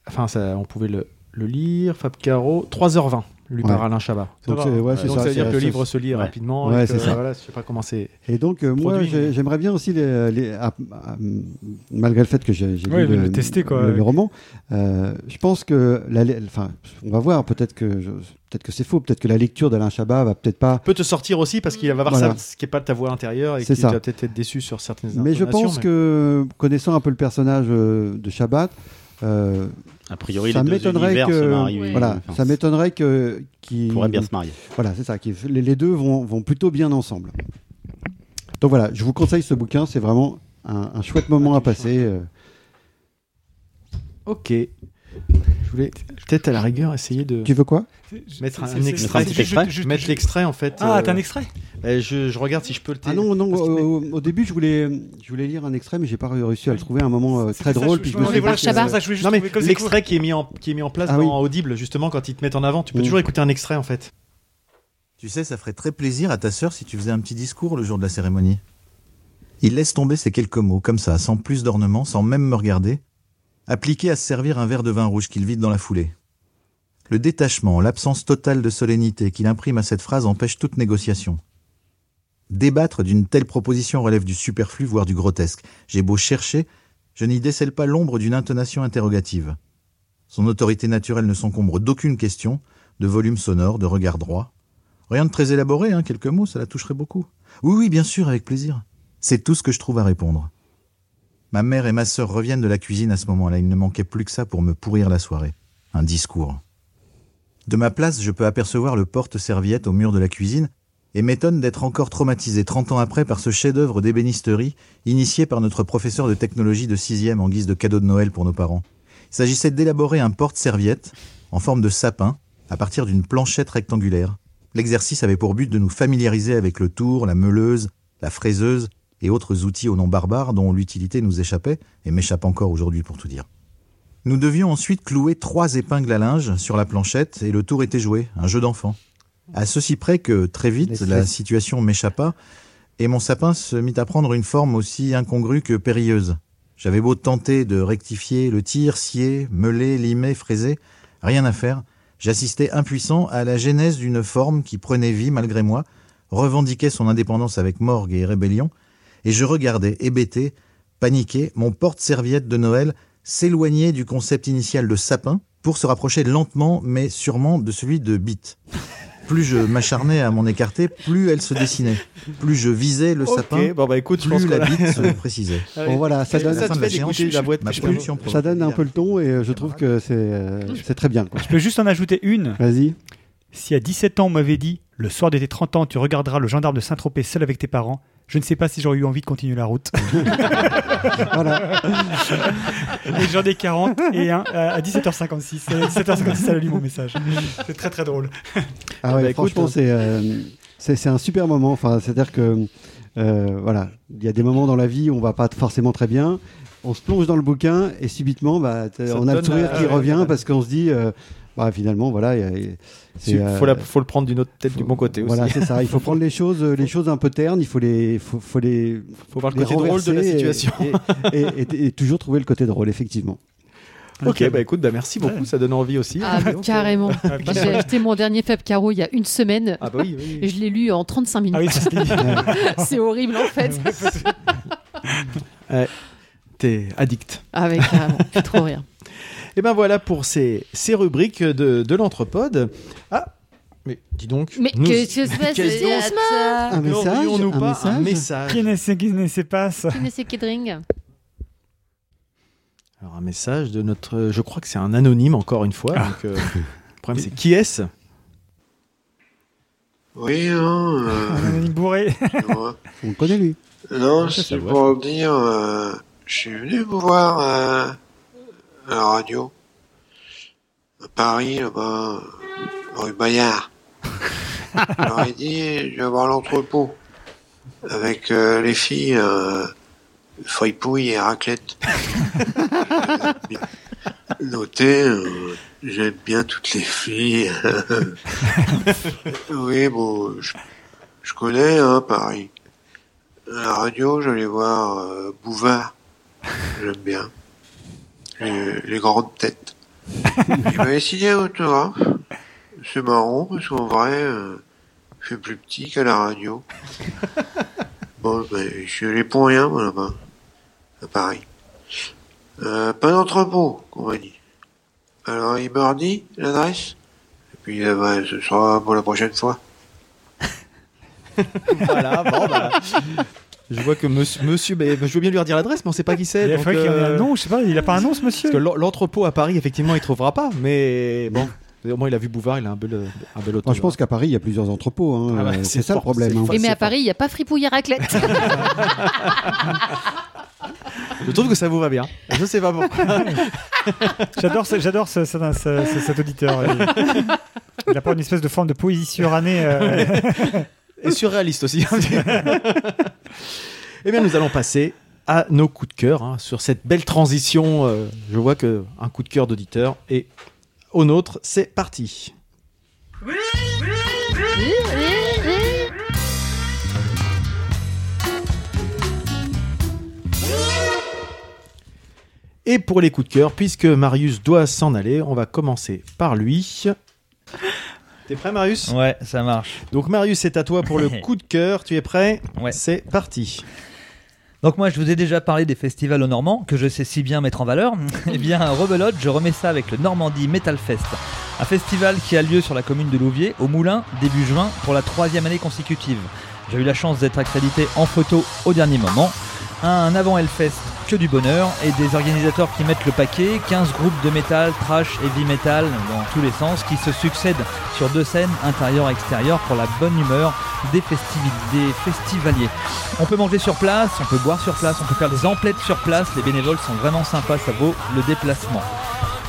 E: Enfin, ça, on pouvait le, le lire. Fab Caro, 3h20, lu
C: Ouais.
E: par Alain Chabat.
C: Donc, c'est- ouais, c'est
E: Donc
C: ça,
E: ça veut dire que le livre se lit
C: Ouais.
E: rapidement.
C: Ouais,
E: et que,
C: c'est ça.
E: Voilà, je sais pas comment c'est.
C: Et donc, euh, moi, j'ai- j'aimerais bien aussi, les, les- ah, ah, malgré le fait que j'ai j'ai
B: Ouais,
C: lu
B: le
C: le,
B: tester, quoi,
C: le-
B: ouais.
C: le roman, euh, je pense que, la, enfin, on va voir, peut-être que, je- peut-être que c'est faux, peut-être que la lecture d'Alain Chabat va peut-être pas
E: peut te sortir aussi parce qu'il va
C: Voilà.
E: ça, ce qui est pas de ta voix intérieure et que tu vas peut-être être déçu sur certaines
C: Mais je pense
E: mais-
C: que, connaissant un peu le personnage euh, de Shabbat, euh,
I: A priori,
C: ça
I: les deux
C: m'étonnerait que,
I: se
C: voilà,
I: Enfin,
C: ça m'étonnerait que, qu'ils
I: pourraient bien se marier.
C: Voilà, c'est ça. les, deux vont, vont plutôt bien ensemble. Donc voilà, je vous conseille ce bouquin. C'est vraiment un, un chouette moment à passer. euh.
E: Ok. Je voulais peut-être à la rigueur essayer de.
C: Tu veux quoi?
E: Mettre un extrait.
B: c'est- juste- juste-
E: Mettre l'extrait en fait.
B: Ah,
E: euh,
B: t'as un extrait?
E: euh, je, je regarde si je peux le.
C: Ah non, non. Au, au début, je voulais, je voulais lire un extrait, mais j'ai pas réussi à le trouver à un moment euh, très
B: ça,
C: drôle.
B: je-
C: puis
B: je
C: je me suis
E: Non mais l'extrait qui est mis en qui est mis en place
C: Ah
E: dans
C: oui.
E: Audible justement quand ils te mettent en avant, tu peux
C: Mm.
E: toujours écouter un extrait en fait.
N: Tu sais, ça ferait très plaisir à ta sœur si tu faisais un petit discours le jour de la cérémonie. Il laisse tomber ces quelques mots, comme ça, sans plus d'ornement, sans même me regarder, appliqué à se servir un verre de vin rouge qu'il vide dans la foulée. Le détachement, l'absence totale de solennité qu'il imprime à cette phrase empêche toute négociation. Débattre d'une telle proposition relève du superflu, voire du grotesque. J'ai beau chercher, je n'y décèle pas l'ombre d'une intonation interrogative. Son autorité naturelle ne s'encombre d'aucune question, de volume sonore, de regard droit. Rien de très élaboré, hein, quelques mots, ça la toucherait beaucoup. Oui, oui, bien sûr, avec plaisir. C'est tout ce que je trouve à répondre. Ma mère et ma sœur reviennent de la cuisine à ce moment-là. Il ne manquait plus que ça pour me pourrir la soirée. Un discours. De ma place, je peux apercevoir le porte-serviette au mur de la cuisine et m'étonne d'être encore traumatisé 30 ans après par ce chef-d'œuvre d'ébénisterie initié par notre professeur de technologie de 6e en guise de cadeau de Noël pour nos parents. Il s'agissait d'élaborer un porte-serviette en forme de sapin à partir d'une planchette rectangulaire. L'exercice avait pour but de nous familiariser avec le tour, la meuleuse, la fraiseuse et autres outils au nom barbare dont l'utilité nous échappait et m'échappe encore aujourd'hui pour tout dire. Nous devions ensuite clouer trois épingles à linge sur la planchette et le tour était joué, un jeu d'enfant. À ceci près que, très vite, la situation m'échappa et mon sapin se mit à prendre une forme aussi incongrue que périlleuse. J'avais beau tenter de rectifier le tir, scier, meuler, limer, fraiser, rien à faire. J'assistais impuissant à la genèse d'une forme qui prenait vie malgré moi, revendiquait son indépendance avec morgue et rébellion, et je regardais, hébété, paniqué, mon porte-serviette de Noël s'éloigner du concept initial de sapin pour se rapprocher lentement mais sûrement de celui de bite. Plus je m'acharnais à m'en écarter, plus elle se dessinait. Plus je visais le sapin,
E: bon bah écoute, je pense
N: plus la
E: a-
N: bite se précisait.
C: Bon voilà, ça donne,
N: la
C: ça donne un peu le ton et euh, je trouve que c'est euh, très bien. quoi.
B: Je peux juste en ajouter une.
C: Vas-y.
B: Si à 17 ans on m'avait dit, le soir de tes 30 ans, tu regarderas le gendarme de Saint-Tropez seul avec tes parents, je ne sais pas si j'aurais eu envie de continuer la route.
C: Voilà.
B: et j'en ai 40 et un à 17h56. À 17h56, elle a lu mon message. C'est très très drôle.
C: Ah ouais,
E: Bah, écoute,
C: franchement, c'est euh, un super moment. Enfin, c'est-à-dire que euh, voilà, il y a des moments dans la vie où on va pas forcément très bien. On se plonge dans le bouquin et subitement, bah,
E: Ça
C: on a le sourire
E: euh,
C: qui
E: ouais,
C: revient
E: ouais.
C: parce qu'on se dit, euh, Bah, finalement, voilà. il euh,
E: faut, le prendre d'une autre tête du bon côté
C: Voilà,
E: aussi.
C: c'est ça. Il faut prendre les choses, les choses un peu ternes. Il faut les, faut, faut les,
E: Faut voir le côté drôle de la situation.
C: Et, et- et- et toujours trouver le côté drôle, effectivement.
E: Ok, bah écoute, bah merci beaucoup, ça donne envie aussi.
D: Ah, carrément.
E: euh,
D: J'ai acheté mon dernier Fab Caro il y a une semaine.
E: Ah bah oui, oui, oui.
D: Et je l'ai lu en 35 minutes.
B: Ah oui, c'est
D: horrible en fait.
E: Ouais, T'es addict.
D: Ah ouais, carrément. Trop rire.
E: Et ben voilà pour ces, ces rubriques de, de l'anthropode. Ah, mais dis donc.
D: Mais
E: nous-
D: qu'est-ce que se passe
C: Un message, un
E: pas un
C: message
E: message
B: Qui ne sait, qui ne sait pas ça
D: Qui ne sait Kedring
E: Alors un message de notre, je crois que c'est un anonyme encore une fois. Donc, euh, le problème c'est qui est-ce?
O: Oui, non. euh,
B: Un anonyme bourré.
C: On le connaît, lui.
O: Non, c'est pour dire, euh, je suis venu vous voir euh, la radio, à Paris, là-bas, euh, rue Bayard. Ai dit, je vais voir l'entrepôt, avec euh, les filles, euh, fripouille et raclette. Notez, euh, j'aime bien toutes les filles. oui, bon, je, je connais, hein, Paris. La radio, j'allais voir euh, Bouvard. J'aime bien. Les, les grandes têtes. Il m'avait signé un autographe. C'est marrant, parce qu'en vrai, euh, je suis plus petit qu'à la radio. Bon, ben, je allé pour rien, moi, là-bas. À Paris. Euh, pas d'entrepôt, qu'on m'a dit. Alors, il m'a redit l'adresse? Et puis, euh, ben, ce sera pour la prochaine fois.
E: Voilà, bon bah. Je vois que monsieur, monsieur bah, je veux bien lui redire l'adresse, mais on sait pas qui c'est.
B: Il a
E: donc,
B: fallu qu'il y en ait
E: euh,
B: un nom, je sais pas, il a pas un nom ce monsieur
E: Parce que l'en- l'entrepôt à Paris, effectivement, il trouvera pas, mais bon. Au moins, il a vu Bouvard, il a un bel, un bel
C: Moi,
E: autographe.
C: je pense qu'à Paris, il y a plusieurs entrepôts. hein.
E: Ah bah, c'est
C: ça le problème. hein.
E: fort.
D: Et mais à Paris, il n'y a pas fripouille et raclette.
E: Je trouve que ça vous va bien. Je sais pas pourquoi.
B: J'adore, ce- j'adore ce- ce- ce- ce- cet auditeur. Il, il apporte une espèce de forme de poésie surannée. euh.
E: Et surréaliste aussi. eh bien, nous allons passer à nos coups de cœur hein, sur cette belle transition. euh, je vois que un coup de cœur d'auditeur et au nôtre, c'est parti. Et pour les coups de cœur, puisque Marius doit s'en aller, on va commencer par lui. T'es prêt, Marius?
A: Ouais, ça marche.
E: Donc, Marius, c'est à toi pour le coup de cœur. Tu es prêt?
A: Ouais.
E: C'est parti.
A: Donc moi je vous ai déjà parlé des festivals au Normand que je sais si bien mettre en valeur. Eh bien rebelote, je remets ça avec le Normandie Metal Fest, un festival qui a lieu sur la commune de Louviers au Moulin début juin pour la troisième année consécutive. J'ai eu la chance d'être accrédité en photo au dernier moment. Un avant Hellfest que du bonheur et des organisateurs qui mettent le paquet, 15 groupes de métal, trash, heavy metal dans tous les sens qui se succèdent sur deux scènes intérieure-extérieure pour la bonne humeur des, des festivaliers. On peut manger sur place, on peut boire sur place, on peut faire des emplettes sur place, les bénévoles sont vraiment sympas, ça vaut le déplacement.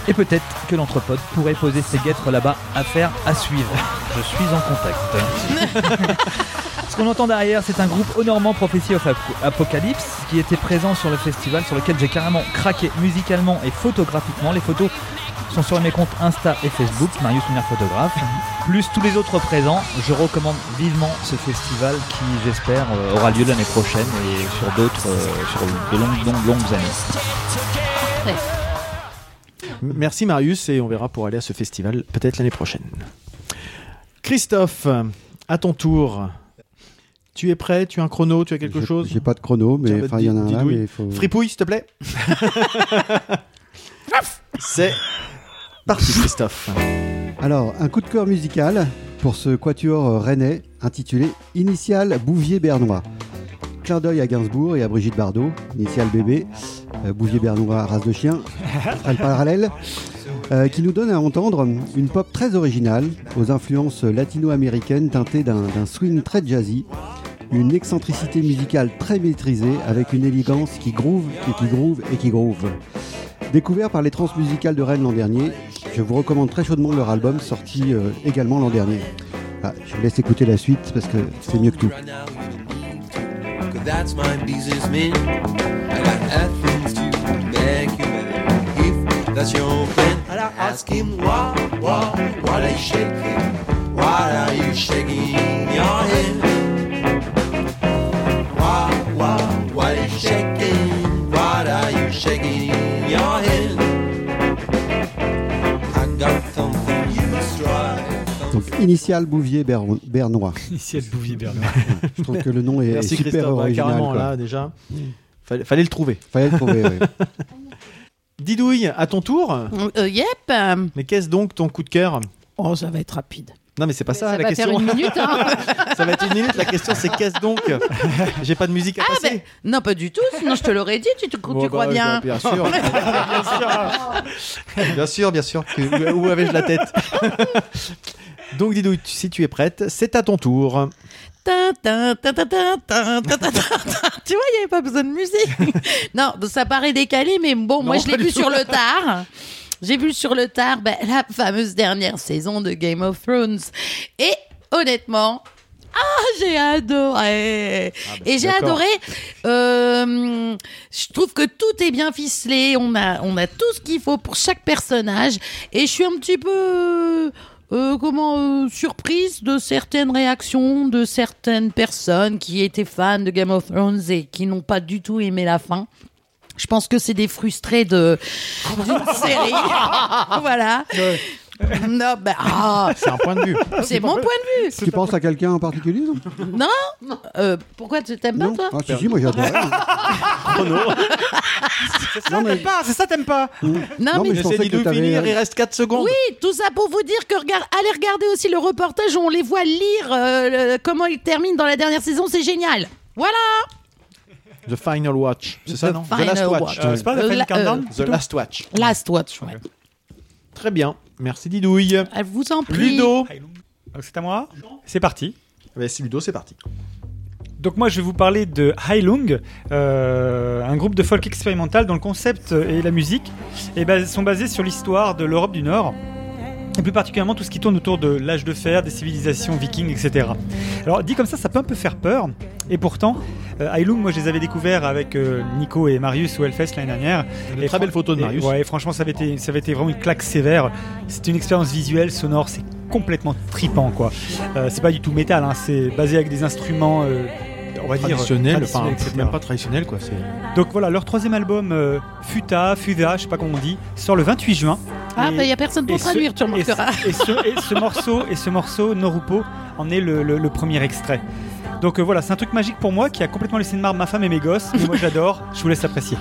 A: Et peut-être que l'entrepode pourrait poser ses guêtres là-bas à faire à suivre. Je suis en contact. Ce qu'on entend derrière, c'est un groupe au Normand Prophecy of Ap- Apocalypse qui était présent sur le festival, sur lequel j'ai carrément craqué musicalement et photographiquement. Les photos sont sur mes comptes Insta et Facebook, Marius Lumière Photographe. Plus tous les autres présents, je recommande vivement ce festival qui, j'espère, euh, aura lieu l'année prochaine et sur d'autres, euh, sur de longues, longues, longues années.
E: Merci, Marius, et on verra pour aller à ce festival peut-être l'année prochaine. Christophe, à ton tour. Tu es prêt? Tu as un chrono? Tu as quelque chose?
C: J'ai pas de chrono, mais il y en a un là, mais faut.
E: Fripouille, s'il te plaît. C'est parti, Christophe.
C: Alors, un coup de cœur musical pour ce quatuor euh, rennais intitulé Initial Bouvier-Bernois. Clin d'œil à Gainsbourg et à Brigitte Bardot, Initial Bébé, euh, Bouvier-Bernois, race de chien, le parallèle, euh, qui nous donne à entendre une pop très originale, aux influences latino-américaines teintées d'un d'un swing très jazzy, une excentricité musicale très maîtrisée avec une élégance qui groove et qui groove et qui groove. Découvert par les transmusicales de Rennes l'an dernier, je vous recommande très chaudement leur album sorti euh, également l'an dernier. Ah, je vous laisse écouter la suite parce que c'est mieux que tout.
P: Shaking? Why are you shaking your head? I got something you try.
C: Donc, Initial Bouvier Ber- Bernois.
B: Initial Bouvier Bernois.
C: Je trouve que le nom est
E: Merci
C: super
E: Christophe, ouais,
C: original.
E: carrément
C: quoi.
E: là déjà. Fallait, fallait le trouver.
C: Fallait le trouver, oui.
E: Didouille, à ton tour.
F: Euh, yep.
E: Mais qu'est-ce donc ton coup de cœur?
F: Oh, ça va être rapide.
E: Non, mais c'est pas ça, la question.
F: Ça va une minute. Hein.
E: Ça va être une minute. La question, c'est qu'est-ce donc? J'ai pas de musique à
F: ah,
E: passer.
F: Ben, non, pas du tout. Sinon, je te l'aurais dit. Tu, te,
E: bon,
F: crois
E: bah,
F: bien.
E: Bah, bien sûr. bien sûr, bien sûr. Où avais-je la tête? Donc, Didou, si tu es prête, c'est à ton tour.
F: Tu vois, il n'y avait pas besoin de musique. non, ça paraît décalé, mais bon, moi je l'ai vu sur le tard. J'ai vu sur le tard ben, la fameuse dernière saison de Game of Thrones. Et honnêtement, ah, j'ai adoré. Et j'ai adoré. euh, je trouve que tout est bien ficelé. On a, on a tout ce qu'il faut pour chaque personnage. Et je suis un petit peu. euh, comment euh, surprise de certaines réactions de certaines personnes qui étaient fans de Game of Thrones et qui n'ont pas du tout aimé la fin. Je pense que c'est des frustrés de d'une série. voilà. Non, ben, ah,
E: C'est un point de vue.
F: c'est mon point de vue.
C: Tu penses à quelqu'un en particulier non?
F: Non Euh, Pourquoi tu t'aimes pas,
C: Non
F: toi?
C: Ah, si, si, moi j'adore.
B: Non, mais pas, c'est ça, t'aimes pas
F: Non, mais
E: J'essaie
C: pensais que
E: Didouille
C: t'avais-
E: finir, il reste 4 secondes.
F: Oui, tout ça pour vous dire que regarde, allez regarder aussi le reportage où on les voit lire euh, le- comment ils terminent dans la dernière saison, c'est génial. Voilà.
E: The Final Watch, c'est ça
F: The
E: non?
F: Final
E: The Last Watch.
F: Watch.
B: Euh, C'est pas la
F: Euh,
B: fin
F: la-
B: du countdown
F: euh,
E: The Last Watch.
F: Last Watch. ouais.
E: Très bien. Merci Didouille.
F: Elle vous en prie.
E: Ludo.
B: Donc, C'est à moi? C'est parti.
E: C'est Ludo, c'est parti.
B: Donc moi je vais vous parler de Heilung, euh, un groupe de folk expérimental dont le concept et la musique ben, sont basés sur l'histoire de l'Europe du Nord. Et plus particulièrement tout ce qui tourne autour de l'âge de fer, des civilisations vikings, etc. Alors dit comme ça, ça peut un peu faire peur. Et pourtant, euh, moi je les avais découverts avec euh, Nico et Marius au Hellfest l'année dernière.
E: De
B: Et
E: très belles
B: fran-
E: photos de
B: et-
E: Marius.
B: Ouais, et franchement, ça avait, été, ça avait été vraiment une claque sévère. C'était une expérience visuelle, sonore, c'est complètement tripant quoi. Euh, c'est pas du tout métal, hein, c'est basé avec des instruments, euh, on va dire
E: Traditionnel, enfin même pas traditionnel quoi. C'est
B: Donc voilà, leur troisième album, euh, Futa, Fuda, je sais pas comment on dit, sort le 28 juin.
F: Ah,
B: Et-
F: bah, il n'y a personne pour
B: ce-
F: traduire, tu
B: et ce,
F: remarqueras.
B: et ce- et ce morceau, et ce morceau, Norupo, en est le, le- le premier extrait. Donc euh, voilà, c'est un truc magique pour moi qui a complètement laissé de marre ma femme et mes gosses. Mais moi j'adore, je vous laisse apprécier.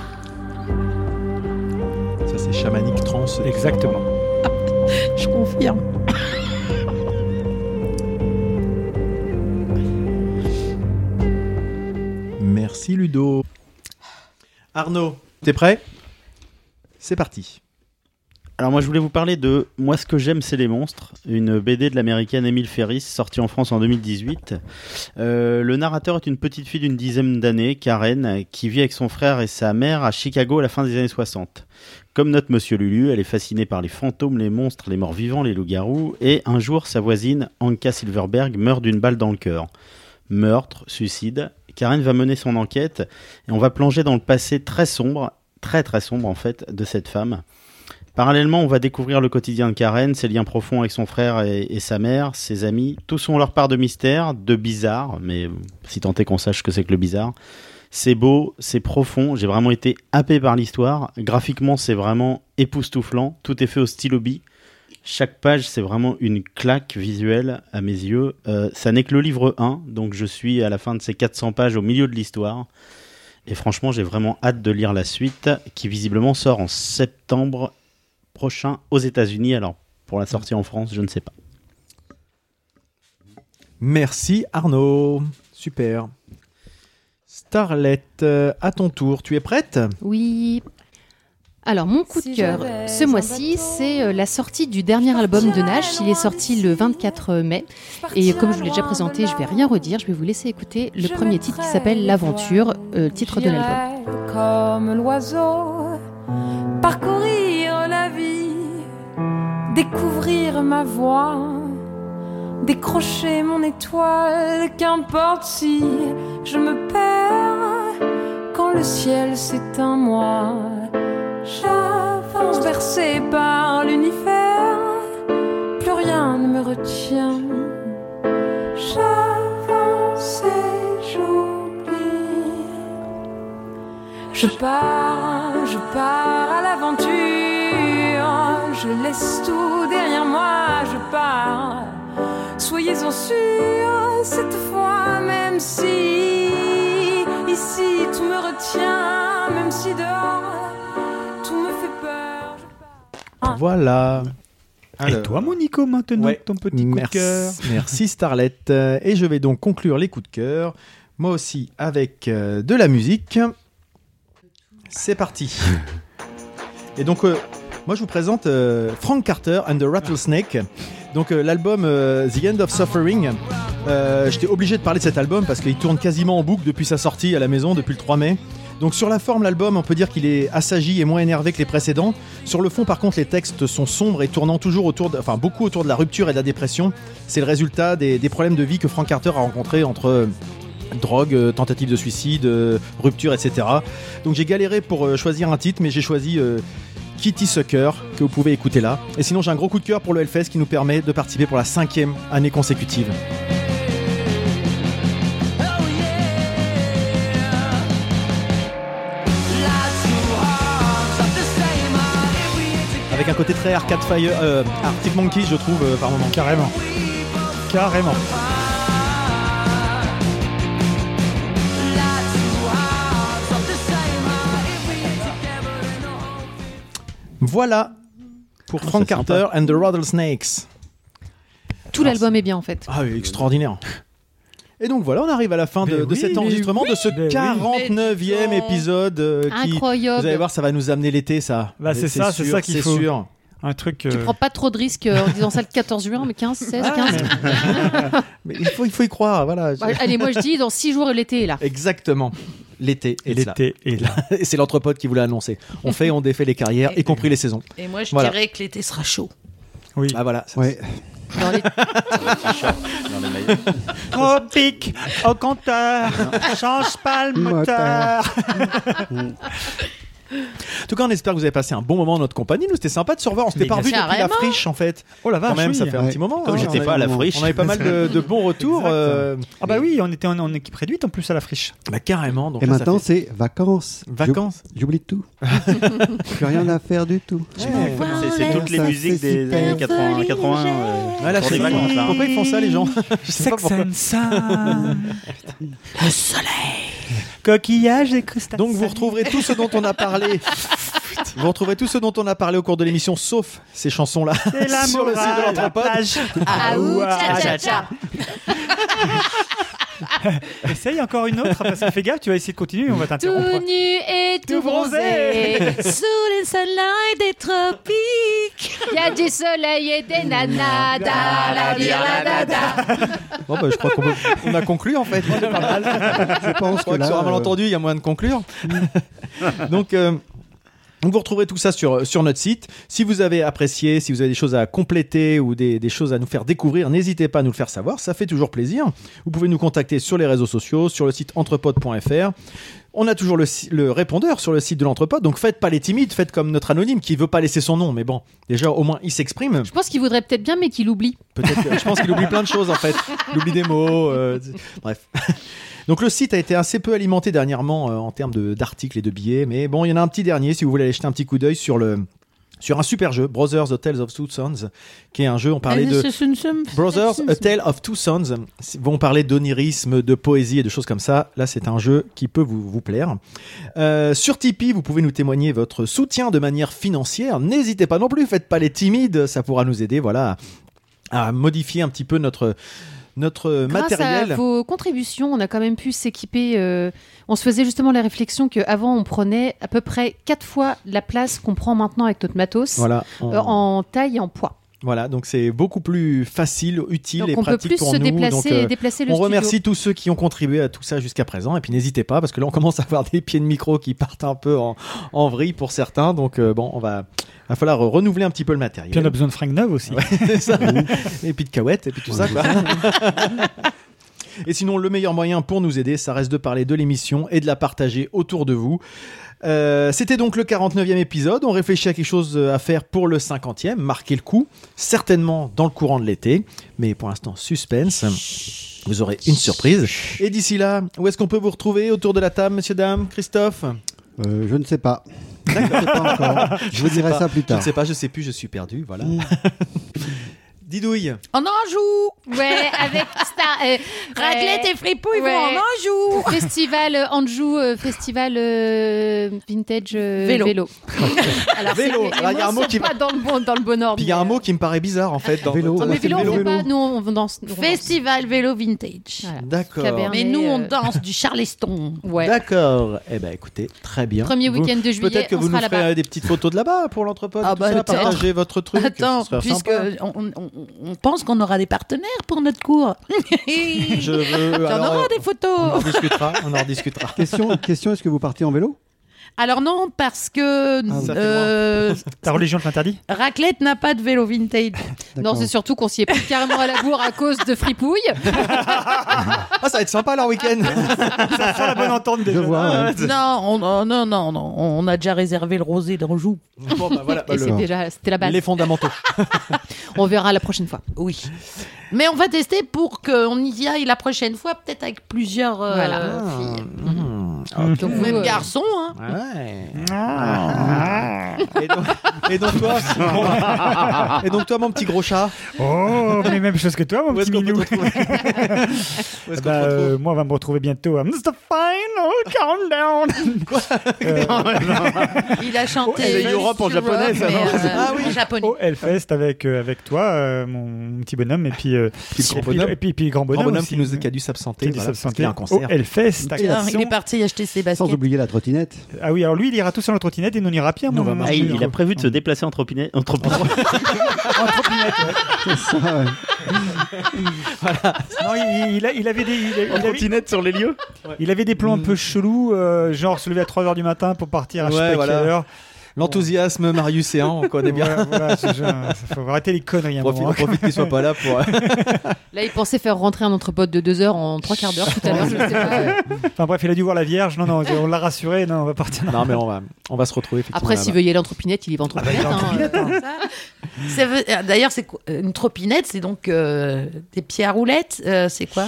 E: ça, c'est chamanique trans.
B: Exactement.
F: Je confirme.
E: Merci Ludo. Arnaud, t'es prêt? C'est parti.
I: Alors moi je voulais vous parler de Moi ce que j'aime c'est les monstres, une BD de l'américaine Emile Ferris sortie en France en 2018. Euh, le narrateur est une petite fille d'une dizaine d'années, Karen, qui vit avec son frère et sa mère à Chicago à la fin des années 60. Comme notre monsieur Lulu, elle est fascinée par les fantômes, les monstres, les morts vivants, les loups-garous, et un jour sa voisine, Anka Silverberg, meurt d'une balle dans le cœur. Meurtre, suicide, Karen va mener son enquête et on va plonger dans le passé très sombre, très très sombre en fait, de cette femme. Parallèlement, on va découvrir le quotidien de Karen, ses liens profonds avec son frère et, sa mère, ses amis. Tous ont leur part de mystère, de bizarre, mais si tant est qu'on sache ce que c'est que le bizarre. C'est beau, c'est profond, j'ai vraiment été happé par l'histoire. Graphiquement, c'est vraiment époustouflant. Tout est fait au stylo bi. Chaque page, c'est vraiment une claque visuelle à mes yeux. Euh, ça n'est que le livre 1, donc je suis à la fin de ces 400 pages au milieu de l'histoire. Et franchement, j'ai vraiment hâte de lire la suite, qui visiblement sort en septembre prochain aux États-Unis. Alors, pour la sortie en France, je ne sais pas.
E: Merci Arnaud. Super. Starlet, euh, à ton tour, tu es prête?
D: Oui. Alors, mon coup de cœur ce mois-ci, c'est euh, la sortie du dernier album de Nash. Il est sorti le 24 mai. Et comme je vous l'ai déjà présenté, je vais rien redire. Je vais vous laisser écouter le premier titre qui s'appelle L'Aventure, euh, titre de l'album.
K: Comme l'oiseau, parcourir la vie, découvrir ma voie, décrocher mon étoile, qu'importe si je me perds quand le ciel s'éteint moi. J'avance bercé par l'univers, plus rien ne me retient. J'avance et j'oublie. Je pars, je pars à l'aventure. Je laisse tout derrière moi, je pars. Soyez-en sûrs, cette fois, même si ici tout me retient, même si dehors tout me fait peur.
E: Voilà.
B: Et toi, mon Nico, maintenant,
E: Ouais.
B: ton petit coup de
E: Merci,
B: cœur
E: merci Starlet. Euh, Et je vais donc conclure les coups de cœur, moi aussi avec euh, de la musique. C'est parti. Et donc, euh, moi je vous présente euh, Frank Carter and the Rattlesnake. Donc euh, l'album euh, The End of Suffering. Euh, J'étais obligé de parler de cet album parce qu'il tourne quasiment en boucle depuis sa sortie à la maison depuis le 3 mai. Donc sur la forme, l'album, on peut dire qu'il est assagi et moins énervé que les précédents. Sur le fond, par contre, les textes sont sombres et tournant toujours autour, de- la rupture et de la dépression. C'est le résultat des, problèmes de vie que Frank Carter a rencontrés entre euh, drogue, euh, tentative de suicide, euh, rupture, etc. Donc j'ai galéré pour choisir un titre, mais j'ai choisi Kitty Sucker, que vous pouvez écouter là. Et sinon, j'ai un gros coup de cœur pour le Hellfest qui nous permet de participer pour la cinquième année consécutive. Avec un côté très Arcade Fire, euh, Arctic Monkey, je trouve, euh, par moment.
B: Carrément. Carrément.
E: Voilà pour Frank
I: c'est
E: Carter and the Rattlesnakes.
D: Tout l'album est bien en fait.
E: Ah oui, extraordinaire. Et donc voilà, on arrive à la fin de,
B: Mais
E: de
B: oui,
E: cet enregistrement,
B: oui,
E: de ce
B: mais oui.
E: 49e
F: Mais
E: épisode euh, qui,
D: Incroyable.
E: vous allez voir, ça va nous amener l'été, ça.
B: Bah, c'est ça, c'est
E: sûr,
B: ça qu'il faut.
E: sûr.
B: Un truc.
D: Tu
B: euh,
D: prends pas trop de risques euh, en disant ça le 14 juin, mais 15, 16, 15.
E: Mais il faut, il faut y croire, voilà.
D: Ouais, allez, moi je dis dans 6 jours l'été est là.
E: Exactement. L'été est là.
B: L'été est là.
E: Et c'est l'entrepôt qui vous l'a annoncé. On fait, on défait les carrières, y compris les saisons.
F: Et moi, je
E: Voilà.
F: dirais que l'été sera chaud.
B: Oui.
E: Ah voilà.
C: Ouais.
D: Dans les-
I: Dans les maillots.
B: Au pic, au compteur, change pas le moteur.
E: En tout cas, on espère que vous avez passé un bon moment en notre compagnie. Nous, c'était sympa de se revoir. On s'était pas revu depuis la friche, en fait.
B: Oh la
E: Quand
B: vache,
E: même,
B: oui.
E: ça fait un
C: Ouais.
E: petit moment.
I: Comme
E: hein.
I: j'étais pas à la friche.
E: On avait pas mal de, de bons retours. Euh,
B: Ah bah oui, on était en, en équipe réduite en plus à la friche.
E: bah, carrément. Donc
C: Et
E: là,
C: maintenant,
E: fait-
C: c'est vacances.
E: Vacances.
C: J'oub- J'oublie tout. Plus rien à faire du tout.
I: C'est toutes les musiques des années 80, 80 euh.
E: Pourquoi ils font ça, les gens Je sais pas
B: Sex and. Le soleil. Coquillage et crustacés.
E: Donc vous retrouverez tout ce dont on a parlé. Vous retrouverez tout ce dont on a parlé au cours de l'émission, sauf ces chansons-là, sur le site de l'entrepôt.
F: Ah,
B: ah. Essaye encore une autre, parce que fais gaffe, tu vas essayer de continuer, on va
D: Tout
B: t'interrompre.
D: nu et tout
B: Tout bronzé.
D: bronzé.
F: Sous les sunlight des tropiques.
D: Il y a du soleil et des nanas. da, la, da, da.
E: Bon, bah, je crois qu'on peut- on a conclu en fait.
C: Je pense
E: Je
C: que
E: crois que
C: là.
E: sur un
C: euh,
E: malentendu, il y a moyen de conclure. Donc, euh, donc vous retrouverez tout ça sur, sur notre site. Si vous avez apprécié, si vous avez des choses à compléter ou des, des choses à nous faire découvrir, n'hésitez pas à nous le faire savoir. Ça fait toujours plaisir. Vous pouvez nous contacter sur les réseaux sociaux, sur le site entrepode.fr. On a toujours le, le répondeur sur le site de l'entrepode, donc faites pas les timides, faites comme notre anonyme qui veut pas laisser son nom, mais bon, déjà au moins il s'exprime.
D: Je pense qu'il voudrait peut-être bien, mais qu'il oublie.
E: Peut-être, je pense qu'il oublie plein de choses en fait. Il oublie des mots. euh, bref. Donc le site a été assez peu alimenté dernièrement euh, en termes d'articles et de billets, mais bon, il y en a un petit dernier si vous voulez aller jeter un petit coup d'œil sur le sur un super jeu, Brothers A Tales of Two Sons, qui est un jeu. On parlait de Brothers A Tale of Two Sons. Si- Vont parler d'onirisme, de poésie et de choses comme ça. Là, c'est un jeu qui peut vous, vous plaire. Euh, sur Tipeee, vous pouvez nous témoigner votre soutien de manière financière. N'hésitez pas non plus, faites pas les timides, ça pourra nous aider, voilà, à modifier un petit peu notre notre
D: Grâce
E: matériel.
D: à vos contributions, on a quand même pu s'équiper. euh, on se faisait justement la réflexion qu'avant, on prenait à peu près quatre fois la place qu'on prend maintenant avec notre matos
E: Voilà, on-
D: euh, en taille et en poids.
E: Voilà, donc c'est beaucoup plus facile, utile
D: Donc
E: et
D: on peut
E: pratique
D: plus
E: pour
D: se
E: nous.
D: déplacer
E: donc,
D: et déplacer le
E: on
D: studio.
E: remercie tous ceux qui ont contribué à tout ça jusqu'à présent. Et puis n'hésitez pas, parce que là on commence à avoir des pieds de micro qui partent un peu en, en vrille pour certains. Donc euh, bon, on va, va falloir renouveler un petit peu le matériel.
B: Puis on a besoin de fringues neuves aussi.
E: Ouais, ça. et puis de cahuètes, et puis tout ça. quoi. Et sinon, le meilleur moyen pour nous aider, ça reste de parler de l'émission et de la partager autour de vous. Euh, C'était donc le 49e épisode. On réfléchit à quelque chose à faire pour le 50e, marquer le coup, certainement dans le courant de l'été. Mais pour l'instant, suspense. Vous aurez une surprise. Et d'ici là, où est-ce qu'on peut vous retrouver autour de la table, monsieur, dame, Christophe?
C: Euh, je ne sais pas. Je ne sais pas encore. Je vous dirai ça plus
E: Je
C: tard.
E: ne sais pas, je sais plus, je suis perdu. Voilà. Didouille.
F: En Anjou
D: Ouais, avec Star. euh,
F: Raclette
D: euh,
F: et fripouille
D: ouais.
F: vont en Anjou
D: Festival euh, Anjou, euh, festival euh, vintage euh,
F: Vélo.
D: vélo. Alors,
E: Vélo. y a un mot qui-
D: pas dans le bon dans le bon ordre.
E: Puis il y a un mot qui me paraît bizarre en fait. Dans
C: Vélo.
E: votre-
D: mais vélo, on
C: vélo.
D: pas. Nous, on danse. nous, on danse.
F: Festival vélo vintage.
E: D'accord.
D: Cabernet.
F: Mais nous, on
D: euh,
F: danse du charleston.
D: Ouais.
E: D'accord. Eh ben écoutez, très bien.
D: Premier week-end de juillet,
E: Peut-être que
D: on
E: vous nous ferez euh, des petites photos de là-bas pour l'entrepôt.
F: Ah bah,
E: partager votre truc.
F: Attends, puisque on, on- on pense qu'on aura des partenaires pour notre cours.
E: Je veux.
F: T'en
E: alors,
F: auras
E: euh,
F: des
E: On en
F: photos.
E: discutera. On en discutera.
C: Question, question est-ce que vous partez en vélo?
F: Alors non, parce que
E: fait
F: euh,
B: Ta religion te l'interdit
F: Raclette n'a pas de vélo vintage.
D: Non, c'est surtout qu'on s'y est pris carrément à la bourre à cause de fripouille.
E: Ah, ça va être sympa leur week-end.
B: Ça sent la bonne entente déjà.
C: vois. ouais.
F: non, on, oh, non, non, non, on a déjà réservé le rosé d'Anjou.
E: bon, bah voilà. bah, le-
D: déjà, c'était la base.
E: les fondamentaux.
D: On verra la prochaine fois.
F: Oui. Mais on va tester pour qu'on y aille la prochaine fois, peut-être avec plusieurs euh,
D: Voilà.
F: filles.
E: Mmh.
B: Mhm.
D: Donc,
F: Même
D: vous, euh,
F: garçons, hein.
E: Ouais. Et donc, et donc toi, et donc toi, mon petit gros chat.
B: Oh, mais même chose que toi, mon
E: Où
B: petit minou. Bah, euh, moi, on va me retrouver bientôt à Mr. Fine, oh, calm down. Euh,
F: Il a chanté.
I: c'est Europe en japonais, ça,
F: euh,
E: Ah oui.
F: en japonais.
B: au Hellfest avec, euh, avec toi, euh, mon petit bonhomme, et puis, euh,
E: grand
B: et puis,
E: bonhomme.
B: et puis, grand bonhomme,
E: Grand bonhomme
B: aussi.
E: qui nous qui a dû s'absenter.
B: Qui a dû
E: voilà, parce qu'il a un
B: au
E: concert.
B: Hellfest.
F: Tiens,
B: attention.
F: il est parti acheter ses baskets.
C: Sans oublier la trottinette.
B: Ah oui, alors lui, il ira tout sur la trottinette et nous on ira pied.
E: Nous, on va
B: mon-
E: marcher.
I: Ah, il, a prévu de se déplacer en trottinette. En trottinette.
B: en trottinette, ouais.
C: C'est ça, ouais.
B: Non, il, il a- il avait des, il, a-
I: En
B: avait,
I: trottinette sur les lieux
B: il avait des plans un peu chelous, euh, genre se lever à 3h du matin pour partir à je sais
E: Ouais,
B: pas
E: voilà.
B: quelle heure.
E: L'enthousiasme mariuséen, on connaît bien.
B: Voilà, ça faut arrêter les conneries un
E: Profite,
B: moment.
E: profite qu'il soit pas là pour.
D: Là, il pensait faire rentrer un entrepôt de deux heures en trois quarts d'heure tout à l'heure.
B: Enfin bref, il a dû voir la Vierge. Non, non, on l'a rassuré. Non, on va partir.
E: non, mais on va, on va se retrouver effectivement.
D: Après, s'il veut y aller en trottinette, il y va en trottinette. hein.
F: Ça veut- euh, D'ailleurs, c'est quoi- euh, une tropinette, c'est donc euh, des pieds à roulettes. euh, c'est quoi?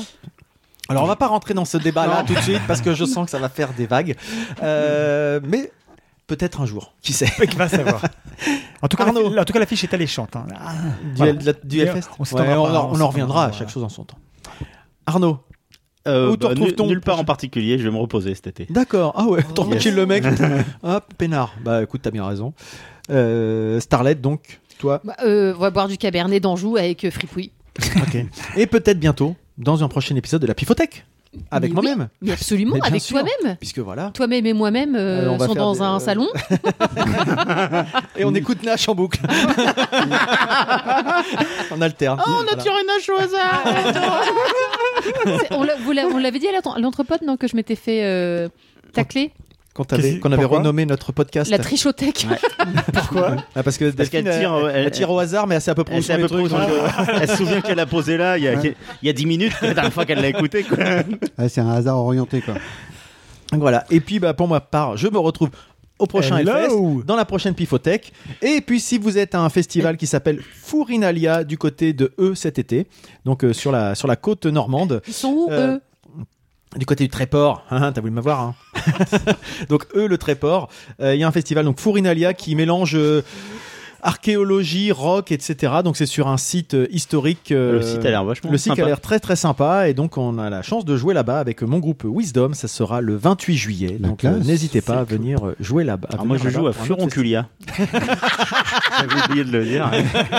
E: Alors, on va pas rentrer dans ce débat-là tout de suite parce que je sens que ça va faire des vagues. Euh, mais peut-être un jour, qui sait.
B: Qui va savoir. En tout cas,
E: Arnaud.
B: la, en tout cas, l'affiche est alléchante. hein. Ah,
E: Du,
B: voilà.
E: la- du
B: on
E: Ouais, on,
B: pas,
E: en- on reviendra à
B: pas.
E: chaque chose en son temps. Arnaud,
I: Euh,
E: Où te
I: bah,
E: retrouve-t-on
I: nul- Nulle part en particulier, je vais me reposer cet été.
E: d'accord. Ah ouais, tranquille
I: Yes.
E: le mec. Hop, peinard. Bah écoute, t'as bien raison. Euh, Starlet, donc, toi?
D: Bah, euh, on va boire du cabernet d'Anjou avec euh, fripouille.
E: Ok. Et peut-être bientôt, dans un prochain épisode de la Pifothèque. Avec
D: oui,
E: moi-même.
D: Mais absolument, avec toi-même.
E: Puisque voilà.
D: Toi-même et moi-même euh,
E: Euh,
D: sont dans
E: des-
D: un
E: euh,
D: salon.
E: Et on écoute Nash en boucle. on alterne.
F: Oh, on a
E: Voilà.
F: tiré une hache au hasard
D: on vous l'a- on l'avait dit à l'entrepôt, non, que je m'étais fait euh, tacler?
E: Qu'on avait
B: pourquoi
E: renommé notre podcast.
D: La trichothèque.
B: Pourquoi
E: Ah, parce que
I: Parce qu'elle tire,
E: elle,
I: ouais, elle-
E: elle tire au hasard, mais elle sait à peu près où
I: Elle,
E: sont les trucs.
I: les- Elle se souvient qu'elle a posé là il y a, il y a 10 minutes, la dernière fois qu'elle l'a écouté. Quoi.
C: Ouais, c'est un hasard orienté, quoi.
E: Donc Voilà. Et puis, bah, pour ma part, je me retrouve au prochain
B: Hello.
E: Hellfest, dans la prochaine Pifothèque. Et puis, si vous êtes à un festival qui s'appelle Fourinalia du côté de E cet été, donc euh, sur, la, sur la côte normande,
F: Ils sont où,
E: Euh,
F: eux?
E: Du côté du Tréport, Hein, t'as voulu m'avoir. Hein. donc eux, le Tréport, euh, il y a un festival, donc Fourinalia, qui mélange euh, archéologie, rock, etc. Donc c'est sur un site euh, historique. euh,
I: Le site a l'air vachement
E: Le site
I: sympa.
E: a l'air très très sympa et donc on a la chance de jouer là-bas avec mon groupe Wisdom. Ça sera le 28 juillet.
C: La
E: donc euh, n'hésitez pas à venir jouer là-bas.
I: Alors moi, je joue à Furonculia. J'avais oublié de le dire.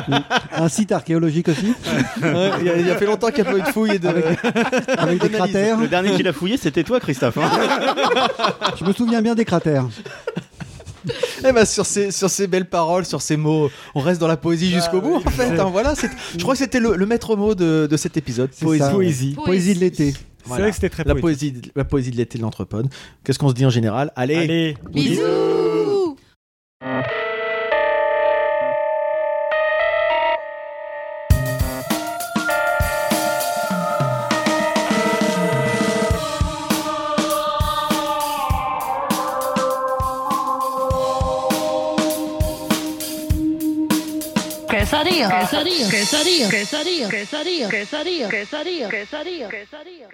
C: Un site archéologique aussi,
E: Ouais, il, y a, il y a fait longtemps qu'il n'y a pas eu de fouilles et de.
C: avec des cratères.
I: Le dernier qui l'a fouillé, c'était toi, Christophe. hein.
C: Je me souviens bien des cratères.
E: Eh ben, sur ces sur ces belles paroles, sur ces mots, on reste dans la poésie jusqu'au bout. En fait, hein, voilà. c'est- Je crois que c'était le, le maître mot de, de cet épisode.
C: Ça, ouais.
B: Poésie.
C: Poésie de l'été.
B: C'est vrai que c'était très
E: la
B: poétique.
E: poésie, la poésie de l'été de l'entrepode. Qu'est-ce qu'on se dit en général? Allez,
B: Allez,
F: Bisous sarío, que sarío, que sarío, que sarío, que sarío.